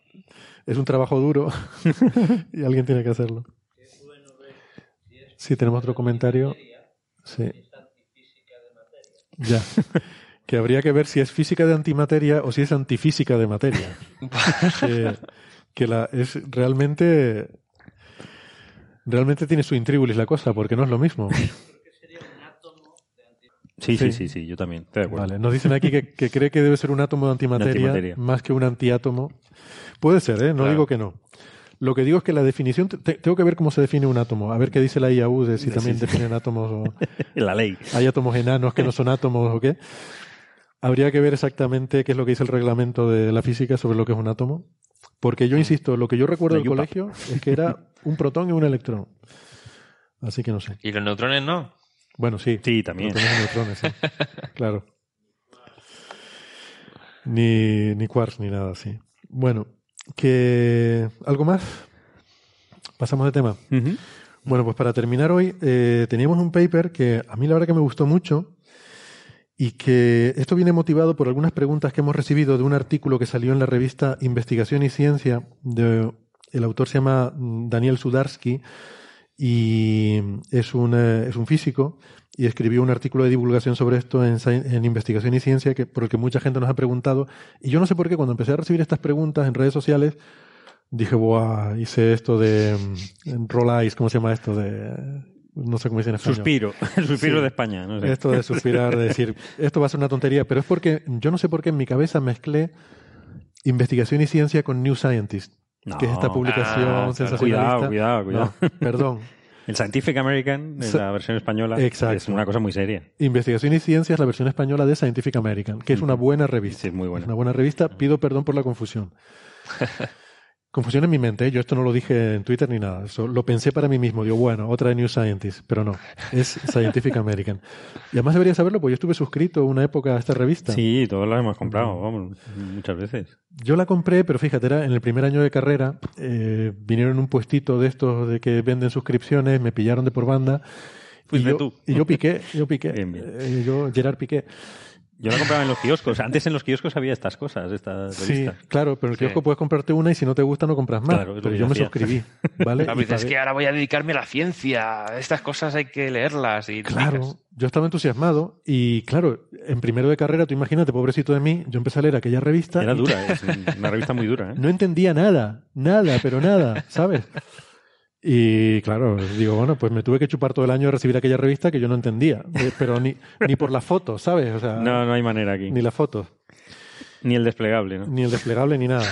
Es un trabajo duro y alguien tiene que hacerlo. Sí, tenemos otro comentario. Sí. Ya. Que habría que ver si es física de antimateria o si es antifísica de materia. que, que la es realmente realmente tiene su intríngulis la cosa, porque no es lo mismo. Sí, sí, Sí. sí, sí, yo también. Estoy de acuerdo. Vale, nos dicen aquí que, que cree que debe ser un átomo de antimateria, más que un antiátomo. Puede ser, ¿eh? No Claro. digo que no. Lo que digo es que la definición, te- tengo que ver cómo se define un átomo, a ver qué dice la IAU de si Sí, también sí. definen átomos o La ley. hay átomos enanos que no son átomos o qué. Habría que ver exactamente qué es lo que dice el reglamento de la física sobre lo que es un átomo. Porque yo insisto, lo que yo recuerdo del colegio es que era un protón y un electrón. Así que no sé. Y los neutrones no. Bueno, sí. Sí, también. Protones y neutrones, sí. claro. Ni, ni quarks ni nada así. Bueno, que ¿algo más? Pasamos de tema. Bueno, pues para terminar hoy, eh, teníamos un paper que a mí la verdad que me gustó mucho y que esto viene motivado por algunas preguntas que hemos recibido de un artículo que salió en la revista Investigación y Ciencia. De, el autor se llama Daniel Sudarsky y es un, eh, es un físico y escribió un artículo de divulgación sobre esto en, Investigación y Ciencia que, por el que mucha gente nos ha preguntado. Y yo no sé por qué, cuando empecé a recibir estas preguntas en redes sociales, dije, Buah, hice esto de mm, Roll Eyes, ¿cómo se llama esto? De, no sé cómo dice en español. Suspiro. El suspiro Sí. de España. No sé. Esto de suspirar, de decir, esto va a ser una tontería, pero es porque yo no sé por qué en mi cabeza mezclé investigación y ciencia con New Scientist, que es esta publicación Ah, sensacionalista. Cuidado, cuidado, cuidado. No, perdón. El Scientific American, la versión española, Exacto. es una cosa muy seria. Investigación y ciencia es la versión española de Scientific American, que es una buena revista. Sí, es muy buena. Es una buena revista. Pido perdón por la confusión. Confusión en mi mente, ¿eh? yo esto no lo dije en Twitter ni nada. Eso lo pensé para mí mismo. Digo, bueno, otra de New Scientist, pero no. Es Scientific American. Y además debería saberlo, porque yo estuve suscrito una época a esta revista. Sí, todos las hemos comprado, vamos, muchas veces. Yo la compré, pero fíjate, era en el primer año de carrera. eh, vinieron en un puestito de estos de que venden suscripciones, me pillaron de por banda. y Fuiste yo, tú. Y yo piqué, yo piqué. Bien, bien. eh, yo, Gerard Piqué. Yo la compraba en los kioscos. Antes en los kioscos había estas cosas, estas Sí, revistas. claro, pero en el kiosco puedes comprarte una y si no te gusta no compras más. Claro, pero yo yo me hacía. suscribí, ¿vale? Claro, dices, que ahora voy a dedicarme a la ciencia. Estas cosas hay que leerlas. Y Claro, yo estaba entusiasmado y claro, en primero de carrera, tú imagínate, pobrecito de mí, yo empecé a leer aquella revista. Era y- dura, es una revista muy dura. ¿eh? No entendía nada, nada, pero nada, ¿sabes? Y claro, digo, bueno, pues me tuve que chupar todo el año de recibir aquella revista que yo no entendía, eh, pero ni, ni por las fotos, ¿sabes? O sea, No, no hay manera aquí. ni las fotos, Ni el desplegable, ¿no? ni el desplegable, ni nada.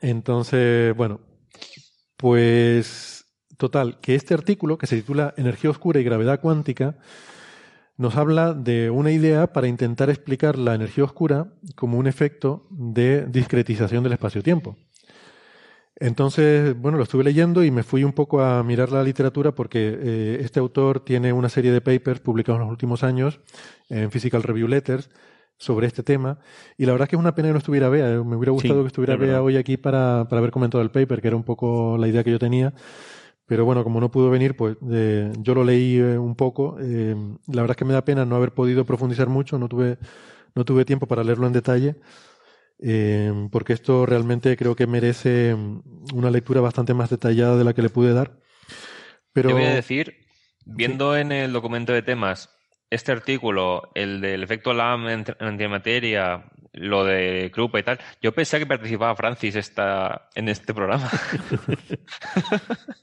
Entonces, bueno, pues total, que este artículo, que se titula Energía oscura y gravedad cuántica, nos habla de una idea para intentar explicar la energía oscura como un efecto de discretización del espacio-tiempo. Entonces, bueno, lo estuve leyendo y me fui un poco a mirar la literatura porque eh, este autor tiene una serie de papers publicados en los últimos años en Physical Review Letters sobre este tema. Y la verdad es que es una pena que no estuviera Bea. eh, Me hubiera gustado Sí, que estuviera es Bea hoy aquí para, para haber comentado el paper, que era un poco la idea que yo tenía. Pero bueno, como no pudo venir, pues eh, yo lo leí eh, un poco. Eh, la verdad es que me da pena no haber podido profundizar mucho, no tuve, no tuve tiempo para leerlo en detalle, eh, porque esto realmente creo que merece mm, una lectura bastante más detallada de la que le pude dar. Pero Yo voy a decir, viendo en el documento de temas este artículo, el del efecto LAM en antimateria, lo de Krupa y tal, yo pensé que participaba Francis esta, en este programa.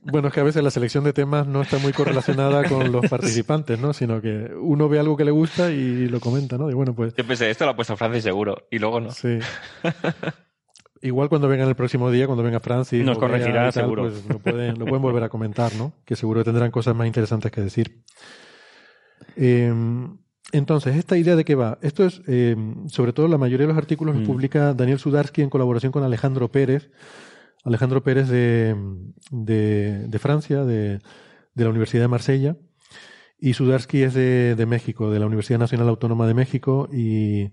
Bueno, es que a veces la selección de temas no está muy correlacionada con los participantes, ¿no? Sino que uno ve algo que le gusta y lo comenta, ¿no? Y bueno, pues Yo pensé, esto lo ha puesto Francis seguro, y luego no. sí. Igual cuando vengan el próximo día, cuando venga Francis, Nos corregirá, tal, seguro. pues lo pueden, lo pueden volver a comentar, ¿no? Que seguro tendrán cosas más interesantes que decir. Eh, entonces, esta idea de qué va. Esto es, eh, sobre todo, la mayoría de los artículos los Mm. publica Daniel Sudarsky en colaboración con Alejandro Pérez. Alejandro Pérez de, de, de Francia, de, de la Universidad de Marsella. Y Sudarsky es de, de México, de la Universidad Nacional Autónoma de México. Y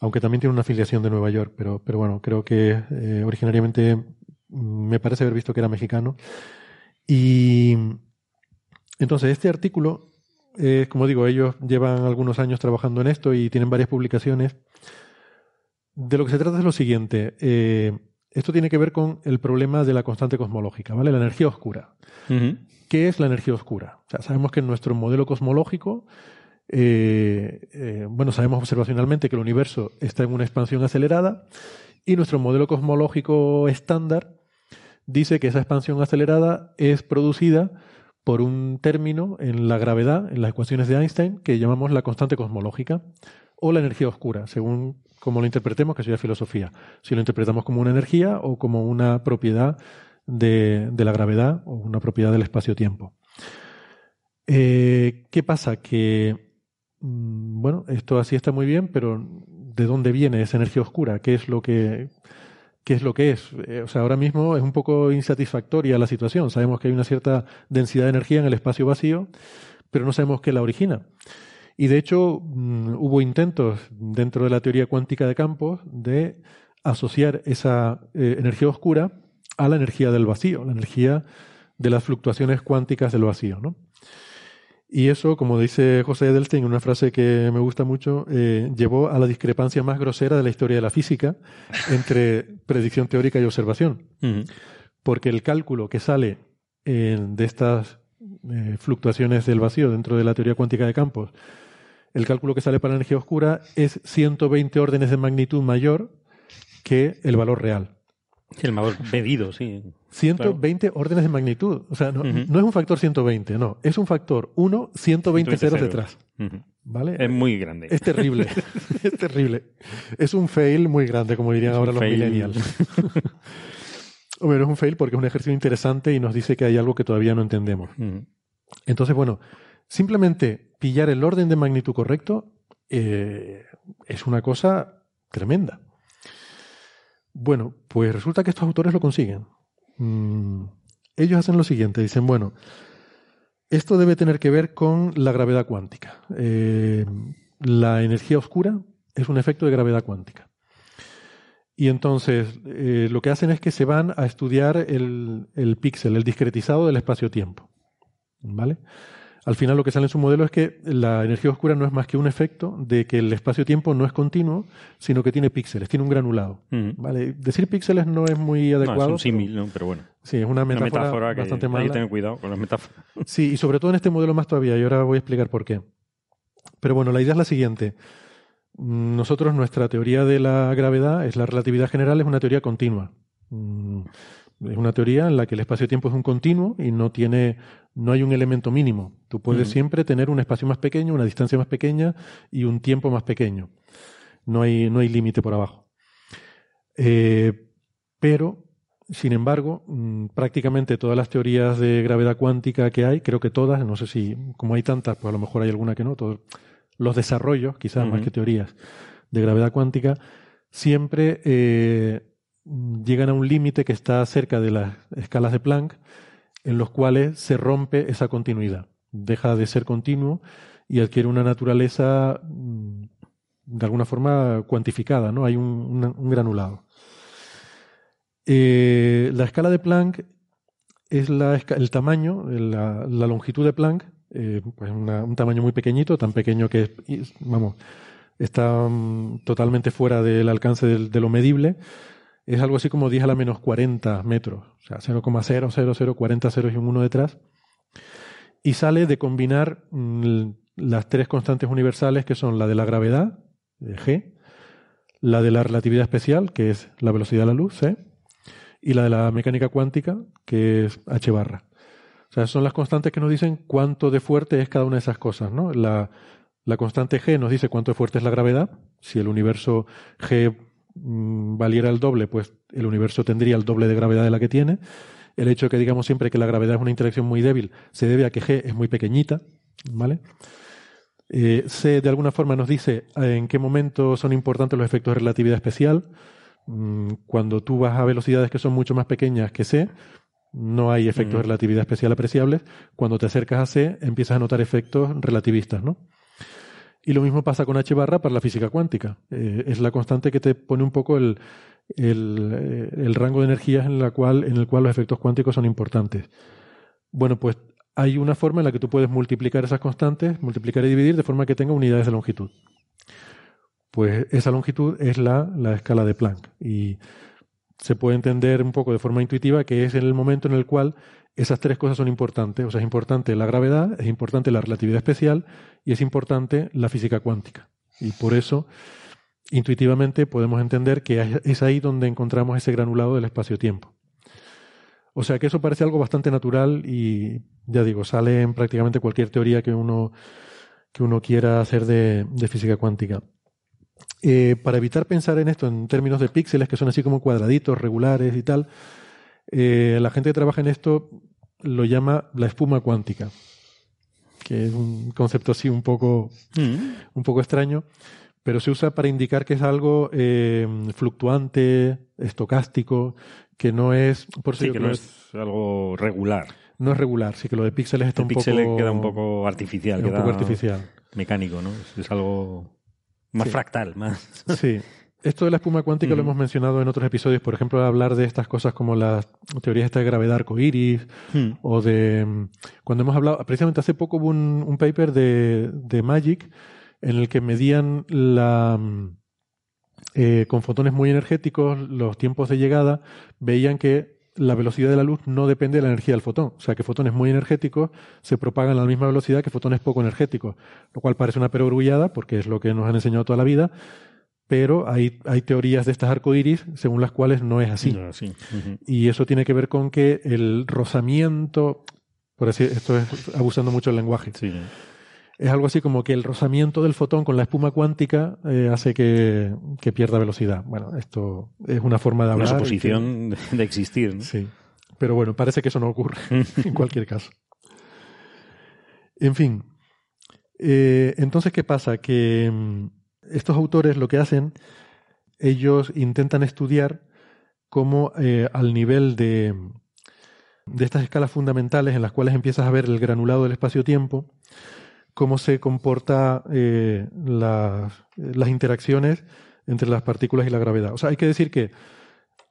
aunque también tiene una afiliación de Nueva York, pero, pero bueno, creo que eh, originariamente me parece haber visto que era mexicano. Y entonces, este artículo eh, como digo, ellos llevan algunos años trabajando en esto y tienen varias publicaciones. De lo que se trata es lo siguiente. eh, esto tiene que ver con el problema de la constante cosmológica, ¿vale? La energía oscura. ¿Qué es la energía oscura? O sea, sabemos que en nuestro modelo cosmológico, eh, eh, bueno, sabemos observacionalmente que el universo está en una expansión acelerada y nuestro modelo cosmológico estándar dice que esa expansión acelerada es producida por un término en la gravedad, en las ecuaciones de Einstein, que llamamos la constante cosmológica o la energía oscura, según como lo interpretemos, que es filosofía. Si lo interpretamos como una energía o como una propiedad de, de la gravedad o una propiedad del espacio-tiempo. Eh, ¿Qué pasa? Que, mm, bueno, esto así está muy bien, pero ¿de dónde viene esa energía oscura? ¿Qué es lo que, qué es lo que es? Eh, o sea, ahora mismo es un poco insatisfactoria la situación. Sabemos que hay una cierta densidad de energía en el espacio vacío, pero no sabemos qué la origina. Y de hecho, mm, hubo intentos dentro de la teoría cuántica de campos de asociar esa eh, energía oscura a la energía del vacío, la energía de las fluctuaciones cuánticas del vacío, ¿no? Y eso, como dice José Edelstein una frase que me gusta mucho, eh, llevó a la discrepancia más grosera de la historia de la física entre predicción teórica y observación. Porque el cálculo que sale eh, de estas eh, fluctuaciones del vacío dentro de la teoría cuántica de campos, el cálculo que sale para la energía oscura es 120 órdenes de magnitud mayor que el valor real. Sí, el valor medido, sí. 120 órdenes de magnitud. O sea, no, es un factor 120, no. Es un factor 1, 120 ceros ceros. detrás. ¿Vale? Es muy grande. Es terrible. es terrible. Es un fail muy grande, como dirían Es ahora los fail. millennials. Hombre, no es un fail porque es un ejercicio interesante y nos dice que hay algo que todavía no entendemos. Entonces, bueno, simplemente pillar el orden de magnitud correcto eh, es una cosa tremenda. Bueno, pues resulta que estos autores lo consiguen. Mm, ellos hacen lo siguiente, dicen, bueno, esto debe tener que ver con la gravedad cuántica. Eh, la energía oscura es un efecto de gravedad cuántica. Y entonces eh, lo que hacen es que se van a estudiar el, el píxel, el discretizado del espacio-tiempo. ¿Vale? Al final lo que sale en su modelo es que la energía oscura no es más que un efecto de que el espacio-tiempo no es continuo, sino que tiene píxeles, tiene un granulado. ¿vale? Decir píxeles no es muy adecuado. No, es un símil, ¿no? pero bueno. Sí, es una metáfora, bastante mala. Hay que tener cuidado con las metáforas. Sí, y sobre todo en este modelo más todavía, y ahora voy a explicar por qué. Pero bueno, la idea es la siguiente. Nosotros, nuestra teoría de la gravedad es la relatividad general, es una teoría continua. Mm, es una teoría en la que el espacio-tiempo es un continuo y no tiene, no hay un elemento mínimo. Tú puedes siempre tener un espacio más pequeño, una distancia más pequeña y un tiempo más pequeño. No hay, no hay límite por abajo. Eh, pero, sin embargo, mm, prácticamente todas las teorías de gravedad cuántica que hay, creo que todas, no sé si, como hay tantas, pues a lo mejor hay alguna que no, todos los desarrollos, quizás más que teorías de gravedad cuántica, siempre eh, llegan a un límite que está cerca de las escalas de Planck, en los cuales se rompe esa continuidad. Deja de ser continuo y adquiere una naturaleza mm, de alguna forma cuantificada, ¿no? Hay un, granulado. Eh, la escala de Planck es la, el tamaño, la, longitud de Planck, eh, pues un tamaño muy pequeñito, tan pequeño que, vamos, está mm, totalmente fuera del alcance de lo medible, es algo así como 10 a la menos 40 metros, o sea, 0,00040 ceros y un 1 detrás, y sale de combinar mm, las tres constantes universales que son la de la gravedad, G, la de la relatividad especial, que es la velocidad de la luz, C, y la de la mecánica cuántica, que es H barra. O sea, son las constantes que nos dicen cuánto de fuerte es cada una de esas cosas, ¿no? La, la constante G nos dice cuánto de fuerte es la gravedad. Si el universo G Mm, valiera el doble, pues el universo tendría el doble de gravedad de la que tiene. El hecho de que digamos siempre que la gravedad es una interacción muy débil se debe a que G es muy pequeñita, ¿vale? Eh, C de alguna forma nos dice eh, en qué momento son importantes los efectos de relatividad especial. Mm, cuando tú vas a velocidades que son mucho más pequeñas que C, no hay efectos de relatividad especial apreciables. Cuando te acercas a C, empiezas a notar efectos relativistas, ¿no? Y lo mismo pasa con H barra para la física cuántica. Eh, es la constante que te pone un poco el, el, el, rango de energías en, la cual, en el cual los efectos cuánticos son importantes. Bueno, pues hay una forma en la que tú puedes multiplicar esas constantes, multiplicar y dividir de forma que tenga unidades de longitud. Pues esa longitud es la, la escala de Planck. Y se puede entender un poco de forma intuitiva que es en el momento en el cual esas tres cosas son importantes. O sea, es importante la gravedad, es importante la relatividad especial y es importante la física cuántica. Y por eso, intuitivamente, podemos entender que es ahí donde encontramos ese granulado del espacio-tiempo. O sea que eso parece algo bastante natural y, ya digo, sale en prácticamente cualquier teoría que uno, que uno quiera hacer de, física cuántica. Eh, para evitar pensar en esto en términos de píxeles, que son así como cuadraditos, regulares y tal, eh, la gente que trabaja en esto lo llama la espuma cuántica, que es un concepto así un poco, mm. un poco extraño, pero se usa para indicar que es algo eh, fluctuante, estocástico, que no es... Por sí, que no es algo regular. No es regular, sí que lo de píxeles está un poco... queda un poco artificial. un poco artificial. Mecánico, ¿no? Es, algo más fractal, más... Sí. Esto de la espuma cuántica lo hemos mencionado en otros episodios, por ejemplo, hablar de estas cosas como las teorías de gravedad arcoíris, o de. Cuando hemos hablado, precisamente hace poco hubo un, paper de, de, Magic en el que medían la. Eh, con fotones muy energéticos, los tiempos de llegada, veían que la velocidad de la luz no depende de la energía del fotón. O sea, que fotones muy energéticos se propagan a la misma velocidad que fotones poco energéticos, lo cual parece una perogrullada, porque es lo que nos han enseñado toda la vida, pero hay, hay teorías de estas arcoíris según las cuales no es así. Y eso tiene que ver con que el rozamiento, por así, esto es abusando mucho del lenguaje, es algo así como que el rozamiento del fotón con la espuma cuántica eh, hace que, pierda velocidad. Bueno, esto es una forma de hablar. Una suposición de existir. Sí, pero bueno, parece que eso no ocurre en cualquier caso. En fin, eh, entonces, ¿qué pasa? Que mm, estos autores lo que hacen, ellos intentan estudiar cómo eh, al nivel de, de estas escalas fundamentales en las cuales empiezas a ver el granulado del espacio-tiempo, cómo se comporta eh, las, las interacciones entre las partículas y la gravedad. O sea, hay que decir que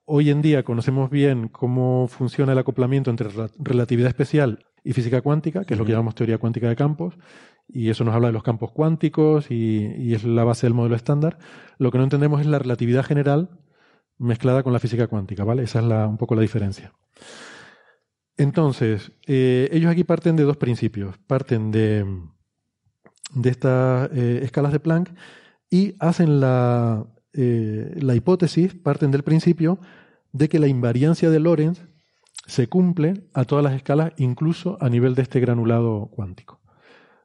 hoy en día conocemos bien cómo funciona el acoplamiento entre relatividad especial y física cuántica, que es lo que llamamos teoría cuántica de campos, y eso nos habla de los campos cuánticos y, es la base del modelo estándar. Lo que no entendemos es la relatividad general mezclada con la física cuántica, ¿vale? Esa es la, un poco la diferencia. Entonces, eh, ellos aquí parten de dos principios. Parten de, de estas eh, escalas de Planck y hacen la, eh, la hipótesis, parten del principio de que la invariancia de Lorentz se cumple a todas las escalas, incluso a nivel de este granulado cuántico,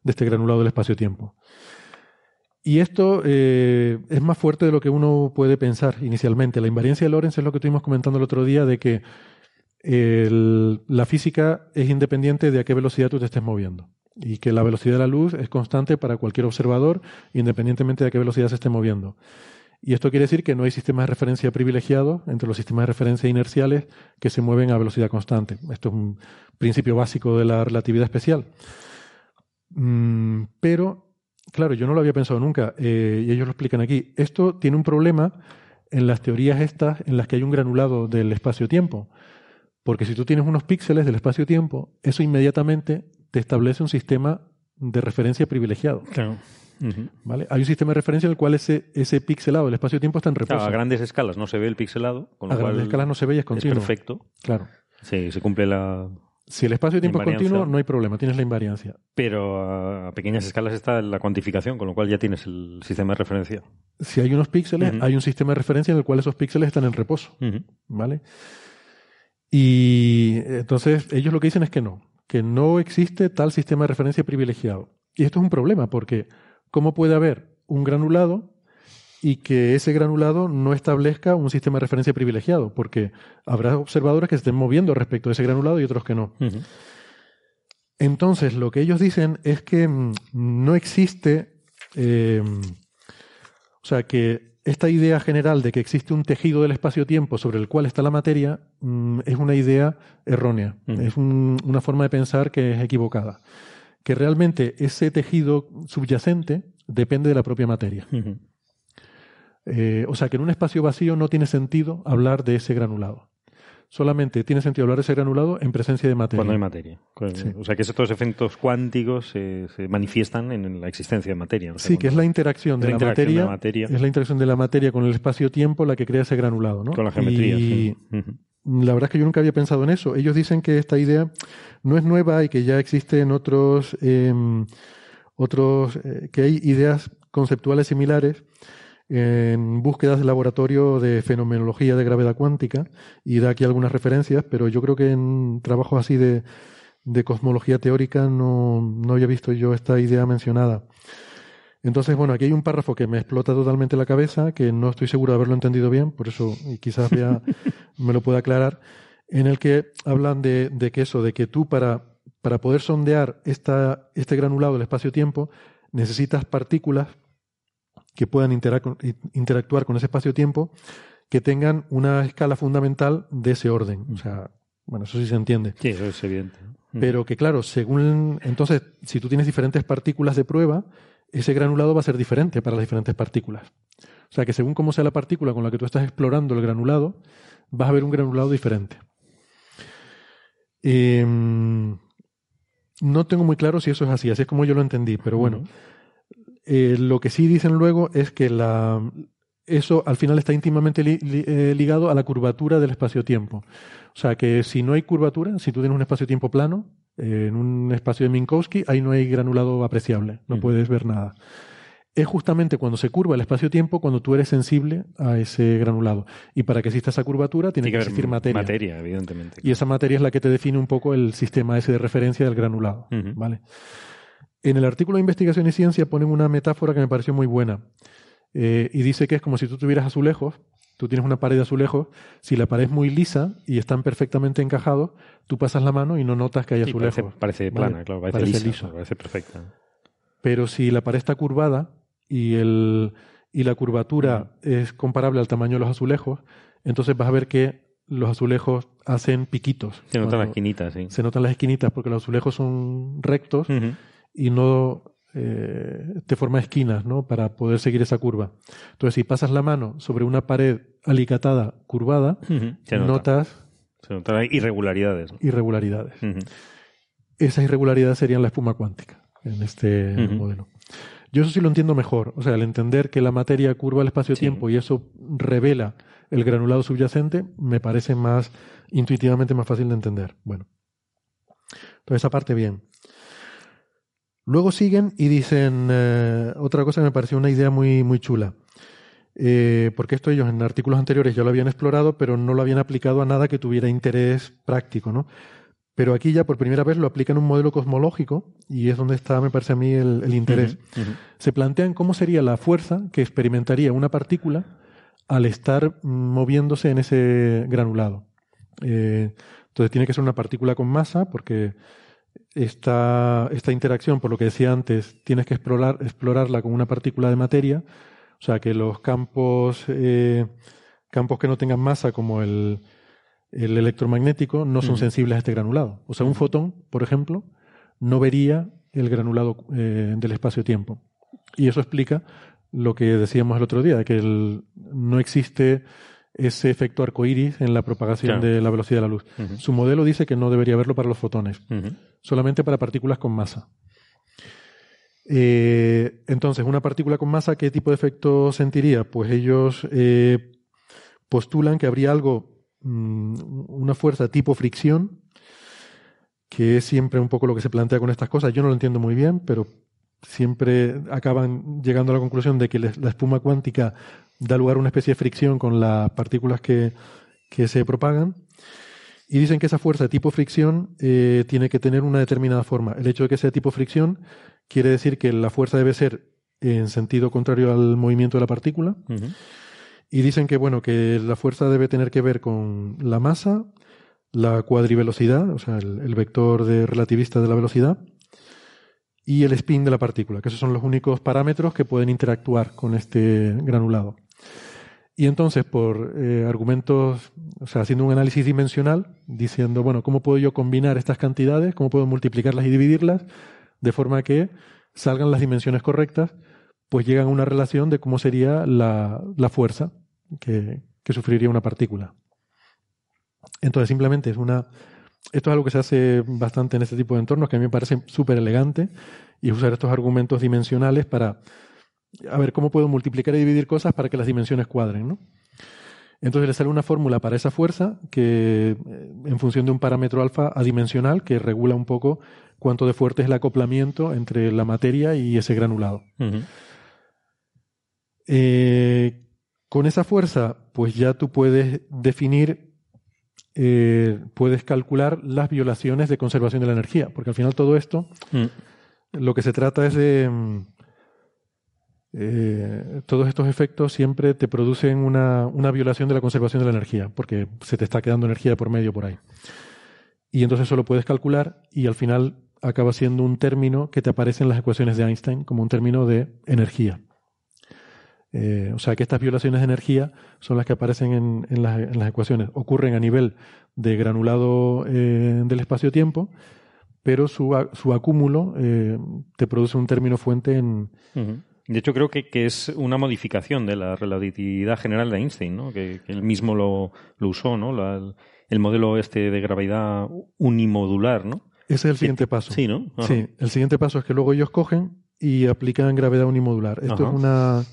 de este granulado del espacio-tiempo. Y esto eh, es más fuerte de lo que uno puede pensar inicialmente. La invariancia de Lorentz es lo que estuvimos comentando el otro día, de que la física es independiente de a qué velocidad tú te estés moviendo. Y que la velocidad de la luz es constante para cualquier observador, independientemente de a qué velocidad se esté moviendo. Y esto quiere decir que no hay sistemas de referencia privilegiados entre los sistemas de referencia inerciales que se mueven a velocidad constante. Esto es un principio básico de la relatividad especial. Mm, pero Claro, yo no lo había pensado nunca eh, y ellos lo explican aquí. Esto tiene un problema en las teorías estas en las que hay un granulado del espacio-tiempo. Porque si tú tienes unos píxeles del espacio-tiempo, eso inmediatamente te establece un sistema de referencia privilegiado. Claro. ¿Vale? Hay un sistema de referencia en el cual ese, ese pixelado del espacio-tiempo está en reposo. a grandes escalas no se ve el pixelado. Con a grandes escalas no se ve y es continuo. Es perfecto. Claro. Sí, se cumple la, si el espacio-tiempo es continuo, no hay problema, tienes la invariancia. Pero a pequeñas escalas está la cuantificación, con lo cual ya tienes el sistema de referencia. Si hay unos píxeles, hay un sistema de referencia en el cual esos píxeles están en reposo. ¿Vale? Y entonces ellos lo que dicen es que no, que no existe tal sistema de referencia privilegiado. Y esto es un problema, porque ¿cómo puede haber un granulado y que ese granulado no establezca un sistema de referencia privilegiado, porque habrá observadores que se estén moviendo respecto a ese granulado y otros que no. Entonces, lo que ellos dicen es que mm, no existe, eh, o sea, que esta idea general de que existe un tejido del espacio-tiempo sobre el cual está la materia mm, es una idea errónea, es una forma de pensar que es equivocada, que realmente ese tejido subyacente depende de la propia materia. Eh, o sea que en un espacio vacío no tiene sentido hablar de ese granulado. Solamente tiene sentido hablar de ese granulado en presencia de materia. Cuando hay materia. O sea que estos efectos cuánticos se manifiestan en la existencia de materia. sí, que es la interacción, de, la materia, Es la interacción de la materia con el espacio-tiempo la que crea ese granulado. ¿no? Con la geometría. Y la verdad es que yo nunca había pensado en eso. Ellos dicen que esta idea no es nueva y que ya existen otros, em, otros eh, que hay ideas conceptuales similares en búsquedas de laboratorio de fenomenología de gravedad cuántica y da aquí algunas referencias, pero yo creo que en trabajos así de, de cosmología teórica no, no había visto yo esta idea mencionada. Entonces, bueno, aquí hay un párrafo que me explota totalmente la cabeza, que no estoy seguro de haberlo entendido bien, por eso quizás ya me lo pueda aclarar, en el que hablan de, de que eso, de que tú para, para poder sondear esta, este granulado del espacio-tiempo necesitas partículas que puedan interactuar con ese espacio-tiempo que tengan una escala fundamental de ese orden. O sea, bueno, eso sí se entiende. Sí, eso es evidente. Pero que claro, según entonces, si tú tienes diferentes partículas de prueba, ese granulado va a ser diferente para las diferentes partículas. O sea que según cómo sea la partícula con la que tú estás explorando el granulado, vas a ver un granulado diferente. Em, no tengo muy claro si eso es así, así es como yo lo entendí, pero bueno. Eh, lo que sí dicen luego es que la, eso al final está íntimamente eh, ligado a la curvatura del espacio-tiempo. O sea que si no hay curvatura, si tú tienes un espacio-tiempo plano, eh, en un espacio de Minkowski, ahí no hay granulado apreciable, no puedes ver nada. Es justamente cuando se curva el espacio-tiempo cuando tú eres sensible a ese granulado. Y para que exista esa curvatura tiene, que, existir materia. Materia, evidentemente. Y esa materia es la que te define un poco el sistema ese de referencia del granulado. ¿Vale? En el artículo de Investigación y Ciencia ponen una metáfora que me pareció muy buena. Eh, y dice que es como si tú tuvieras azulejos, tú tienes una pared de azulejos, si la pared es muy lisa y están perfectamente encajados, tú pasas la mano y no notas que hay azulejos. parece, plana, claro, parece, liso, parece perfecta. Pero si la pared está curvada y, el, y la curvatura es comparable al tamaño de los azulejos, entonces vas a ver que los azulejos hacen piquitos. Se notan las esquinitas, sí. Se notan las esquinitas porque los azulejos son rectos y no eh, te forma esquinas ¿no? para poder seguir esa curva. Entonces, si pasas la mano sobre una pared alicatada, curvada, notas... Se notan irregularidades. Irregularidades. esas irregularidades serían la espuma cuántica en este modelo. Yo eso sí lo entiendo mejor, o sea, el entender que la materia curva el espacio-tiempo y eso revela el granulado subyacente me parece más intuitivamente más fácil de entender. Bueno, entonces esa parte bien. Luego siguen y dicen eh, otra cosa que me pareció una idea muy, muy chula. Eh, porque esto ellos en artículos anteriores ya lo habían explorado, pero no lo habían aplicado a nada que tuviera interés práctico, ¿no? Pero aquí ya por primera vez lo aplican un modelo cosmológico y es donde está, me parece a mí, el, interés. Se plantean cómo sería la fuerza que experimentaría una partícula al estar moviéndose en ese granulado. Eh, entonces tiene que ser una partícula con masa porque esta, esta interacción, por lo que decía antes, tienes que explorar, explorarla con una partícula de materia. O sea que los campos, eh, campos que no tengan masa como el, el electromagnético no son sensibles a este granulado. O sea, un fotón, por ejemplo, no vería el granulado eh, del espacio-tiempo. Y eso explica lo que decíamos el otro día, que no existe ese efecto arcoíris en la propagación de la velocidad de la luz. Su modelo dice que no debería haberlo para los fotones, solamente para partículas con masa. Eh, entonces, una partícula con masa, ¿qué tipo de efecto sentiría? Pues ellos eh, postulan que habría algo Mm, una fuerza tipo fricción, que es siempre un poco lo que se plantea con estas cosas. Yo no lo entiendo muy bien, pero siempre acaban llegando a la conclusión de que la espuma cuántica da lugar a una especie de fricción con las partículas que, se propagan. Y dicen que esa fuerza de tipo fricción eh, tiene que tener una determinada forma. El hecho de que sea tipo fricción quiere decir que la fuerza debe ser en sentido contrario al movimiento de la partícula. Y dicen que, bueno, que la fuerza debe tener que ver con la masa, la cuadrivelocidad, o sea, el, vector de relativista de la velocidad, y el spin de la partícula, que esos son los únicos parámetros que pueden interactuar con este granulado. Y entonces, por eh, argumentos, o sea, haciendo un análisis dimensional, diciendo, bueno, ¿cómo puedo yo combinar estas cantidades? ¿Cómo puedo multiplicarlas y dividirlas? De forma que salgan las dimensiones correctas, pues llegan a una relación de cómo sería la, la fuerza que, sufriría una partícula. Entonces, simplemente es una. Esto es algo que se hace bastante en este tipo de entornos, que a mí me parece súper elegante, y usar estos argumentos dimensionales para. A ver, ¿cómo puedo multiplicar y dividir cosas para que las dimensiones cuadren, ¿no? Entonces le sale una fórmula para esa fuerza que, eh, en función de un parámetro alfa adimensional, que regula un poco cuánto de fuerte es el acoplamiento entre la materia y ese granulado. eh, con esa fuerza, pues ya tú puedes definir, eh, puedes calcular las violaciones de conservación de la energía, porque al final todo esto, mm. lo que se trata es de... Mm, eh, todos estos efectos siempre te producen una, una, violación de la conservación de la energía, porque se te está quedando energía por medio por ahí. Y entonces eso lo puedes calcular y al final acaba siendo un término que te aparece en las ecuaciones de Einstein como un término de energía. Eh, o sea que estas violaciones de energía son las que aparecen en, las, ecuaciones. Ocurren a nivel de granulado eh, del espacio-tiempo, pero su, acúmulo eh, te produce un término fuente en... De hecho, creo que, es una modificación de la relatividad general de Einstein, ¿no? que, él mismo lo, usó, ¿no? el modelo este de gravedad unimodular, ¿no? Ese es el siguiente paso. Sí, ¿no? Sí, el siguiente paso es que luego ellos cogen y aplican gravedad unimodular. Esto es una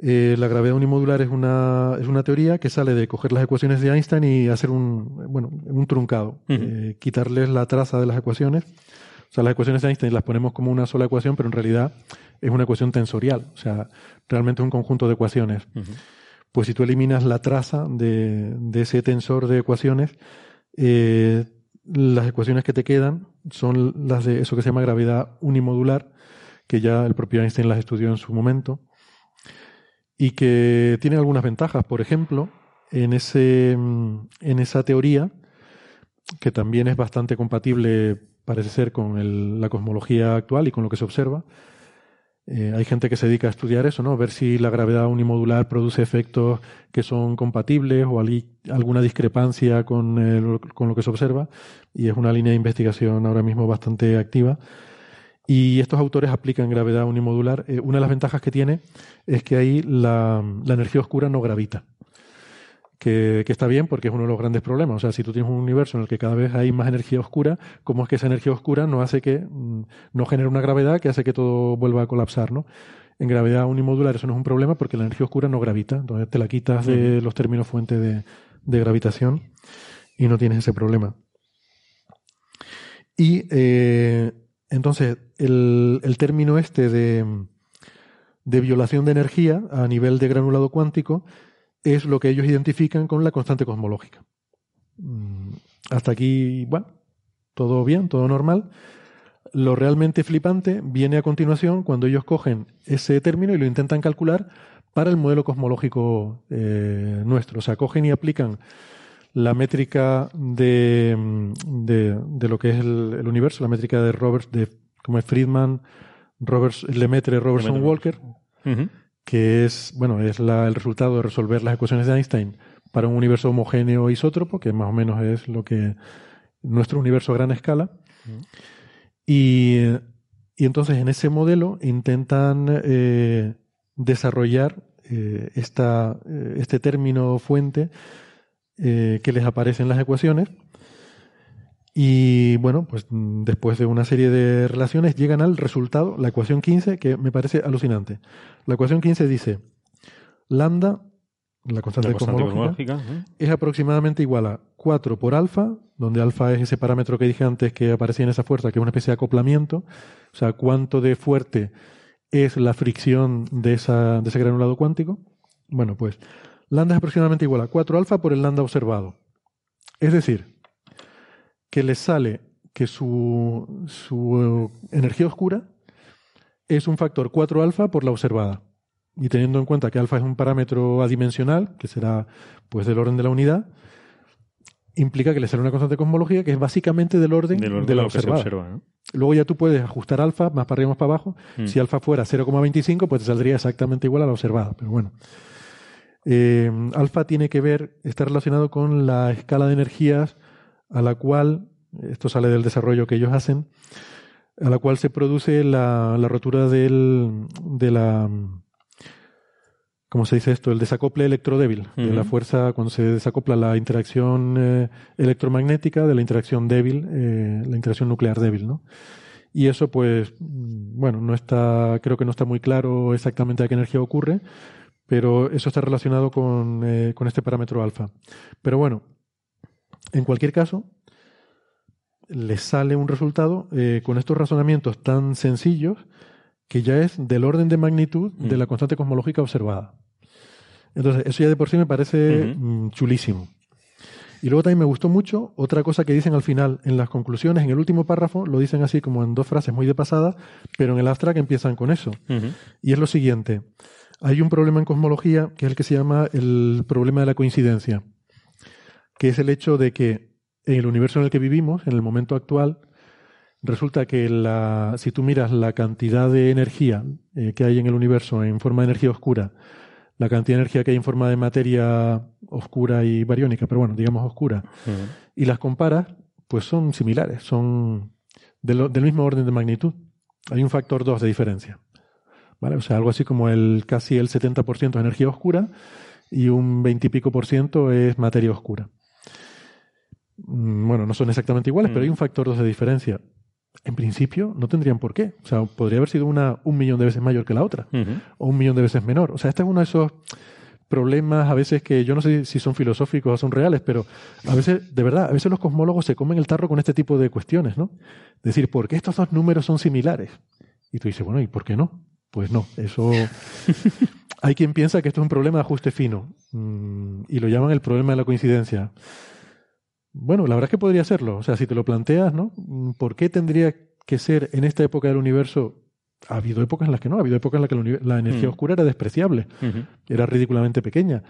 eh, la gravedad unimodular es una, es una teoría que sale de coger las ecuaciones de Einstein y hacer un, bueno, un truncado, eh, quitarles la traza de las ecuaciones. O sea, las ecuaciones de Einstein las ponemos como una sola ecuación, pero en realidad es una ecuación tensorial. O sea, realmente es un conjunto de ecuaciones. Pues si tú eliminas la traza de, de ese tensor de ecuaciones, eh, las ecuaciones que te quedan son las de eso que se llama gravedad unimodular, que ya el propio Einstein las estudió en su momento y que tiene algunas ventajas. Por ejemplo, en, ese, en esa teoría, que también es bastante compatible, parece ser, con la cosmología actual y con lo que se observa, eh, hay gente que se dedica a estudiar eso, ¿no? Ver si la gravedad unimodular produce efectos que son compatibles o alguna discrepancia con, con lo que se observa. Y es una línea de investigación ahora mismo bastante activa. Y estos autores aplican gravedad unimodular. Eh, una de las ventajas que tiene es que ahí la, energía oscura no gravita, que, está bien porque es uno de los grandes problemas. O sea, si tú tienes un universo en el que cada vez hay más energía oscura, ¿cómo es que esa energía oscura no hace que, mm, no genere una gravedad que hace que todo vuelva a colapsar, ¿no? En gravedad unimodular eso no es un problema porque la energía oscura no gravita. Entonces te la quitas de los términos fuente de, gravitación y no tienes ese problema. Y eh, entonces el, término este de, de violación de energía a nivel de granulado cuántico es lo que ellos identifican con la constante cosmológica. Mm, hasta aquí, bueno, todo bien, todo normal. Lo realmente flipante viene a continuación cuando ellos cogen ese término y lo intentan calcular para el modelo cosmológico eh, nuestro. O sea, cogen y aplican la métrica de, de, lo que es el, universo, la métrica de Roberts, de como es Friedman, Roberts, Lemaitre, Robertson, Walker, que es, bueno, es el resultado de resolver las ecuaciones de Einstein para un universo homogéneo isótropo, que más o menos es lo que nuestro universo a gran escala. y, entonces en ese modelo intentan eh, desarrollar eh, esta, eh, este término fuente que les aparece en las ecuaciones y bueno, pues mm, después de una serie de relaciones llegan al resultado, la ecuación 15, que me parece alucinante. La ecuación 15 dice, lambda, la constante, cosmológica, es aproximadamente igual a 4 por alfa, donde alfa es ese parámetro que dije antes que aparecía en esa fuerza, que es una especie de acoplamiento, o sea, cuánto de fuerte es la fricción de, esa, de ese granulado cuántico. Bueno, pues lambda es aproximadamente igual a 4 alfa por el lambda observado. Es decir, que les sale que su, su energía oscura es un factor 4 alfa por la observada. Y teniendo en cuenta que alfa es un parámetro adimensional, que será pues del orden de la unidad, implica que le sale una constante cosmológica que es básicamente del orden, de la observada. Luego ya tú puedes ajustar alfa más para arriba más para abajo. Mm. Si alfa fuera 0,25, pues te saldría exactamente igual a la observada. Pero bueno. Eh, alfa tiene que ver, está relacionado con la escala de energías a la cual, esto sale del desarrollo que ellos hacen, a la cual se produce la, rotura del, de la, ¿cómo se dice esto? El desacople electrodébil, de la fuerza, cuando se desacopla la interacción eh, electromagnética de la interacción débil, eh, la interacción nuclear débil, ¿no? Y eso, pues, bueno, no está, creo que no está muy claro exactamente a qué energía ocurre, pero eso está relacionado con, eh, con este parámetro alfa. Pero bueno, en cualquier caso, les sale un resultado eh, con estos razonamientos tan sencillos que ya es del orden de magnitud de mm. la constante cosmológica observada. Entonces, eso ya de por sí me parece mm, chulísimo. Y luego también me gustó mucho otra cosa que dicen al final, en las conclusiones, en el último párrafo, lo dicen así como en dos frases muy de pasada, pero en el abstract empiezan con eso. Y es lo siguiente. Hay un problema en cosmología que es el que se llama el problema de la coincidencia que es el hecho de que en el universo en el que vivimos, en el momento actual, resulta que la, si tú miras la cantidad de energía eh, que hay en el universo en forma de energía oscura, la cantidad de energía que hay en forma de materia oscura y bariónica, pero bueno, digamos oscura, y las comparas, pues son similares, son del mismo orden de magnitud. Hay un factor 2 de diferencia. ¿Vale? O sea, algo así como el casi el 70% de energía oscura y un 20 y pico por ciento es materia oscura. Mm, bueno, no son exactamente iguales, pero hay mm. un factor 2 de diferencia. En principio no tendrían por qué. O sea, podría haber sido una un millón de veces mayor que la otra, o un millón de veces menor. O sea, este es uno de esos problemas a veces que yo no sé si son filosóficos o son reales, pero a veces, de verdad, a veces los cosmólogos se comen el tarro con este tipo de cuestiones, ¿no? Decir, ¿por qué estos dos números son similares? Y tú dices, bueno, ¿y por qué no? Pues no, eso... Hay quien piensa que esto es un problema de ajuste fino mm, y lo llaman el problema de la coincidencia. Bueno, la verdad es que podría serlo. O sea, si te lo planteas, ¿no? ¿Por qué tendría que ser en esta época del universo? Ha habido épocas en las que no, ha habido épocas en las que la energía mm. oscura era despreciable, era ridículamente pequeña.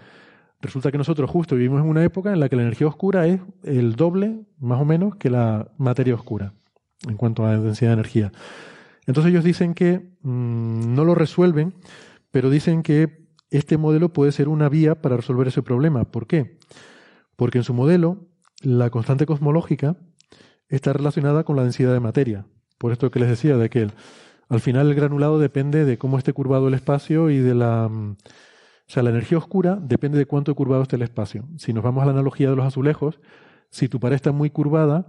Resulta que nosotros justo vivimos en una época en la que la energía oscura es el doble, más o menos, que la materia oscura, en cuanto a densidad de energía. Entonces ellos dicen que mm, no lo resuelven, pero dicen que este modelo puede ser una vía para resolver ese problema. ¿Por qué? Porque en su modelo la constante cosmológica está relacionada con la densidad de materia. Por esto que les decía, de que al final el granulado depende de cómo esté curvado el espacio y de la, O sea, la energía oscura depende de cuánto curvado esté el espacio. Si nos vamos a la analogía de los azulejos, si tu pared está muy curvada,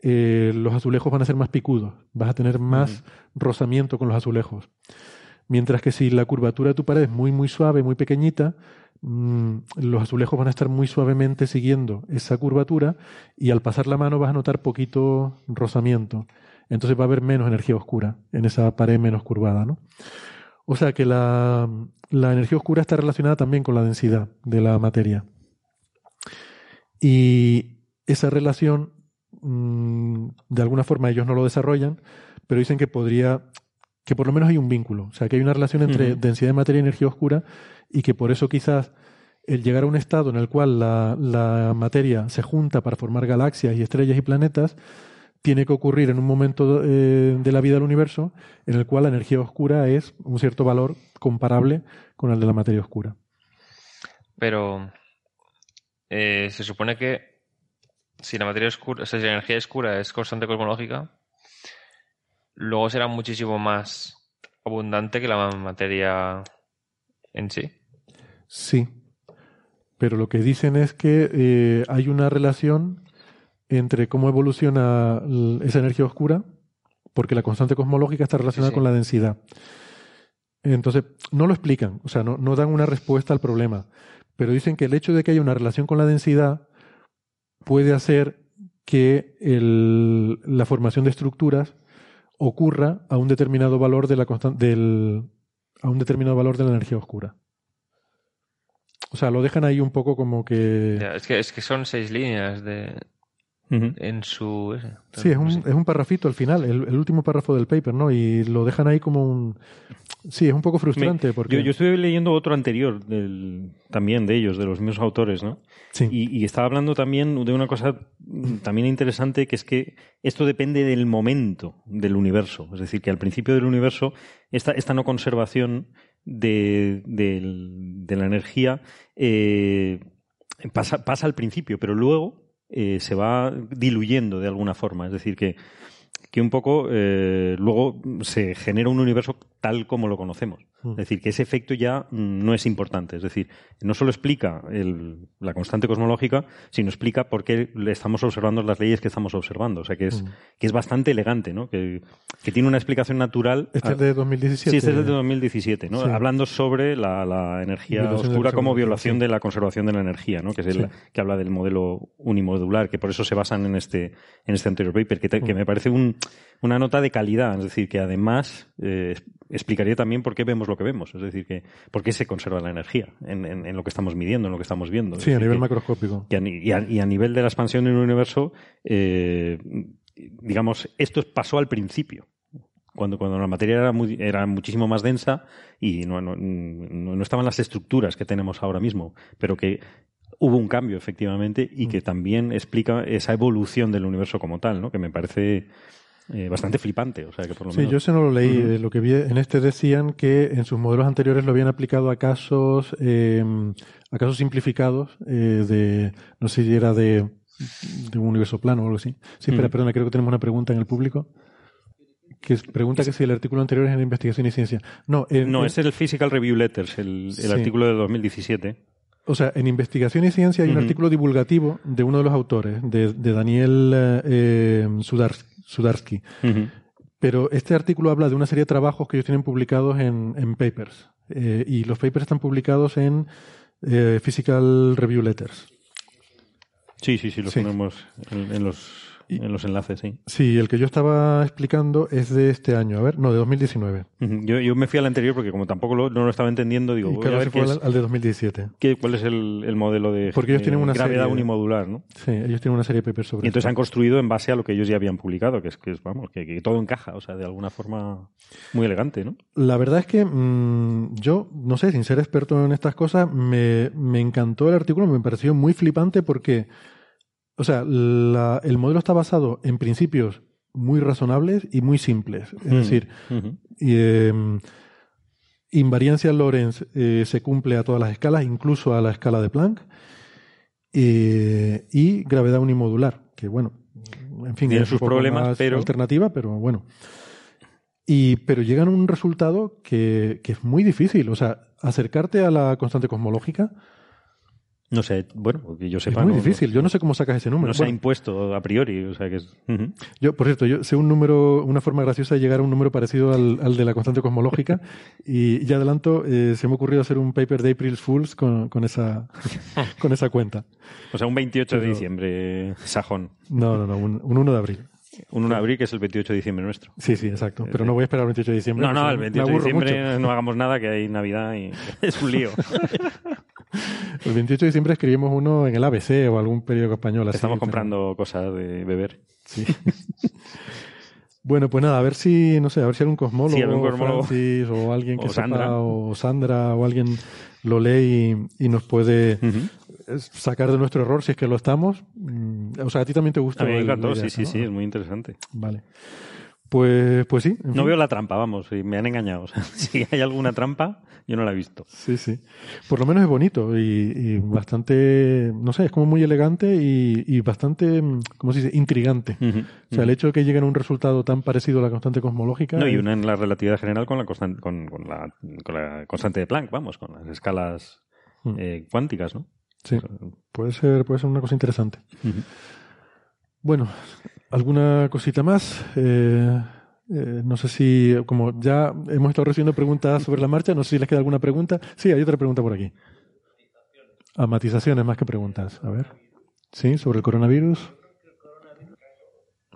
eh, los azulejos van a ser más picudos, vas a tener más rozamiento con los azulejos. Mientras que si la curvatura de tu pared es muy, muy suave, muy pequeñita, mm, los azulejos van a estar muy suavemente siguiendo esa curvatura y al pasar la mano vas a notar poquito rozamiento. Entonces va a haber menos energía oscura en esa pared menos curvada, ¿no? O sea que la, la energía oscura está relacionada también con la densidad de la materia. Y esa relación, mm, de alguna forma ellos no lo desarrollan, pero dicen que podría, que por lo menos hay un vínculo, o sea, que hay una relación entre densidad de materia y energía oscura y que por eso quizás el llegar a un estado en el cual la, la materia se junta para formar galaxias y estrellas y planetas, tiene que ocurrir en un momento eh, de la vida del universo en el cual la energía oscura es un cierto valor comparable con el de la materia oscura. Pero eh, se supone que si la materia oscura, o sea, si la energía oscura es constante cosmológica, luego será muchísimo más abundante que la materia en sí. Sí, pero lo que dicen es que eh, hay una relación entre cómo evoluciona esa energía oscura, porque la constante cosmológica está relacionada con la densidad. Entonces, no lo explican, o sea, no, no dan una respuesta al problema, pero dicen que el hecho de que haya una relación con la densidad puede hacer que la formación de estructuras ocurra a un determinado valor de la del, a un determinado valor de la energía oscura. O sea, lo dejan ahí un poco como que. es que es que son seis líneas de en su. Sí, es un, es un parrafito al final, el, el, último párrafo del paper, ¿no? Y lo dejan ahí como un. Sí, es un poco frustrante. porque... yo, yo estuve leyendo otro anterior del, también de ellos, de los mismos autores, ¿no? Sí. Y, y, estaba hablando también de una cosa también interesante, que es que esto depende del momento del universo. Es decir, que al principio del universo, esta, esta no conservación de, de, de la energía eh, pasa, pasa al principio, pero luego eh, se va diluyendo de alguna forma. Es decir, que, que un poco eh, luego se genera un universo tal como lo conocemos. Mm. Es decir, que ese efecto ya mm, no es importante. Es decir, no solo explica el, la constante cosmológica, sino explica por qué estamos observando las leyes que estamos observando. O sea, que es, mm. que es bastante elegante, ¿no? Que, que, tiene una explicación natural. Este es de 2017. Sí, este es de 2017, ¿no? Sí. Hablando sobre la, la energía oscura como violación sí. de la conservación de la energía, ¿no? Que es el que habla del modelo unimodular, que por eso se basan en este, en este anterior paper, que, te, que me parece un, una nota de calidad. Es decir, que además eh, explicaría también por qué vemos lo que vemos, es decir, que por qué se conserva la energía en, en, en lo que estamos midiendo, en lo que estamos viendo. Sí, a nivel que, macroscópico. Y a, y, a, y a, nivel de la expansión del universo, eh, digamos, esto pasó al principio. Cuando, cuando la materia era, muy, era muchísimo más densa y no, no, no, estaban las estructuras que tenemos ahora mismo, pero que hubo un cambio efectivamente y que también explica esa evolución del universo como tal, ¿no? que me parece eh, bastante flipante. O sea, que por lo sí, menos... yo ese no lo leí. Uh -huh. Lo que vi en este decían que en sus modelos anteriores lo habían aplicado a casos, eh, a casos simplificados eh, de, no sé si era de, de un universo plano o algo así. Sí, espera, uh -huh. perdona, creo que tenemos una pregunta en el público que pregunta que si el artículo anterior es en investigación y ciencia. No, en, no en, es el Physical Review Letters, el, el sí. artículo de 2017. O sea, en investigación y ciencia hay uh -huh. un artículo divulgativo de uno de los autores, de, de Daniel eh, Sudarsky, Sudarsky. Uh -huh. Pero este artículo habla de una serie de trabajos que ellos tienen publicados en, en papers. Eh, y los papers están publicados en eh, Physical Review Letters. Sí, sí, sí, los sí. ponemos en, en los en los enlaces, sí. Sí, el que yo estaba explicando es de este año, a ver, no, de 2019. Uh -huh. yo, yo, me fui al anterior porque como tampoco lo, no lo estaba entendiendo, digo, y claro, se fue al, al, de 2017. ¿qué, ¿Cuál es el, el, modelo de porque ellos tienen una gravedad serie, unimodular, no? Sí, ellos tienen una serie de papers sobre Y entonces esto. han construido en base a lo que ellos ya habían publicado, que es que, es, vamos, que, que, todo encaja, o sea, de alguna forma muy elegante, ¿no? La verdad es que mmm, yo, no sé, sin ser experto en estas cosas, me, me encantó el artículo, me pareció muy flipante porque o sea, la, el modelo está basado en principios muy razonables y muy simples. Es mm. decir, eh, invariancia Lorentz eh, se cumple a todas las escalas, incluso a la escala de Planck. Eh, y gravedad unimodular, que bueno, en fin, tiene sus problemas, pero alternativa, pero bueno. Y, pero llegan a un resultado que, que es muy difícil. O sea, acercarte a la constante cosmológica no sé, bueno, porque yo sepa. Es muy difícil, yo no sé cómo sacas ese número. No se ha impuesto a priori, o sea que es. Yo, por cierto, yo sé un número, una forma graciosa de llegar a un número parecido al, de la constante cosmológica y ya adelanto, eh, se me ha ocurrido hacer un paper de April Fools con, con, esa, con esa cuenta. O sea, un 28 de diciembre, sajón. No, no, no, un, 1 de abril. Un 1 de abril que es el 28 de diciembre nuestro. Sí, sí, exacto. Pero no voy a esperar el 28 de diciembre. No, no, el 28 de diciembre no hagamos nada, que hay Navidad y es un lío. El 28 de diciembre escribimos uno en el ABC o algún periódico español. Estamos comprando cosas de beber. Sí. bueno, pues nada, a ver si, no sé, a ver si algún cosmólogo, sí, algún cosmólogo. o alguien que o Sandra. o Sandra, o alguien lo lee y, nos puede sacar de nuestro error si es que lo estamos. Mm, o sea, a ti también te gusta. A mí me encantó, sí, sí, sí, es muy interesante. Vale. Pues, pues sí. No veo la trampa, vamos, me han engañado. si hay alguna trampa, yo no la he visto. Sí, sí. Por lo menos es bonito y, bastante, no sé, es como muy elegante y, bastante, ¿cómo se dice?, intrigante. o sea, el hecho de que lleguen a un resultado tan parecido a la constante cosmológica. No, y una en la relatividad general con la, constante, con, la, constante de Planck, vamos, con las escalas mm. eh, cuánticas, ¿no? Sí, puede ser, puede ser una cosa interesante. Bueno, ¿alguna cosita más? Eh, eh, no sé si, como ya hemos estado recibiendo preguntas sobre la marcha, no sé si les queda alguna pregunta. Sí, hay otra pregunta por aquí. Amatizaciones más que preguntas. A ver. Sí, sobre el coronavirus.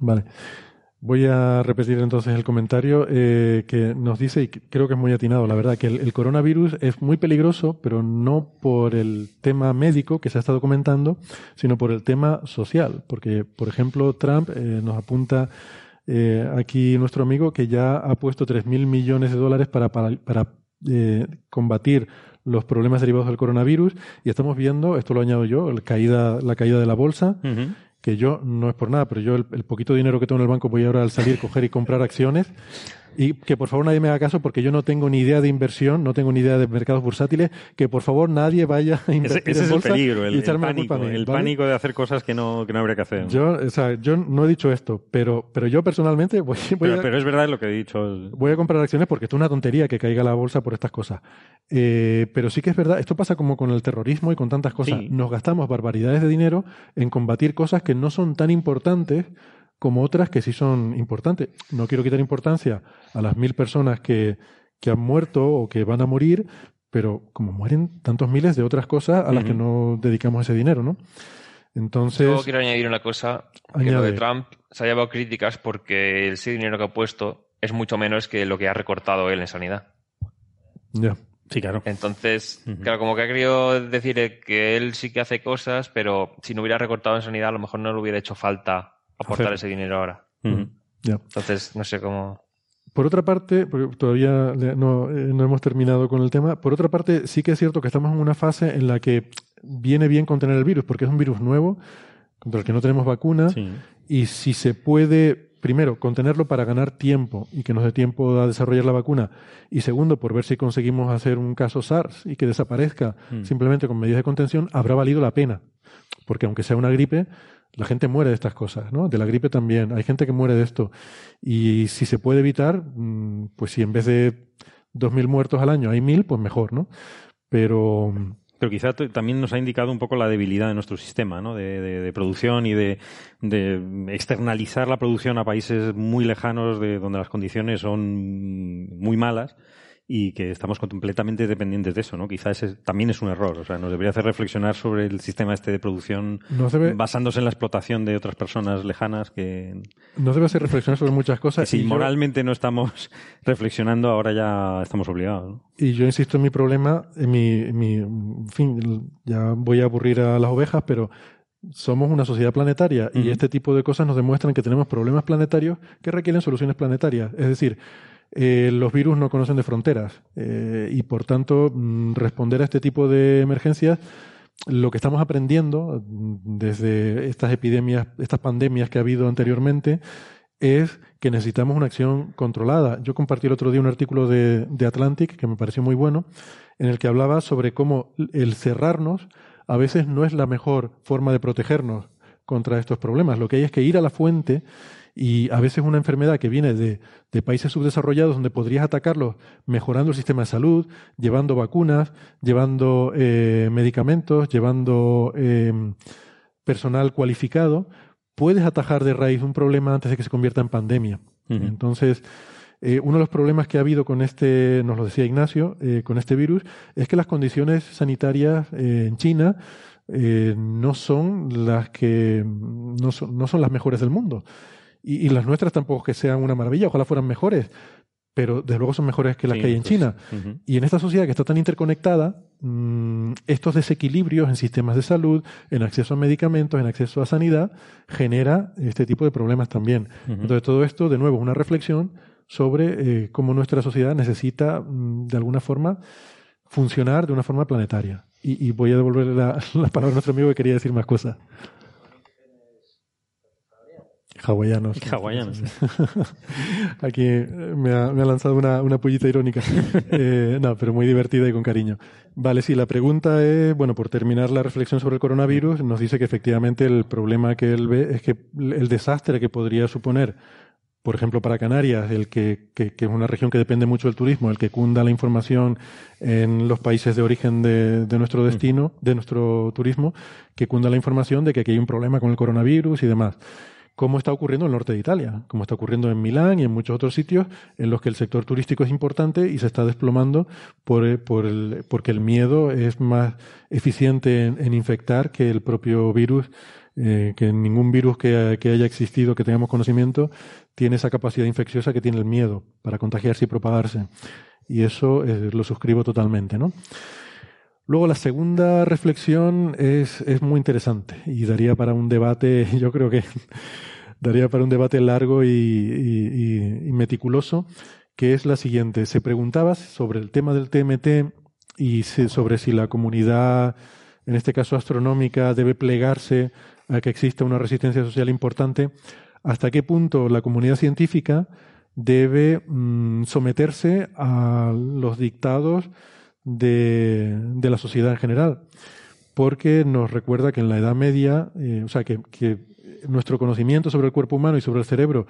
Vale. Voy a repetir entonces el comentario eh, que nos dice, y creo que es muy atinado, la verdad, que el, coronavirus es muy peligroso, pero no por el tema médico que se ha estado comentando, sino por el tema social. Porque, por ejemplo, Trump eh, nos apunta eh, aquí nuestro amigo que ya ha puesto 3.000 millones de dólares para, para, combatir los problemas derivados del coronavirus. Y estamos viendo, esto lo añado yo, el caída, la caída de la bolsa que yo, no es por nada, pero yo el, el, poquito dinero que tengo en el banco voy ahora al salir, coger y comprar acciones y que por favor nadie me haga caso porque yo no tengo ni idea de inversión, no tengo ni idea de mercados bursátiles, que por favor nadie vaya a invertir ese, en bolsa es el peligro, el, pánico, el pánico de hacer cosas que no, que no habría que hacer. Yo, o sea, yo no he dicho esto, pero, pero yo personalmente voy, pero, a, pero, es verdad lo que he dicho. Voy a comprar acciones porque es una tontería que caiga la bolsa por estas cosas. Eh, pero sí que es verdad, esto pasa como con el terrorismo y con tantas cosas. Nos gastamos barbaridades de dinero en combatir cosas que no son tan importantes como otras que sí son importantes. No quiero quitar importancia a las mil personas que, que han muerto o que van a morir, pero como mueren tantos miles de otras cosas a las que no dedicamos ese dinero, ¿no? Entonces. Yo quiero añadir una cosa: que lo de Trump se ha llevado críticas porque ese dinero que ha puesto es mucho menos que lo que ha recortado él en sanidad. Ya. Sí, claro. Entonces, claro, como que ha querido decir que él sí que hace cosas, pero si no hubiera recortado en sanidad, a lo mejor no le hubiera hecho falta aportar ese dinero ahora. Entonces, no sé cómo. Por otra parte, porque todavía no, eh, no, hemos terminado con el tema, por otra parte, sí que es cierto que estamos en una fase en la que viene bien contener el virus, porque es un virus nuevo, contra el que no tenemos vacuna, y si se puede, primero, contenerlo para ganar tiempo y que nos dé tiempo a desarrollar la vacuna, y segundo, por ver si conseguimos hacer un caso SARS y que desaparezca mm. simplemente con medidas de contención, habrá valido la pena. Porque aunque sea una gripe, la gente muere de estas cosas, ¿no? De la gripe también. Hay gente que muere de esto. Y si se puede evitar, mm, pues si en vez de 2.000 muertos al año hay 1.000, pues mejor, ¿no? Pero... Pero quizá también nos ha indicado un poco la debilidad de nuestro sistema, ¿no? De, producción y de, de, externalizar la producción a países muy lejanos de donde las condiciones son muy malas y que estamos completamente dependientes de eso, ¿no? Quizás ese también es un error, o sea, nos debería hacer reflexionar sobre el sistema este de producción basándose en la explotación de otras personas lejanas que... Nos debe hacer reflexionar sobre muchas cosas. si moralmente no estamos reflexionando, ahora ya estamos obligados, Y yo insisto en mi problema, en mi, mi en fin, ya voy a aburrir a las ovejas, pero somos una sociedad planetaria y este tipo de cosas nos demuestran que tenemos problemas planetarios que requieren soluciones planetarias. Es decir, eh, los virus no conocen de fronteras eh, y por tanto mm, responder a este tipo de emergencias lo que estamos aprendiendo mm, desde estas epidemias, estas pandemias que ha habido anteriormente, es que necesitamos una acción controlada. Yo compartí el otro día un artículo de, de, Atlantic que me pareció muy bueno, en el que hablaba sobre cómo el cerrarnos a veces no es la mejor forma de protegernos, contra estos problemas. Lo que hay es que ir a la fuente y a veces una enfermedad que viene de, de países subdesarrollados donde podrías atacarlos mejorando el sistema de salud, llevando vacunas, llevando eh, medicamentos, llevando eh, personal cualificado, puedes atajar de raíz un problema antes de que se convierta en pandemia. Entonces, eh, uno de los problemas que ha habido con este, nos lo decía Ignacio, eh, con este virus, es que las condiciones sanitarias eh, en China no son las que no son, no son, las mejores del mundo. Y, y, las nuestras tampoco que sean una maravilla, ojalá fueran mejores, pero desde luego son mejores que las que hay en pues, China. Y en esta sociedad que está tan interconectada, mmm, estos desequilibrios en sistemas de salud, en acceso a medicamentos, en acceso a sanidad, genera este tipo de problemas también. Entonces todo esto, de nuevo, es una reflexión sobre eh, cómo nuestra sociedad necesita, mmm, de alguna forma, funcionar de una forma planetaria. Y, y voy a devolverle la, la palabra a nuestro amigo que quería decir más cosas. Hawaianos. Hawaianos. Aquí me ha, me ha lanzado una, una, pullita irónica. Eh, no, pero muy divertida y con cariño. Vale, sí, la pregunta es, bueno, por terminar la reflexión sobre el coronavirus, nos dice que efectivamente el problema que él ve es que el desastre que podría suponer, por ejemplo, para Canarias, el que, que, que es una región que depende mucho del turismo, el que cunda la información en los países de origen de, de nuestro destino, de nuestro turismo, que cunda la información de que aquí hay un problema con el coronavirus y demás como está ocurriendo en el norte de Italia, como está ocurriendo en Milán y en muchos otros sitios en los que el sector turístico es importante y se está desplomando por, eh, por el, porque el miedo es más eficiente en, infectar que el propio virus, eh, que ningún virus que, que, haya existido, que tengamos conocimiento, tiene esa capacidad infecciosa que tiene el miedo para contagiarse y propagarse. Y eso eh, lo suscribo totalmente, ¿no? Luego la segunda reflexión es, es muy interesante y daría para un debate, yo creo que daría para un debate largo y, meticuloso, que es la siguiente. Se preguntaba sobre el tema del TMT y sobre si la comunidad, en este caso astronómica, debe plegarse a que exista una resistencia social importante. ¿Hasta qué punto la comunidad científica debe mmm, someterse a los dictados de, de, la sociedad en general? Porque nos recuerda que en la Edad Media, eh, o sea, que, que nuestro conocimiento sobre el cuerpo humano y sobre el cerebro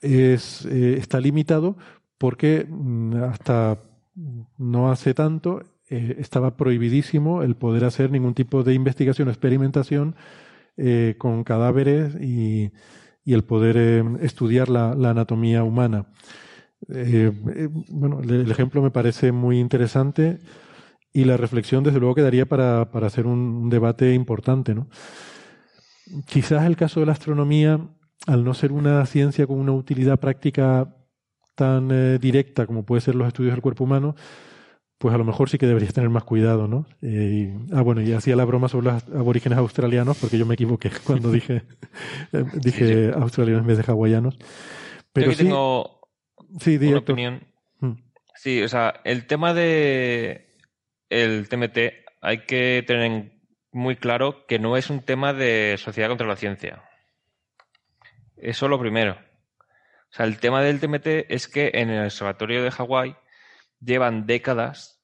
es, eh, está limitado porque mm, hasta no hace tanto eh, estaba prohibidísimo el poder hacer ningún tipo de investigación o experimentación con cadáveres y, y el poder estudiar la, la, anatomía humana. Eh, bueno, el ejemplo me parece muy interesante y la reflexión desde luego quedaría para, para hacer un, un debate importante, ¿no? Quizás el caso de la astronomía, al no ser una ciencia con una utilidad práctica tan eh, directa como puede ser los estudios del cuerpo humano, pues a lo mejor sí que deberías tener más cuidado, ¿no? Eh, y, ah, bueno, y hacía la broma sobre los aborígenes australianos, porque yo me equivoqué cuando dije, eh, dije sí, sí. australianos en vez de hawaianos. Pero yo sí, tengo sí, una opinión. Hmm. Sí, o sea, el tema de el TMT hay que tener en muy claro que no es un tema de sociedad contra la ciencia. Eso lo primero. O sea, el tema del TMT es que en el observatorio de Hawái llevan décadas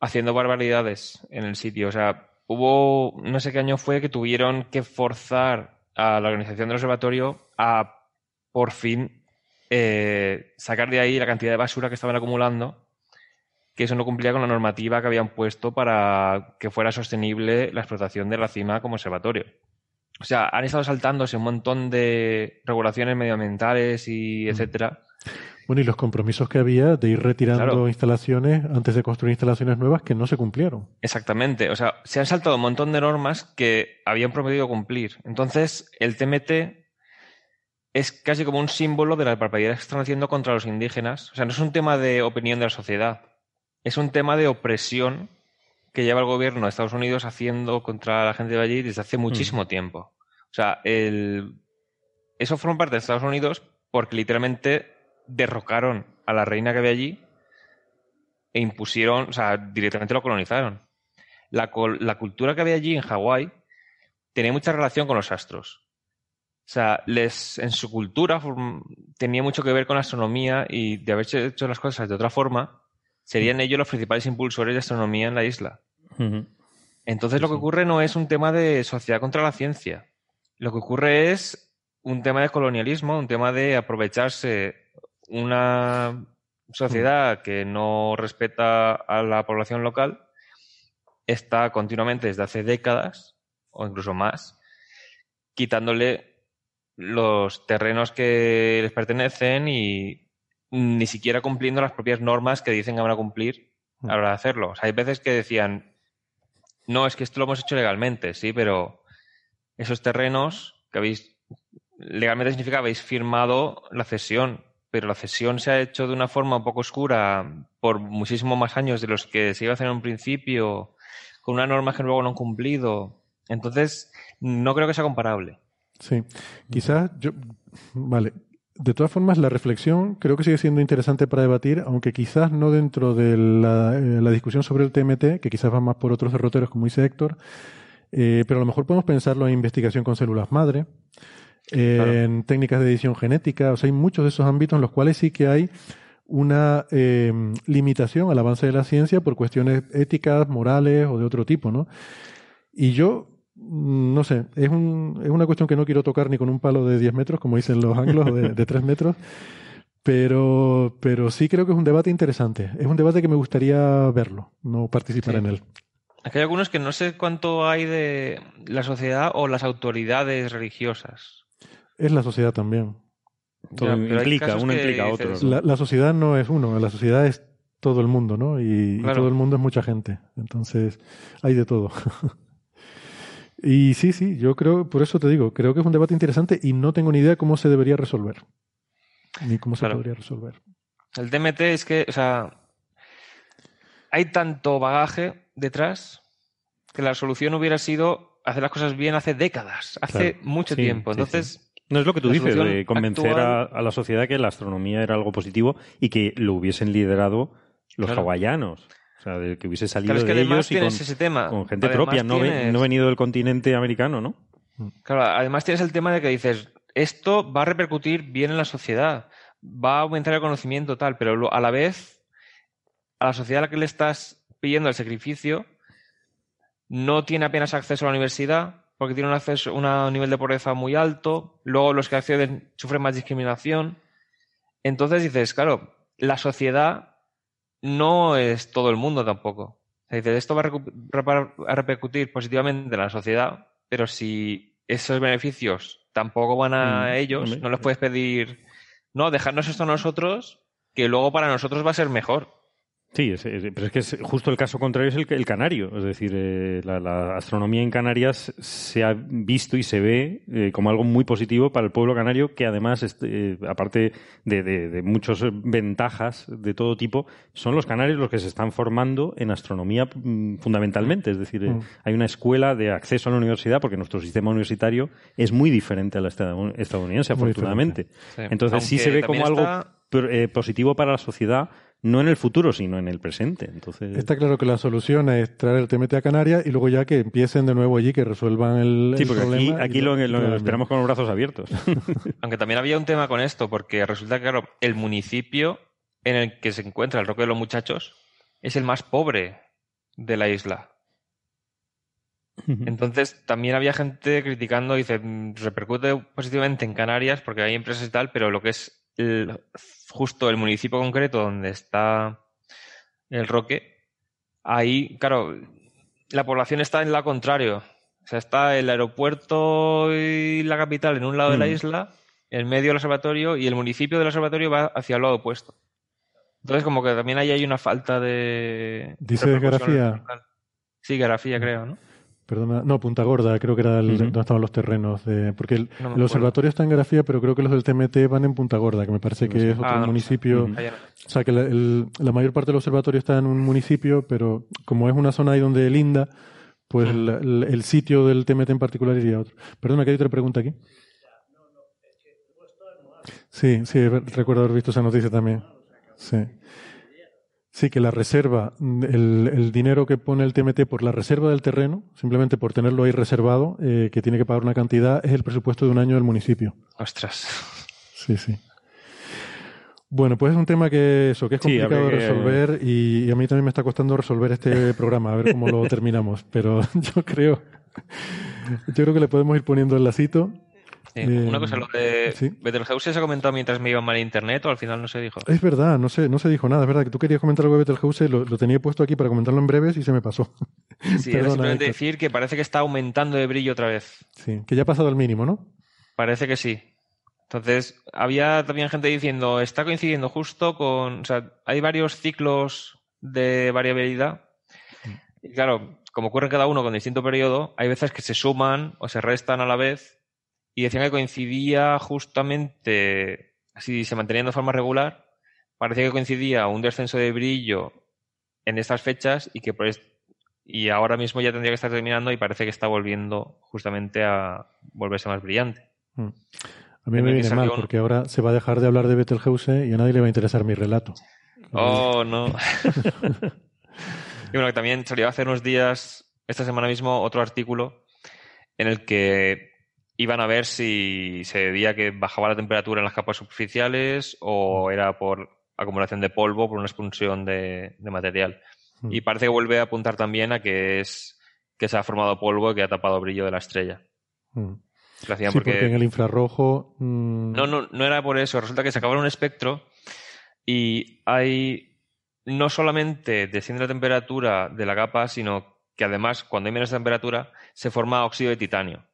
haciendo barbaridades en el sitio. O sea, hubo, no sé qué año fue, que tuvieron que forzar a la organización del observatorio a por fin eh, sacar de ahí la cantidad de basura que estaban acumulando que eso no cumplía con la normativa que habían puesto para que fuera sostenible la explotación de la cima como observatorio. O sea, han estado saltándose un montón de regulaciones medioambientales y etcétera. Bueno, y los compromisos que había de ir retirando claro. instalaciones antes de construir instalaciones nuevas que no se cumplieron. Exactamente. O sea, se han saltado un montón de normas que habían prometido cumplir. Entonces, el TMT es casi como un símbolo de la barbaridad que están haciendo contra los indígenas. O sea, no es un tema de opinión de la sociedad es un tema de opresión que lleva el gobierno de Estados Unidos haciendo contra la gente de allí desde hace muchísimo mm. tiempo. O sea, el... eso forma parte de Estados Unidos porque literalmente derrocaron a la reina que había allí e impusieron, o sea, directamente lo colonizaron. La, la cultura que había allí en Hawái tenía mucha relación con los astros. O sea, les, en su cultura tenía mucho que ver con la astronomía y de haberse hecho las cosas de otra forma, serían ellos los principales impulsores de astronomía en la isla. Uh -huh. Entonces lo que ocurre no es un tema de sociedad contra la ciencia, Lo que ocurre es un tema de colonialismo, un tema de aprovecharse una sociedad que no respeta a la población local, está continuamente desde hace décadas, o incluso más, quitándole los terrenos que les pertenecen y ni siquiera cumpliendo las propias normas que dicen que van a cumplir a la hora de hacerlo. O sea, hay veces que decían, no, es que esto lo hemos hecho legalmente, sí, pero esos terrenos que habéis, legalmente significa habéis firmado la cesión, pero la cesión se ha hecho de una forma un poco oscura por muchísimo más años de los que se iba a hacer en un principio, con una norma que luego no han cumplido. Entonces, no creo que sea comparable. Sí, quizás yo, vale, de todas formas, la reflexión creo que sigue siendo interesante para debatir, aunque quizás no dentro de la, eh, discusión sobre el TMT, que quizás va más por otros derroteros, como dice Héctor, eh, pero a lo mejor podemos pensarlo en investigación con células madre, en técnicas de edición genética, o sea, hay muchos de esos ámbitos en los cuales sí que hay una eh, limitación al avance de la ciencia por cuestiones éticas, morales o de otro tipo, ¿no? Y yo no sé, es, un, es una cuestión que no quiero tocar ni con un palo de 10 metros, como dicen los anglos, de, de 3 metros, pero, pero sí creo que es un debate interesante. Es un debate que me gustaría verlo, no participar en él. Aquí hay algunos que no sé cuánto hay de la sociedad o las autoridades religiosas. Es la sociedad también. Todo implica, uno implica a otro. La, sociedad no es uno, la sociedad es todo el mundo, ¿no? y todo el mundo es mucha gente. Entonces, hay de todo. Y sí, sí, yo creo, por eso te digo, creo que es un debate interesante y no tengo ni idea cómo se debería resolver. Ni cómo se podría resolver. El DMT es que, o sea, hay tanto bagaje detrás que la solución hubiera sido hacer las cosas bien hace décadas, hace mucho tiempo. Entonces. No es lo que tú dices, de convencer a, la sociedad que la astronomía era algo positivo y que lo hubiesen liderado los hawaianos. O sea, de que hubiese salido de ellos y con, ese tema. con gente propia, no, no venido del continente americano, ¿no? Claro, además tienes el tema de que dices, esto va a repercutir bien en la sociedad, va a aumentar el conocimiento tal, pero a la vez, a la sociedad a la que le estás pidiendo el sacrificio, no tiene apenas acceso a la universidad porque tiene un, acceso, un nivel de pobreza muy alto, luego los que acceden sufren más discriminación. Entonces dices, claro, la sociedad no es todo el mundo tampoco. dice, esto va a, repercutir positivamente en la sociedad, pero si esos beneficios tampoco van a mm, ellos, no les puedes pedir, no, dejarnos esto a nosotros, que luego para nosotros va a ser mejor. Sí, pero es que es justo el caso contrario es el, el canario. Es decir, eh, la, astronomía en Canarias se ha visto y se ve eh, como algo muy positivo para el pueblo canario, que además, este, aparte de, muchas ventajas de todo tipo, son los canarios los que se están formando en astronomía mm, fundamentalmente. Es decir, mm. hay una escuela de acceso a la universidad, porque nuestro sistema universitario es muy diferente al estadounidense, afortunadamente. Entonces sí se ve como algo positivo para la sociedad no en el futuro, sino en el presente. Entonces... Está claro que la solución es traer el TMT a Canarias y luego ya que empiecen de nuevo allí, que resuelvan el, sí, porque Aquí, aquí lo, esperamos con los brazos abiertos. Aunque también había un tema con esto, porque resulta que, claro, el municipio en el que se encuentra el Roque de los Muchachos es el más pobre de la isla. Entonces, también había gente criticando, dice, mm, repercute positivamente en Canarias porque hay empresas y tal, pero lo que es justo el municipio concreto donde está el Roque, ahí, claro, la población está en la contrario. O sea, está el aeropuerto y la capital en un lado de la mm. isla, en medio del observatorio, y el municipio del observatorio va hacia el lado opuesto. Entonces, como que también ahí hay una falta de. ¿Dice grafía? Sí, grafía, creo, ¿no? Perdona, no, Punta Gorda, creo que era el, donde estaban los terrenos. De, porque el, observatorio está en Grafía, pero creo que los del TMT van en Punta Gorda, que me parece que es otro ah, municipio. O sea, que la, mayor parte del observatorio está en un municipio, pero como es una zona ahí donde linda, pues el, sitio del TMT en particular iría a otro. Perdona, que hay otra pregunta aquí. Sí, sí, recuerdo haber visto esa noticia también. Sí. Sí, que la reserva, el, dinero que pone el TMT por la reserva del terreno, simplemente por tenerlo ahí reservado, eh, que tiene que pagar una cantidad, es el presupuesto de un año del municipio. Ostras. Sí, sí. Bueno, pues es un tema que eso, que es complicado de resolver y, a mí también me está costando resolver este programa, a ver cómo lo terminamos. Pero yo creo, Yo creo que le podemos ir poniendo el lacito. Sí, una cosa, lo de Betelgeuse se ha comentado mientras me iba mal internet o al final no se dijo. Es verdad, no se, no se dijo nada. Es verdad que tú querías comentar algo de Betelgeuse, lo, lo tenía puesto aquí para comentarlo en breves y se me pasó. Sí, era simplemente decir que parece que está aumentando de brillo otra vez. Sí, que ya ha pasado el mínimo, ¿no? Parece que sí. Entonces, había también gente diciendo, está coincidiendo justo con, o sea, hay varios ciclos de variabilidad. Y claro, como ocurre cada uno con distinto periodo, hay veces que se suman o se restan a la vez y decían que coincidía justamente, así se mantenía de forma regular, parecía que coincidía un descenso de brillo en estas fechas y que y ahora mismo ya tendría que estar terminando y parece que está volviendo justamente a volverse más brillante. Mm. A mí me viene mal porque ahora se va a dejar de hablar de Betelgeuse y a nadie le va a interesar mi relato. Oh, no. y bueno, que también salió hace unos días, esta semana mismo, otro artículo en el que iban a ver si se debía que bajaba la temperatura en las capas superficiales o era por acumulación de polvo, por una expulsión de, material. Mm. Y parece que vuelve a apuntar también a que es que se ha formado polvo y que ha tapado el brillo de la estrella. Mm. sí, porque... en el infrarrojo. Mm, no, no, no era por eso. Resulta que se acaba un espectro y hay no solamente desciende la temperatura de la capa, sino que además, cuando hay menos temperatura, se forma óxido de titanio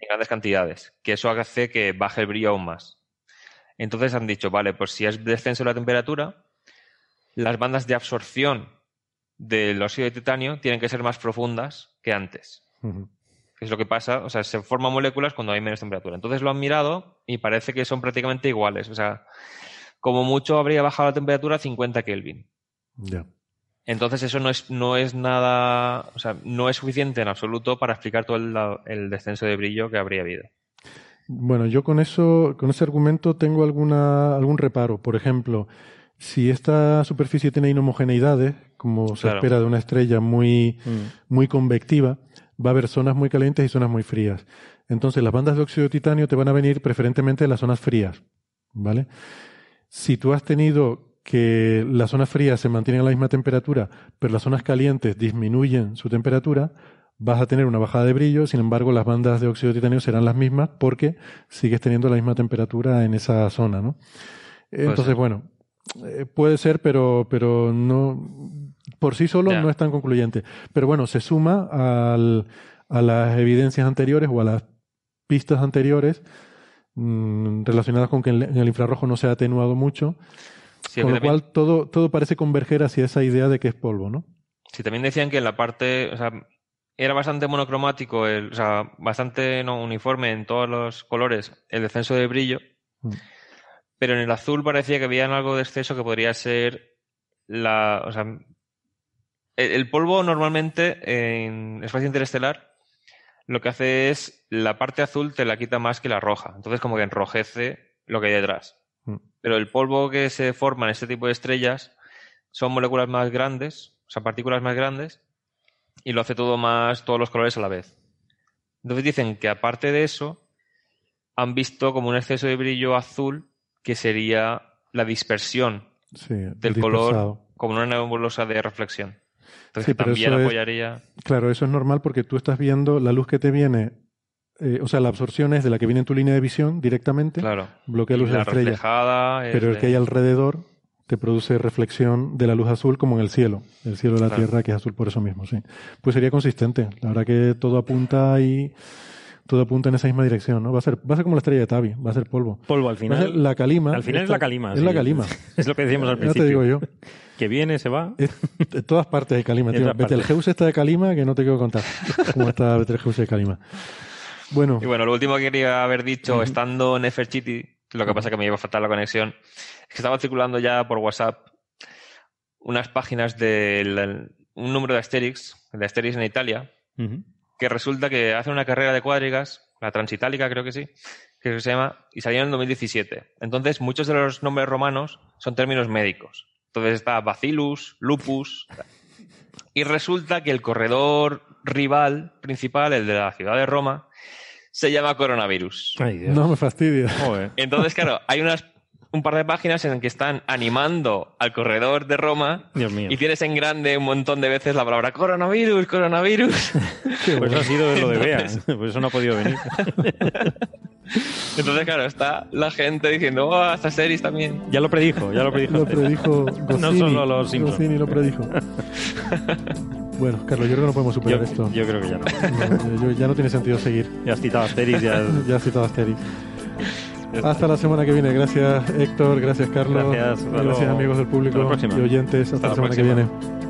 en grandes cantidades, que eso hace que baje el brillo aún más. Entonces han dicho, vale, pues si es descenso de la temperatura, las bandas de absorción del óxido de titanio tienen que ser más profundas que antes. Es lo que pasa, o sea, se forman moléculas cuando hay menos temperatura. Entonces lo han mirado y parece que son prácticamente iguales. O sea, como mucho habría bajado la temperatura a 50 Kelvin. Ya. Entonces eso no es, no es nada, o sea, no es suficiente en absoluto para explicar todo el, descenso de brillo que habría habido. Bueno, yo con eso, con ese argumento tengo alguna, algún reparo. Por ejemplo, si esta superficie tiene inhomogeneidades, como se espera de una estrella muy, mm. muy convectiva, va a haber zonas muy calientes y zonas muy frías. Entonces, las bandas de óxido de titanio te van a venir preferentemente de las zonas frías, ¿vale? Si tú has tenido que las zonas frías se mantienen a la misma temperatura, pero las zonas calientes disminuyen su temperatura, vas a tener una bajada de brillo, sin embargo las bandas de óxido de titanio serán las mismas porque sigues teniendo la misma temperatura en esa zona, ¿no? Entonces, bueno, eh, puede ser, pero, pero no, por sí solo no es tan concluyente. Pero bueno, se suma al, a las evidencias anteriores o a las pistas anteriores mm, relacionadas con que en el infrarrojo no se ha atenuado mucho con lo cual todo, todo parece converger hacia esa idea de que es polvo, ¿no? Sí, también decían que en la parte, o sea, era bastante monocromático, o sea, bastante no, uniforme en todos los colores el descenso de brillo, mm. pero en el azul parecía que había algo de exceso que podría ser la, o sea, el, polvo normalmente en espacio interestelar lo que hace es la parte azul te la quita más que la roja, entonces como que enrojece lo que hay detrás. Mm. Pero el polvo que se forma en este tipo de estrellas son moléculas más grandes, o sea, partículas más grandes, y lo hace todo más, todos los colores a la vez. Entonces dicen que aparte de eso, han visto como un exceso de brillo azul que sería la dispersión del color como una nebulosa de reflexión. Entonces también apoyaría. claro, eso es normal porque tú estás viendo la luz que te viene eh, o sea, la absorción es de la que viene en tu línea de visión directamente, claro. bloquea luz de la estrella, pero el que hay alrededor te produce reflexión de la luz azul como en el cielo, el cielo de la Tierra que es azul por eso mismo, sí. Pues sería consistente. La verdad que todo apunta ahí, todo apunta en esa misma dirección, ¿no? Va a ser, va a ser como la estrella de Tabi, va a ser polvo. Polvo al final. la calima. Al final es la calima. Es la calima. es lo que decíamos al principio. Ya te digo yo. Que viene, se va. En todas partes de calima. Betelgeuse está de calima que no te quiero contar cómo está Betelgeuse de calima. Bueno. Y bueno, lo último que quería haber dicho, estando en Nefertiti, lo que pasa que me iba a faltar la conexión, es que estaba circulando ya por WhatsApp unas páginas de un número de Asterix, de Asterix en Italia, que resulta que hace una carrera de cuadrigas, la Transitálica creo que sí, que se llama, y salió en 2017. Entonces, muchos de los nombres romanos son términos médicos. Entonces está Bacillus, Lupus. Y resulta que el corredor rival principal, el de la ciudad de Roma, se llama coronavirus. no me fastidia. Entonces, claro, hay unas, un par de páginas en que están animando al corredor de Roma Dios mío. y tienes en grande un montón de veces la palabra coronavirus, coronavirus. Pues ha sido lo de Bea, Entonces- por eso no ha podido venir. Entonces, claro, está la gente diciendo, oh, estas series también. Ya lo predijo, ya lo predijo. Lo predijo Goscinny. No solo los Simpsons. Lo predijo. Bueno, Carlos, yo creo que no podemos superar Yo, esto. yo creo que ya no. No, yo- ya no tiene sentido seguir. Ya has citado Asterix, ya... Ya has citado a Asterix. Hasta la semana que viene. Gracias, Héctor. Gracias, Carlos. Gracias, amigos del público y oyentes. Hasta, Hasta la la semana que viene.